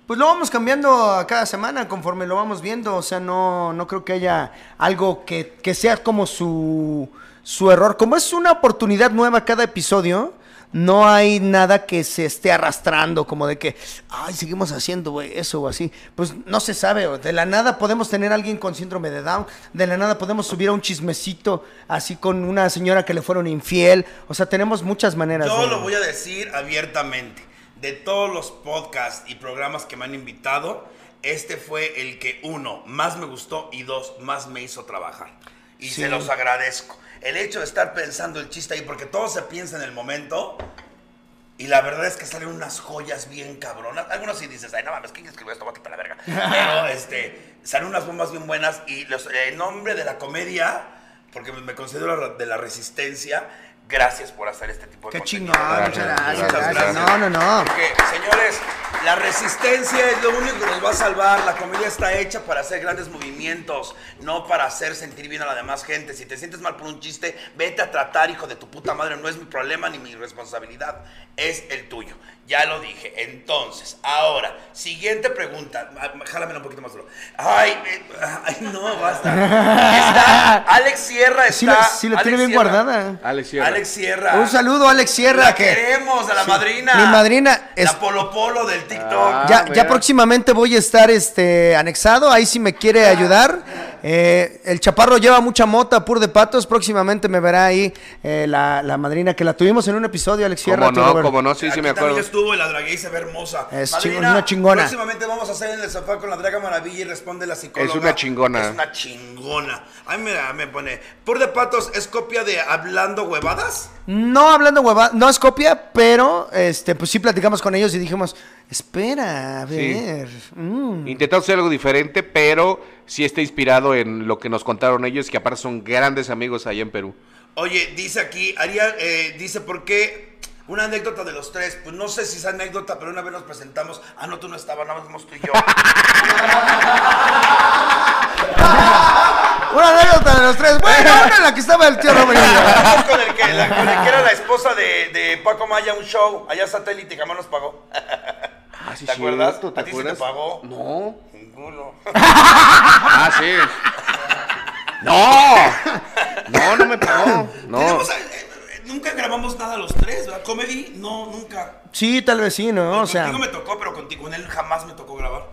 Pues lo vamos cambiando a cada semana conforme lo vamos viendo. O sea, no, no creo que haya algo que, que sea como su, su error. Como es una oportunidad nueva cada episodio, no hay nada que se esté arrastrando, como de que, ay, seguimos haciendo güey, eso o así. Pues no se sabe. De la nada podemos tener a alguien con síndrome de Down. De la nada podemos subir a un chismecito así con una señora que le fueron infiel. O sea, tenemos muchas maneras. Yo de- lo voy a decir abiertamente. De todos los podcasts y programas que me han invitado, este fue el que uno, más me gustó y dos, más me hizo trabajar. Y Sí. se los agradezco. El hecho de estar pensando el chiste ahí, porque todo se piensa en el momento. Y la verdad es que salen unas joyas bien cabronas. Algunos sí dices, ay, no mames, ¿quién escribió esto? Vete para la verga. Pero, [LAUGHS] este, salen unas bombas bien buenas. Y los, en nombre de la comedia, porque me- considero de la resistencia, gracias por hacer este tipo de Qué chingón, muchas gracias, gracias, gracias. gracias. No, no, no. Porque, señores, la resistencia es lo único que nos va a salvar. La comedia está hecha para hacer grandes movimientos, no para hacer sentir bien a la demás gente. Si te sientes mal por un chiste, vete a tratar, hijo de tu puta madre. No es mi problema ni mi responsabilidad, es el tuyo. Ya lo dije. Entonces, ahora, siguiente pregunta. Ah, Jálamela un poquito más duro. Ay, eh, ay, no, basta. Está Alex Sierra está. Sí la, sí la tiene bien Sierra. guardada. Alex Sierra. Alex Sierra. Un saludo Alex Sierra. La que queremos, a la Sí. madrina. Mi madrina es- La Polo Polo del TikTok. Ah, ya, mira. ya próximamente voy a estar este, anexado. Ahí si me quiere ayudar. Eh, el chaparro lleva mucha mota, pur de patos. Próximamente me verá ahí eh, la, la madrina que la tuvimos en un episodio, Alex Sierra. Como no, Robert. como no, sí, sí me también acuerdo. estuvo y la dragué y se ve hermosa. Es Madrina, chingona, una chingona. Próximamente vamos a hacer en el sofá con la Draga Maravilla y responde la psicóloga. Es una chingona. Es una chingona. A mí me, me pone. Pur de patos es copia de Hablando Huevadas. No hablando hueva, no es copia, pero este, pues sí platicamos con ellos y dijimos, espera, a ver. mm". Intentamos hacer algo diferente, pero sí está inspirado en lo que nos contaron ellos, que aparte son grandes amigos allá en Perú. Oye, dice aquí, Ariel, eh, dice, ¿por qué? Una anécdota de los tres. Pues no sé si es anécdota, pero una vez nos presentamos. Ah, no, tú no estabas, nada más tú y yo. [LAUGHS] Una anécdota de los tres. Bueno, [LAUGHS] una en la que estaba el tío Robert. Fuimos con el que, la- con el que era la esposa de, de Paco Maya, un show. Allá satélite, jamás nos pagó. [LAUGHS] Ah, sí, ¿Te acuerdas? cierto, ¿te ¿A ti sí te acuerdas? pagó? No. Ninguno. [LAUGHS] Ah, sí. No. No, no me pagó. No. Tenemos, eh, nunca grabamos nada los tres, ¿verdad? Comedy, no, nunca. Sí, tal vez sí, ¿no? O sea, Contigo me tocó, pero contigo, con él jamás me tocó grabar.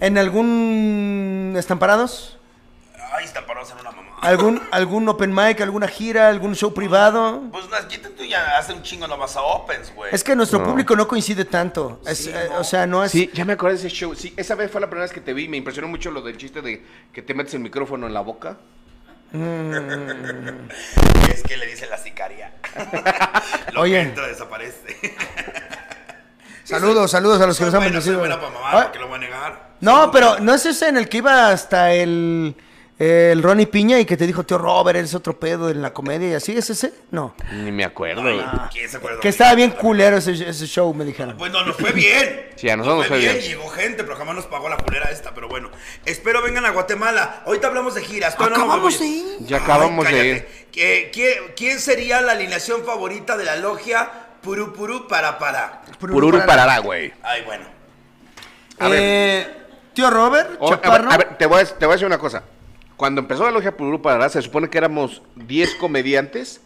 ¿en algún estamparados? Ay, está parados en una mamá. ¿Algún, ¿Algún open mic, alguna gira, algún show privado? Pues no, aquí tú ya hace un chingo no vas a Opens, güey. Es que nuestro No. público no coincide tanto. Es, Sí, eh, no. O sea, no es... Sí, ya me acordé de ese show. Sí, esa vez fue la primera vez que te vi. Me impresionó mucho lo del chiste de que te metes el micrófono en la boca. [LAUGHS] Es que le dice la sicaria. [LAUGHS] Lo Oye. que entra desaparece. [LAUGHS] Saludos, saludos a los que nos han bueno, soy bendecido. buena para mamar, Ah, ¿por qué lo voy a negar? No, pero no es ese en el que iba hasta el, el Ronnie Piña y que te dijo, tío Robert, eres otro pedo en la comedia y así, ¿es ese? No. Ni me acuerdo. Güey. ¿Quién se acuerda? Que estaba bien culero ese, ese show, me dijeron. Pues no, nos fue bien. [LAUGHS] Sí, a nosotros Nos fue bien. Llegó gente, pero jamás nos pagó la culera esta. Pero bueno, espero vengan a Guatemala. Ahorita hablamos de giras. todavía no nos Acabamos de ir. Ya acabamos de cállate. ir. ¿Qué- qué- ¿Quién sería la alineación favorita de la logia Puru Puru para para? Pururu parará, güey. Ay, bueno. A ver. Eh, tío Robert, O- a ver, Chaparro. a ver, te, voy a, te voy a decir una cosa. Cuando empezó la logia Pururu Parará, se supone que éramos 10 comediantes,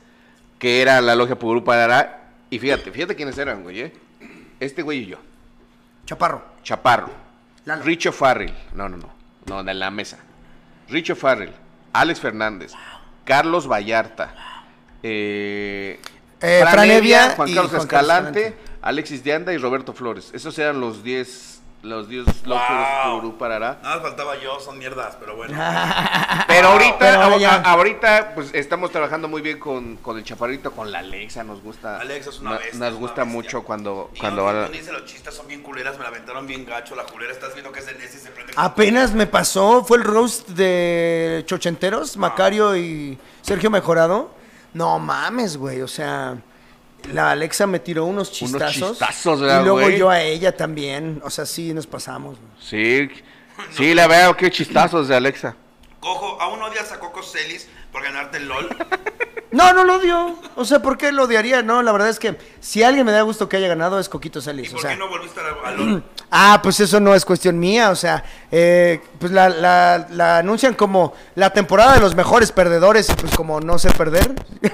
que era la logia Pururu Parará. Y fíjate, fíjate quiénes eran, güey. ¿eh? Este güey y yo. Chaparro. Chaparro. Lalo. Richo Farrell. No, no, no. No, de la mesa. Richo Farrell. Alex Fernández. Carlos Vallarta. Eh, Eh, Fran Evia Juan Carlos Juan Escalante. Alexis de Anda y Roberto Flores. Esos eran los 10 los 10 logios Wow. Parará. Nada más faltaba yo, son mierdas, pero bueno. [LAUGHS] Pero ahorita, Pero a- ya. a- ahorita, pues estamos trabajando muy bien con, con el chaparrito, con la Alexa, nos gusta. Alexa es una no- bestia, es Nos gusta bestia. mucho cuando, Y cuando no, ahora- dice los chistes son bien culeras, me la aventaron bien gacho, la culera, estás viendo que es de Nessie se prende. Apenas me pasó, fue el roast de Chochenteros, Macario y Sergio Mejorado. No mames, güey, o sea, la Alexa me tiró unos chistazos. chistazos, ¿verdad, Y luego güey? yo a ella también, o sea, sí nos pasamos. güey. Sí, sí, la veo, qué chistazos de Alexa. Cojo, aún odias a Coco Celis por ganarte el LOL. [LAUGHS] No, no lo odio. O sea, ¿por qué lo odiaría? No, la verdad es que si alguien me da gusto que haya ganado es Coquito ¿Y Celis. O por sea, qué no volviste a, a LOL? [CLEARS THROAT] Ah, pues eso no es cuestión mía, o sea, eh, pues la, la- la anuncian como la temporada de los mejores perdedores y pues como no sé perder. [LAUGHS]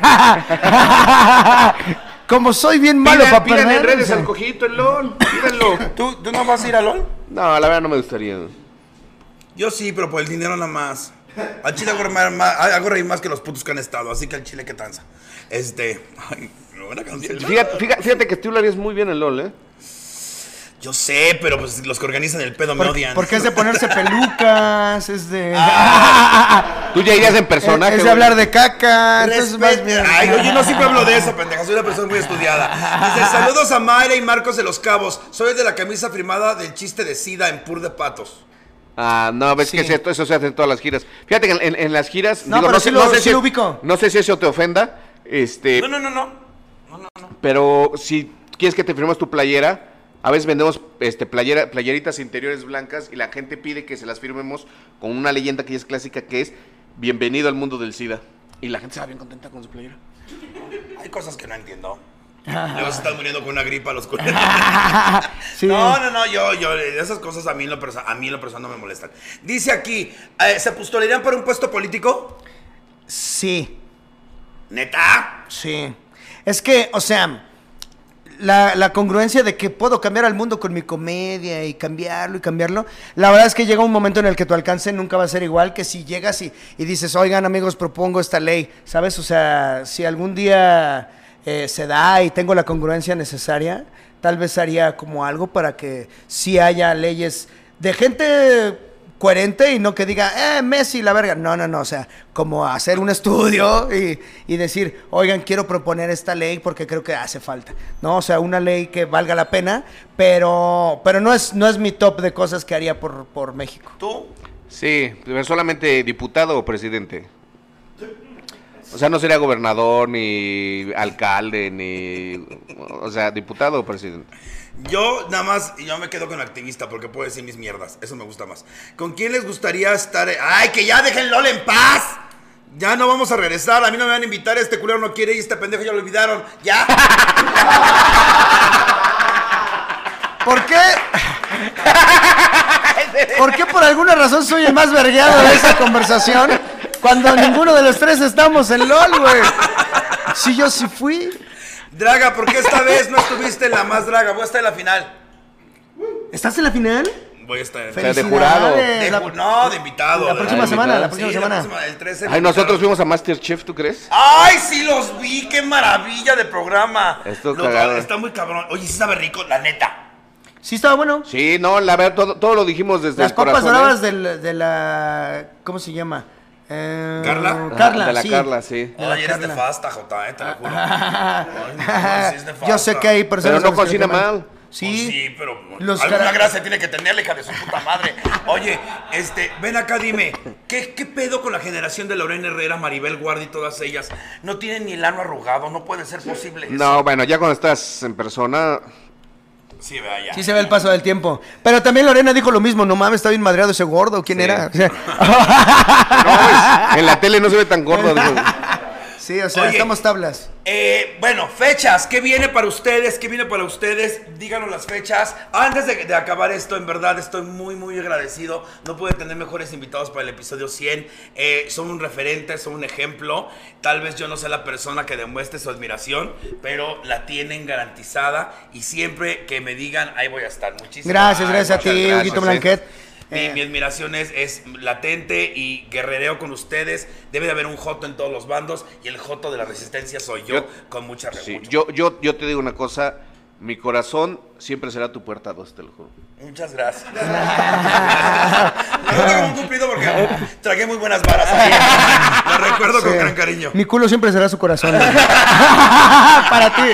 como soy bien malo Pidan, para pidan perder. en redes al cojito, el LOL, pídanlo. [LAUGHS] ¿Tú, ¿Tú no vas a ir a LOL? No, la verdad no me gustaría. Yo sí, pero por el dinero nada más. Al chile hago reír más, hago reír más que los putos que han estado, así que al chile que tranza. Este. Ay, canción. Fíjate, fíjate, fíjate que tú lo harías muy bien el LOL, ¿eh? Yo sé, pero pues los que organizan el pedo me odian. porque es de [LAUGHS] ponerse pelucas, es de... Tú ya irías en personaje. es de güey. hablar de caca, entonces más bien... Ay, oye, no siempre hablo de eso, pendeja. Soy una persona muy estudiada. Dice, saludos a Mayra y Marcos de los Cabos. Soy de la camisa firmada del chiste de SIDA en Pur de Patos. Ah, no, ves Sí. que eso, eso se hace en todas las giras. Fíjate que en, en- en las giras. No, pero sí lo- sí si, lo ubico. No sé si eso te ofenda. Este. No, no, no, no. Pero si quieres que te firmemos tu playera, a veces vendemos este playera, playeritas interiores blancas y la gente pide que se las firmemos con una leyenda que ya es clásica que es Bienvenido al mundo del SIDA. Y la gente se va bien contenta con su playera. Hay cosas que no entiendo. [LAUGHS] Luego se están muriendo con una gripa los culeros. [LAUGHS] Sí. No, no, no, yo, yo, esas cosas a mí lo personal, a mí lo personal no me molestan. Dice aquí, eh, ¿se postularían para un puesto político? Sí. ¿Neta? Sí. Es que, o sea, la, la congruencia de que puedo cambiar al mundo con mi comedia y cambiarlo y cambiarlo. La verdad es que llega un momento en el que tu alcance nunca va a ser igual que si llegas y, y dices, oigan amigos, propongo esta ley, ¿sabes? O sea, si algún día eh, se da y tengo la congruencia necesaria, tal vez haría como algo para que sí haya leyes de gente coherente y no que diga, eh, Messi, la verga. No, no, no, o sea, como hacer un estudio y, y decir, oigan, quiero proponer esta ley porque creo que hace falta. No, o sea, una ley que valga la pena, pero, pero no, es, no es mi top de cosas que haría por, por México. ¿Tú? Sí, solamente diputado o presidente. O sea, no sería gobernador, ni alcalde, ni... O sea, diputado o presidente. Yo nada más, yo me quedo con activista porque puedo decir mis mierdas. Eso me gusta más. ¿Con quién les gustaría estar? ¡Ay, que ya dejen LOL en paz! Ya no vamos a regresar. A mí no me van a invitar. Este culero no quiere y este pendejo ya lo olvidaron. ¡Ya! ¿Por qué? ¿Por qué por alguna razón soy el más vergueado de esa conversación? Cuando ninguno de los tres estamos en LOL, güey. Si yo sí fui. Draga, ¿por qué esta vez no estuviste en la más draga? Voy a estar en la final. ¿Estás en la final? Voy a estar en de jurado. De La- ju- no, de invitado. La próxima semana, la próxima Sí, la semana. próxima, el 13 Ay, nosotros fuimos a Masterchef, ¿tú crees? ¡Ay, sí los vi! ¡Qué maravilla de programa! Estuvo Lo- cagado. Está muy cabrón. Oye, sí sabe rico, la neta. Sí, estaba bueno. Sí, no, la verdad, todo, todo lo dijimos desde Las el papas corazón. ¿eh? doradas del- de la. ¿Cómo se llama? Eh, ¿Carla? Carla, De la sí. Carla, sí. Ay, eres Carla. nefasta, Jota, eh, te lo juro. Ay, no, sí es nefasta. Yo sé que hay personas. Pero no cocina mal. Sí. Pues sí, pero Los alguna gracia tiene que tenerle, hija de su puta madre. Oye, este, ven acá, dime, ¿qué, ¿qué pedo con la generación de Lorena Herrera, Maribel Guardia y todas ellas? No tienen ni el ano arrugado, no puede ser posible. eso. No, bueno, ya cuando estás en persona, Sí, vea ya. Sí se ve el paso del tiempo. Pero también Lorena dijo lo mismo, no mames, está bien madreado ese gordo, ¿quién era? O sea, [LAUGHS] no, pues, en la [LAUGHS] tele no se ve tan gordo. digo. Sí, o sea, Oye. estamos tablas. Eh, bueno, fechas, ¿qué viene para ustedes? ¿Qué viene para ustedes? Díganos las fechas. Antes de, de acabar esto, en verdad estoy muy, muy agradecido. No pude tener mejores invitados para el episodio 100. Eh, son un referente, son un ejemplo. Tal vez yo no sea la persona que demuestre su admiración, pero la tienen garantizada. Y siempre que me digan, ahí voy a estar. Muchísimas Gracias, gracias a muchas ti, gracias, Huguito sí. Blanquet. Mi, Eh, mi admiración es, es latente y guerrereo con ustedes. Debe de haber un joto en todos los bandos y el joto de la resistencia soy yo, Yo- con mucha Sí, yo, yo, yo te digo una cosa, mi corazón siempre será tu puerta 2, te lo juro. Muchas gracias. Me gusta como un cumplido porque tragué muy buenas varas. Lo recuerdo con gran cariño. Mi culo siempre será su corazón. [LAUGHS] [LAUGHS] Para ti.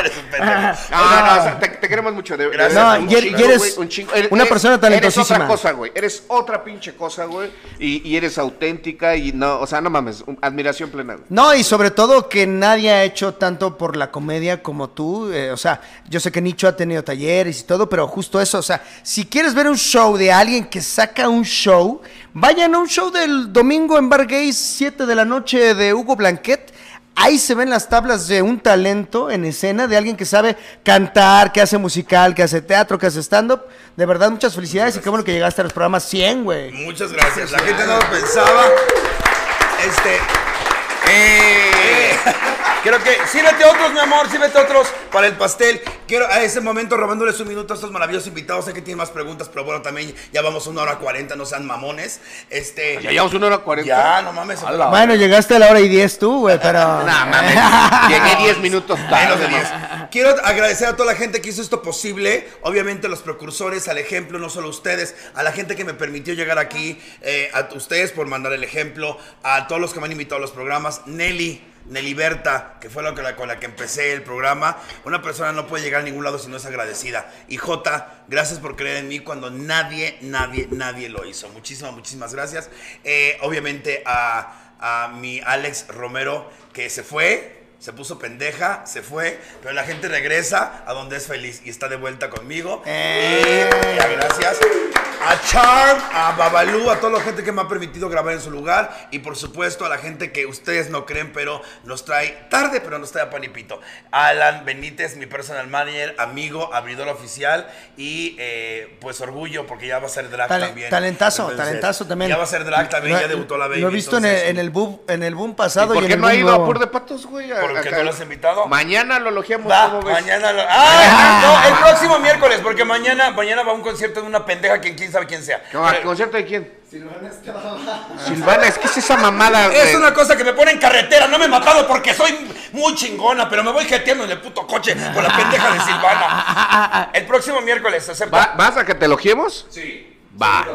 Eres un pendejo. No, no, o sea, te, te queremos mucho. De, de Gracias. verdad, No, un y eres- chingo, y eres güey, un chingo. Eres- una eres- persona talentosísima. Eres otra cosa, güey. Eres otra pinche cosa, güey. Y, y eres auténtica y no, o sea, no mames, un- admiración plena, güey. No, y sobre todo que nadie ha hecho tanto por la comedia como tú. eh, o sea, yo sé que Nicho ha tenido talleres y todo, pero justo eso. O sea, si quieres ver un show de alguien que saca un show, vayan a un show del domingo en Bar Gay, 7 de la noche de Hugo Blanquet. Ahí se ven las tablas de un talento en escena, de alguien que sabe cantar, que hace musical, que hace teatro, que hace stand-up. De verdad, muchas felicidades y qué bueno que llegaste a los programas 100, güey. Muchas gracias. La gente no lo pensaba. Este. Eh, creo que. Sírvete otros, mi amor, sírvete otros para el pastel. Quiero a ese momento robándoles un minuto a estos maravillosos invitados. Sé que tienen más preguntas, pero bueno, también ya vamos una hora cuarenta, no sean mamones. Este. Ya llevamos una hora cuarenta. Ya, no mames. A Bueno, llegaste a la hora y 10 tú, güey, [LAUGHS] pero... No mames, llegué 10 minutos Menos tarde, de man. 10. Quiero agradecer a toda la gente que hizo esto posible. Obviamente los precursores, al ejemplo, no solo ustedes, a la gente que me permitió llegar aquí, eh, a ustedes por mandar el ejemplo, a todos los que me han invitado a los programas, Nelly. Nelly Berta, que fue con, la con la que empecé el programa. Una persona no puede llegar a ningún lado si no es agradecida. Y Jota, gracias por creer en mí cuando nadie, nadie, nadie lo hizo. Muchísimas, muchísimas gracias. Eh, obviamente a, a mi Alex Romero, que se fue, se puso pendeja, se fue, pero la gente regresa a donde es feliz y está de vuelta conmigo. Eh. Y ya, gracias. A Charm, a Babalú, a toda la gente que me ha permitido grabar en su lugar y por supuesto a la gente que ustedes no creen, pero nos trae tarde, pero nos trae a panipito. Alan Benítez, mi personal manager, amigo, abridor oficial y eh, pues orgullo porque ya va a ser drag Tale- también. talentazo, Entonces, talentazo también. Ya va a ser drag también, Lo- ya debutó la baby. Lo he visto en el, entonces, en el boom, en el boom ¿Y pasado y, por en qué el no ha ido a. Pur de Patos, güey? A- ¿Por qué no lo has invitado? Mañana lo elogiamos. Va, ¿cómo ves? mañana lo- [LAUGHS] ¡Ah! No, el próximo miércoles, porque mañana, mañana va a un concierto de una pendeja que quién sabe quién sea. ¿Qué va? ¿Concierto de quién? [LAUGHS] Silvana, es que es esa mamada, Es una cosa que me pone en carretera, no me he matado porque soy muy chingona, pero me voy jeteando en el puto coche con la pendeja de Silvana. El próximo miércoles, acepta. ¿Va- ¿Vas a que te elogiemos? Sí. Va,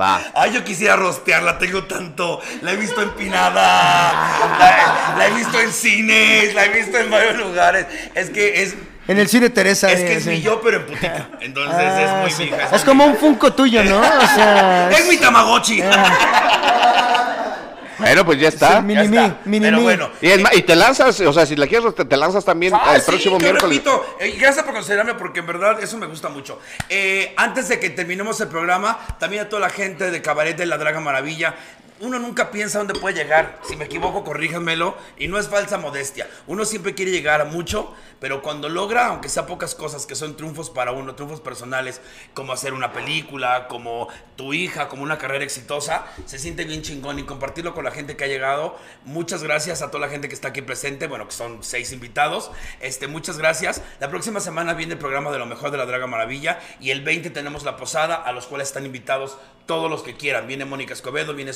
va. Ay, yo quisiera rostearla, tengo tanto. La he visto empinada, la, la he visto en cines, la he visto en varios lugares. Es que es, En el cine Teresa. es, que es sí. mi yo, pero en putica. Entonces Ah, es muy sí. fija. Es como un Funko tuyo, ¿no? O [LAUGHS] sea. Es mi Tamagotchi. Bueno, pues ya Sí, está. mini Ya está. mini Pero mí. bueno, Y, es y te lanzas, o sea, si la quieres, te, te lanzas también Ah, el sí, próximo miércoles. repito, eh, gracias por considerarme porque en verdad eso me gusta mucho. Eh, antes de que terminemos el programa, también a toda la gente de Cabaret de la Draga Maravilla. Uno nunca piensa dónde puede llegar. Si me equivoco, corríjanmelo. Y no es falsa modestia. Uno siempre quiere llegar a mucho, pero cuando logra, aunque sea pocas cosas que son triunfos para uno, triunfos personales, como hacer una película, como tu hija, como una carrera exitosa, se siente bien chingón y compartirlo con la gente que ha llegado. Muchas gracias a toda la gente que está aquí presente, bueno, que son seis invitados. Este, muchas gracias. La próxima semana viene el programa de lo mejor de la Draga Maravilla y el 20 tenemos la posada a los cuales están invitados todos los que quieran. Viene Mónica Escobedo, viene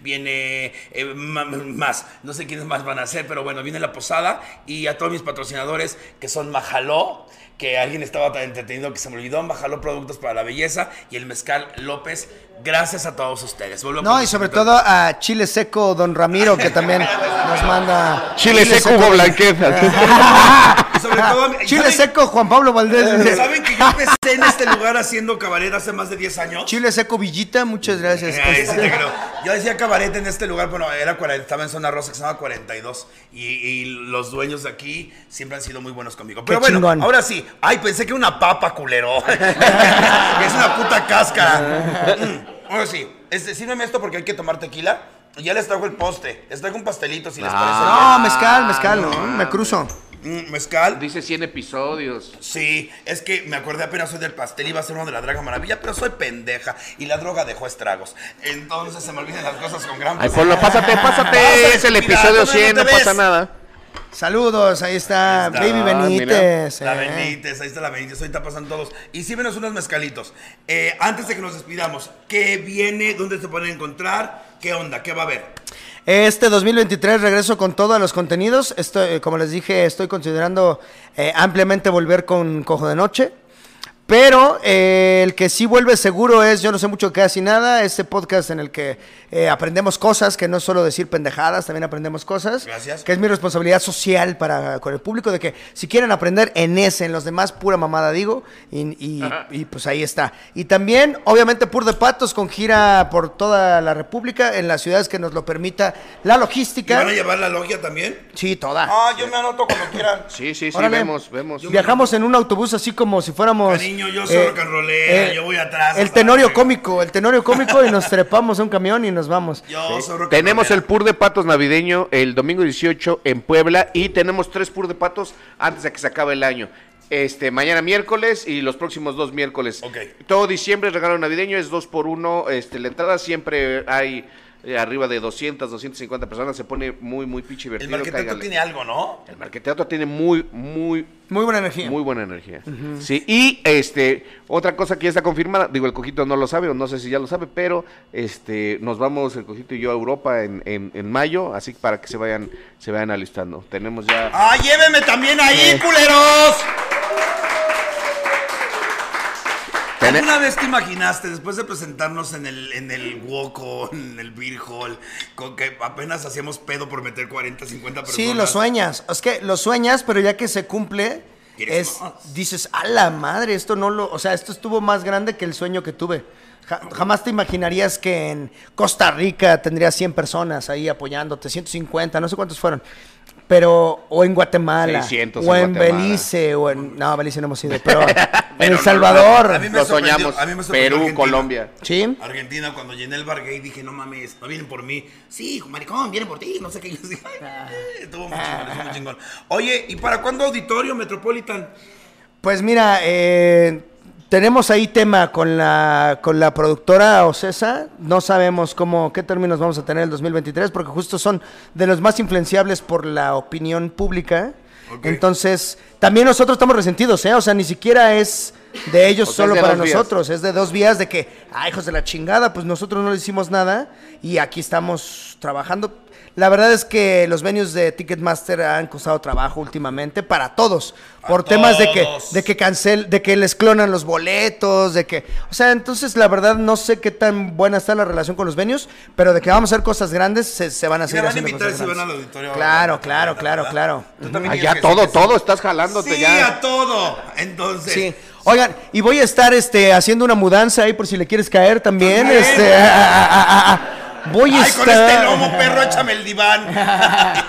Viene eh, más. No sé quiénes más van a ser, pero bueno, viene la posada y a todos mis patrocinadores que son Majaló, que alguien estaba tan entretenido que se me olvidó, Majaló Productos para la Belleza y el Mezcal López. Gracias a todos ustedes. No, y sobre todo a Chile Seco Don Ramiro, que también [LAUGHS] nos manda. Chile seco Hugo Blanquet. [LAUGHS] Y sobre todo, Chile ¿saben- Seco Juan Pablo Valdés. [LAUGHS] ¿Saben que yo empecé en este lugar haciendo cabaret hace más de 10 años? Chile Seco Villita, muchas gracias. Ay, sí te creo. Yo decía cabaret en este lugar, bueno, era, cuarenta- estaba en zona rosa que se llama 42 y, y los dueños de aquí siempre han sido muy buenos conmigo. Pero bueno, chingón. ahora sí. Ay, pensé que una papa, culero. es una puta cáscara. Ahora sí. Este, sírveme esto porque hay que tomar tequila. Y ya les traigo el poste. Les traigo un pastelito si les parece No, mezcal, mezcal, no, me cruzo. Mm, mezcal. Dice 100 episodios. Sí, es que me acordé apenas soy del pastel, iba a ser uno de la Draga Maravilla, pero soy pendeja y la droga dejó estragos. Entonces se me olvidan las cosas con gran Ay, facilidad. Polo, pásate, pásate. Es el mira, episodio todavía 100, no no te pasa ves. nada. Saludos, ahí está, Ahí está. Baby Benítez. La eh. Benítez, ahí está la Benítez, ahorita pasan todos. Y sírvenos unos mezcalitos. Eh, antes de que nos despidamos, ¿qué viene? ¿Dónde se pueden encontrar? ¿Qué onda? ¿Qué va a haber? Este 2023 regreso con todos los contenidos. Estoy, como les dije, estoy considerando eh, ampliamente volver con Cojo de Noche. Pero eh, el que sí vuelve seguro es Yo no sé mucho casi nada, este podcast en el que eh, aprendemos cosas, que no es solo decir pendejadas, también aprendemos cosas. Gracias. Que es mi responsabilidad social para con el público, de que si quieren aprender en ese, en los demás, pura mamada digo, y, y- y, pues ahí está. Y también, obviamente, Pur de Patos con gira por toda la República, en las ciudades que nos lo permita la ¿Y logística. van a llevar la logia también? Sí, toda. Ah, yo me anoto cuando quieran. Sí, sí, sí, Órale. vemos, vemos. Viajamos en un autobús así como si fuéramos. eh, Yo soy rock and rollera, yo voy atrás El tenorio cómico, el tenorio cómico y nos [LAUGHS] trepamos a un camión y nos vamos. Yo soy rock and Tenemos el. Pur de Patos navideño el domingo 18 en Puebla y tenemos tres Pur de Patos antes de que se acabe el año. Este, mañana miércoles y los próximos dos miércoles. Ok. Todo diciembre es regalo navideño, es dos por uno. Este, la entrada siempre hay eh, arriba de 200, 250 personas. Se pone muy, muy pinche El divertido. cáiganle. tiene algo, ¿no? El marqueteatro tiene muy, muy, Muy buena energía. muy buena energía. Sí, y este, otra cosa que ya está confirmada, digo, el cojito no lo sabe, o no sé si ya lo sabe, pero este, nos vamos el cojito y yo a Europa en, en, en mayo, así que para que se vayan, se vayan alistando. Tenemos ya. ¡Ah, llévenme también ahí, culeros! ¿Alguna vez te imaginaste, después de presentarnos en el, en el Woco, en el Beer Hall, con que apenas hacíamos pedo por meter 40, 50 personas? Sí, lo sueñas. Es que lo sueñas, pero ya que se cumple, ¿Quieres es, más? dices, a la madre, esto no lo. O sea, esto estuvo más grande que el sueño que tuve. Ja- jamás te imaginarías que en Costa Rica tendrías 100 personas ahí apoyándote, 150, no sé cuántos fueron. Pero o en Guatemala 600 o en. Belice o en no Belice no hemos ido [LAUGHS] pero en El no, Salvador A mí me Lo soñamos. a mí me Perú, Argentina. Colombia. sí Argentina, cuando llené el bar gay, dije, no mames, no vienen por mí. Sí, maricón, vienen por ti, no sé qué. [LAUGHS] Yo dije, "Ay, estuvo muy chingón, estuvo muy chingón. Oye, ¿y para cuándo auditorio Metropolitan? Pues mira, eh, tenemos ahí tema con la, con la productora Ocesa. No sabemos cómo, qué términos vamos a tener el 2023, porque justo son de los más influenciables por la opinión pública. Entonces, también nosotros estamos resentidos, ¿eh? O sea, ni siquiera es de ellos O sea, es solo de para vías. nosotros, es de dos vías de que, ay, hijos de la chingada, pues nosotros no le hicimos nada y aquí estamos trabajando. La verdad es que los venues de Ticketmaster han costado trabajo últimamente para todos, por temas de que, de que cancel, de que les clonan los boletos, de que, o sea, entonces la verdad no sé qué tan buena está la relación con los venues, pero de que vamos a hacer cosas grandes, se, se van a Me seguir van a invitar si van al auditorio. Claro, claro, claro, claro. Tú también Allá todo, todo, estás jalándote Sí, ya. a todo. Entonces, Sí. Oigan, y voy a estar este haciendo una mudanza ahí por si le quieres caer también. También. Este, [LAUGHS] ah, ah, ah, ah. Voy a ay, estar. con este lomo, perro, échame el diván. [LAUGHS]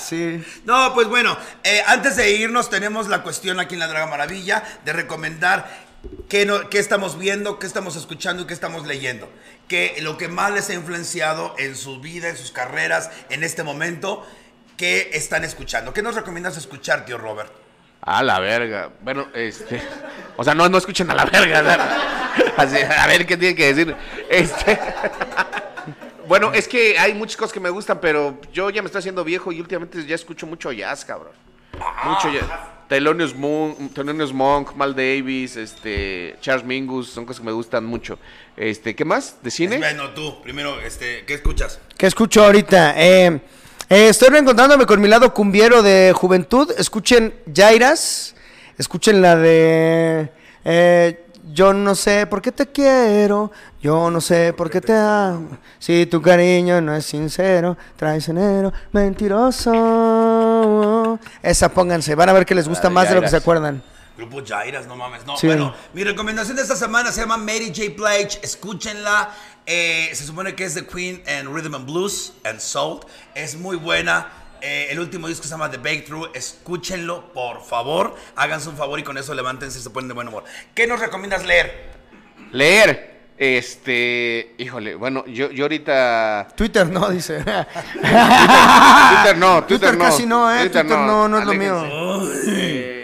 Sí. No, pues bueno, eh, antes de irnos tenemos la cuestión aquí en la Draga Maravilla de recomendar qué, no- qué estamos viendo, qué estamos escuchando y qué estamos leyendo. Que lo que más les ha influenciado en su vida, en sus carreras, en este momento, qué están escuchando. ¿Qué nos recomiendas escuchar, tío Robert? A la verga. Bueno, este. O sea, no, no escuchen a la verga. [LAUGHS] ¿verdad? Así, a ver qué tienen que decir. Este. [LAUGHS] Bueno, es que hay muchas cosas que me gustan, pero yo ya me estoy haciendo viejo y últimamente ya escucho mucho jazz, cabrón. Mucho jazz. Thelonious Monk, Thelonious Monk, Mal Davis, este, Charles Mingus, son cosas que me gustan mucho. Este, ¿qué más? ¿De cine? Bueno, tú, primero, este, ¿qué escuchas? ¿Qué escucho ahorita? Eh, eh, estoy reencontrándome con mi lado cumbiero de juventud. Escuchen Jairas. Escuchen la de. eh, yo no sé por qué te quiero. Yo no sé por qué te amo. Si tu cariño no es sincero, traicionero, mentiroso. Esa pónganse. Van a ver que les gusta más de lo que se acuerdan. Grupo Jairas, no mames. No, Sí. bueno, mi recomendación de esta semana se llama Mary J. Blige. Escúchenla. Eh, se supone que es The Queen en Rhythm and Blues and Soul. Es muy buena. Eh, el último disco se llama The Breakthrough. Escúchenlo, por favor. Háganse un favor y con eso levántense y se ponen de buen humor. ¿Qué nos recomiendas leer? Leer. Este. Híjole, bueno, yo, yo ahorita. Twitter no, dice. [LAUGHS] [LAUGHS] Twitter no, Twitter, Twitter no. casi no, ¿eh? Twitter no, no es lo mío.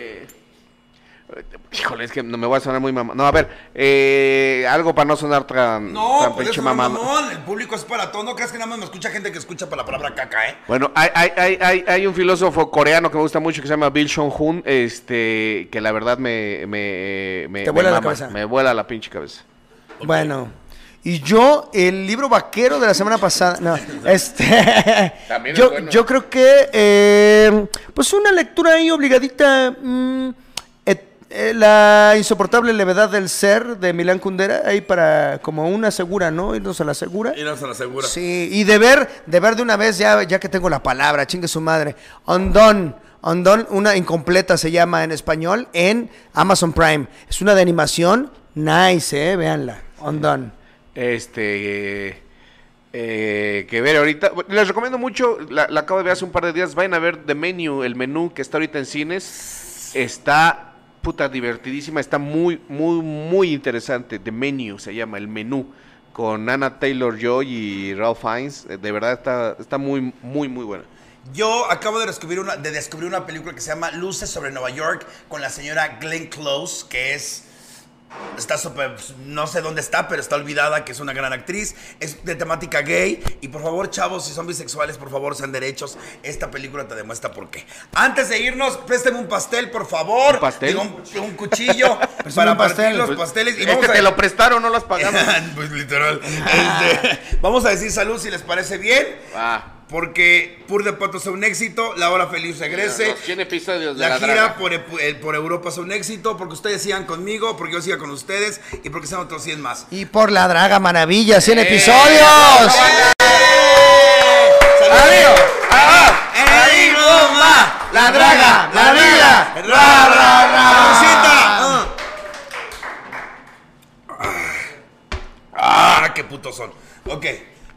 Híjole, es que no me voy a sonar muy mamá. No, a ver, eh, algo para no sonar tan, No, tan pues pinche no, mamá. mamón. El público es para todo. No creas que nada más me escucha gente que escucha para la palabra caca, ¿eh? Bueno, hay, hay, hay, hay, hay un filósofo coreano que me gusta mucho que se llama Bill Shong-hun, este, que la verdad me... me, me Te me vuela la mama, cabeza. Me vuela la pinche cabeza. Bueno. Y yo, el libro vaquero de la semana pasada. No, [LAUGHS] este. También es yo, bueno. yo creo que. eh, pues una lectura ahí obligadita. mm, et- eh, la insoportable levedad del ser de Milán Kundera. Ahí para. Como una segura, ¿no? Irnos a la segura. Y no se la asegura. Sí, y de ver, de ver de una vez, ya, ya que tengo la palabra, chingue su madre. Undone. Undone, una incompleta se llama en español, en Amazon Prime. Es una de animación. Nice, eh, véanla. Undone. Este, eh, eh, que ver ahorita, les recomiendo mucho, la, la acabo de ver hace un par de días, vayan a ver The Menu, el menú que está ahorita en cines, está puta divertidísima, está muy, muy, muy interesante, The Menu se llama, el menú, con Anna Taylor-Joy y Ralph Fiennes, eh, de verdad está, está muy, muy, muy buena. Yo acabo de descubrir, una, de descubrir una película que se llama Luces sobre Nueva York con la señora Glenn Close, que es. Está súper. No sé dónde está, pero está olvidada, que es una gran actriz. Es de temática gay. Y por favor, chavos, si son bisexuales, por favor, sean derechos. Esta película te demuestra por qué. Antes de irnos, présteme un pastel, por favor. ¿Un pastel? Digo, un, un cuchillo [LAUGHS] para un pastel. partir los Pues, pasteles. Y es vamos que a- te lo prestaron, no lo has [LAUGHS] pagado. pues literal. Este, vamos a decir salud si les parece bien. Ah, Porque Pur de Pato sea un éxito, La Hora Feliz regrese. los 100 episodios de La, la, gira por, eh, por Europa sea un éxito, porque ustedes sigan conmigo, porque yo siga con ustedes y porque sean otros 100 más. Y por la Draga Maravilla, 100 ¡Eh! episodios. ¡Adiós! ¡Ey, bomba! La Draga, la vida. ¡Ra, ra, ra! ¡Ah! ¡Ah, qué putos son! Ok,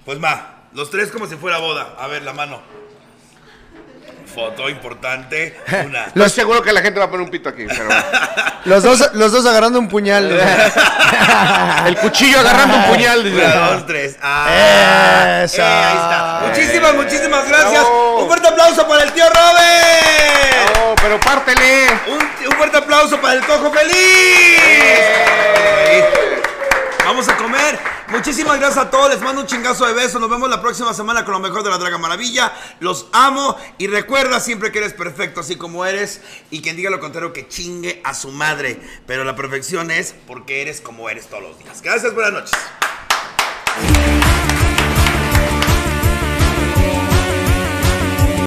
pues va. Los tres como si fuera boda. A ver, la mano. Foto importante. [LAUGHS] Una. Lo seguro que la gente va a poner un pito aquí, pero [LAUGHS] Los dos, los dos agarrando un puñal. [LAUGHS] el cuchillo agarrando un puñal. Una, dos, tres. Ah, Eso. eh, ahí está. Muchísimas, muchísimas gracias. Bravo. Un fuerte aplauso para el tío Robert. No, pero pártele. Un, un fuerte aplauso para el cojo feliz. Vamos a comer. Muchísimas gracias a todos. Les mando un chingazo de besos. Nos vemos la próxima semana con lo mejor de la Draga Maravilla. Los amo. Y recuerda siempre que eres perfecto así como eres. Y quien diga lo contrario que chingue a su madre. Pero la perfección es porque eres como eres todos los días. Gracias, buenas noches.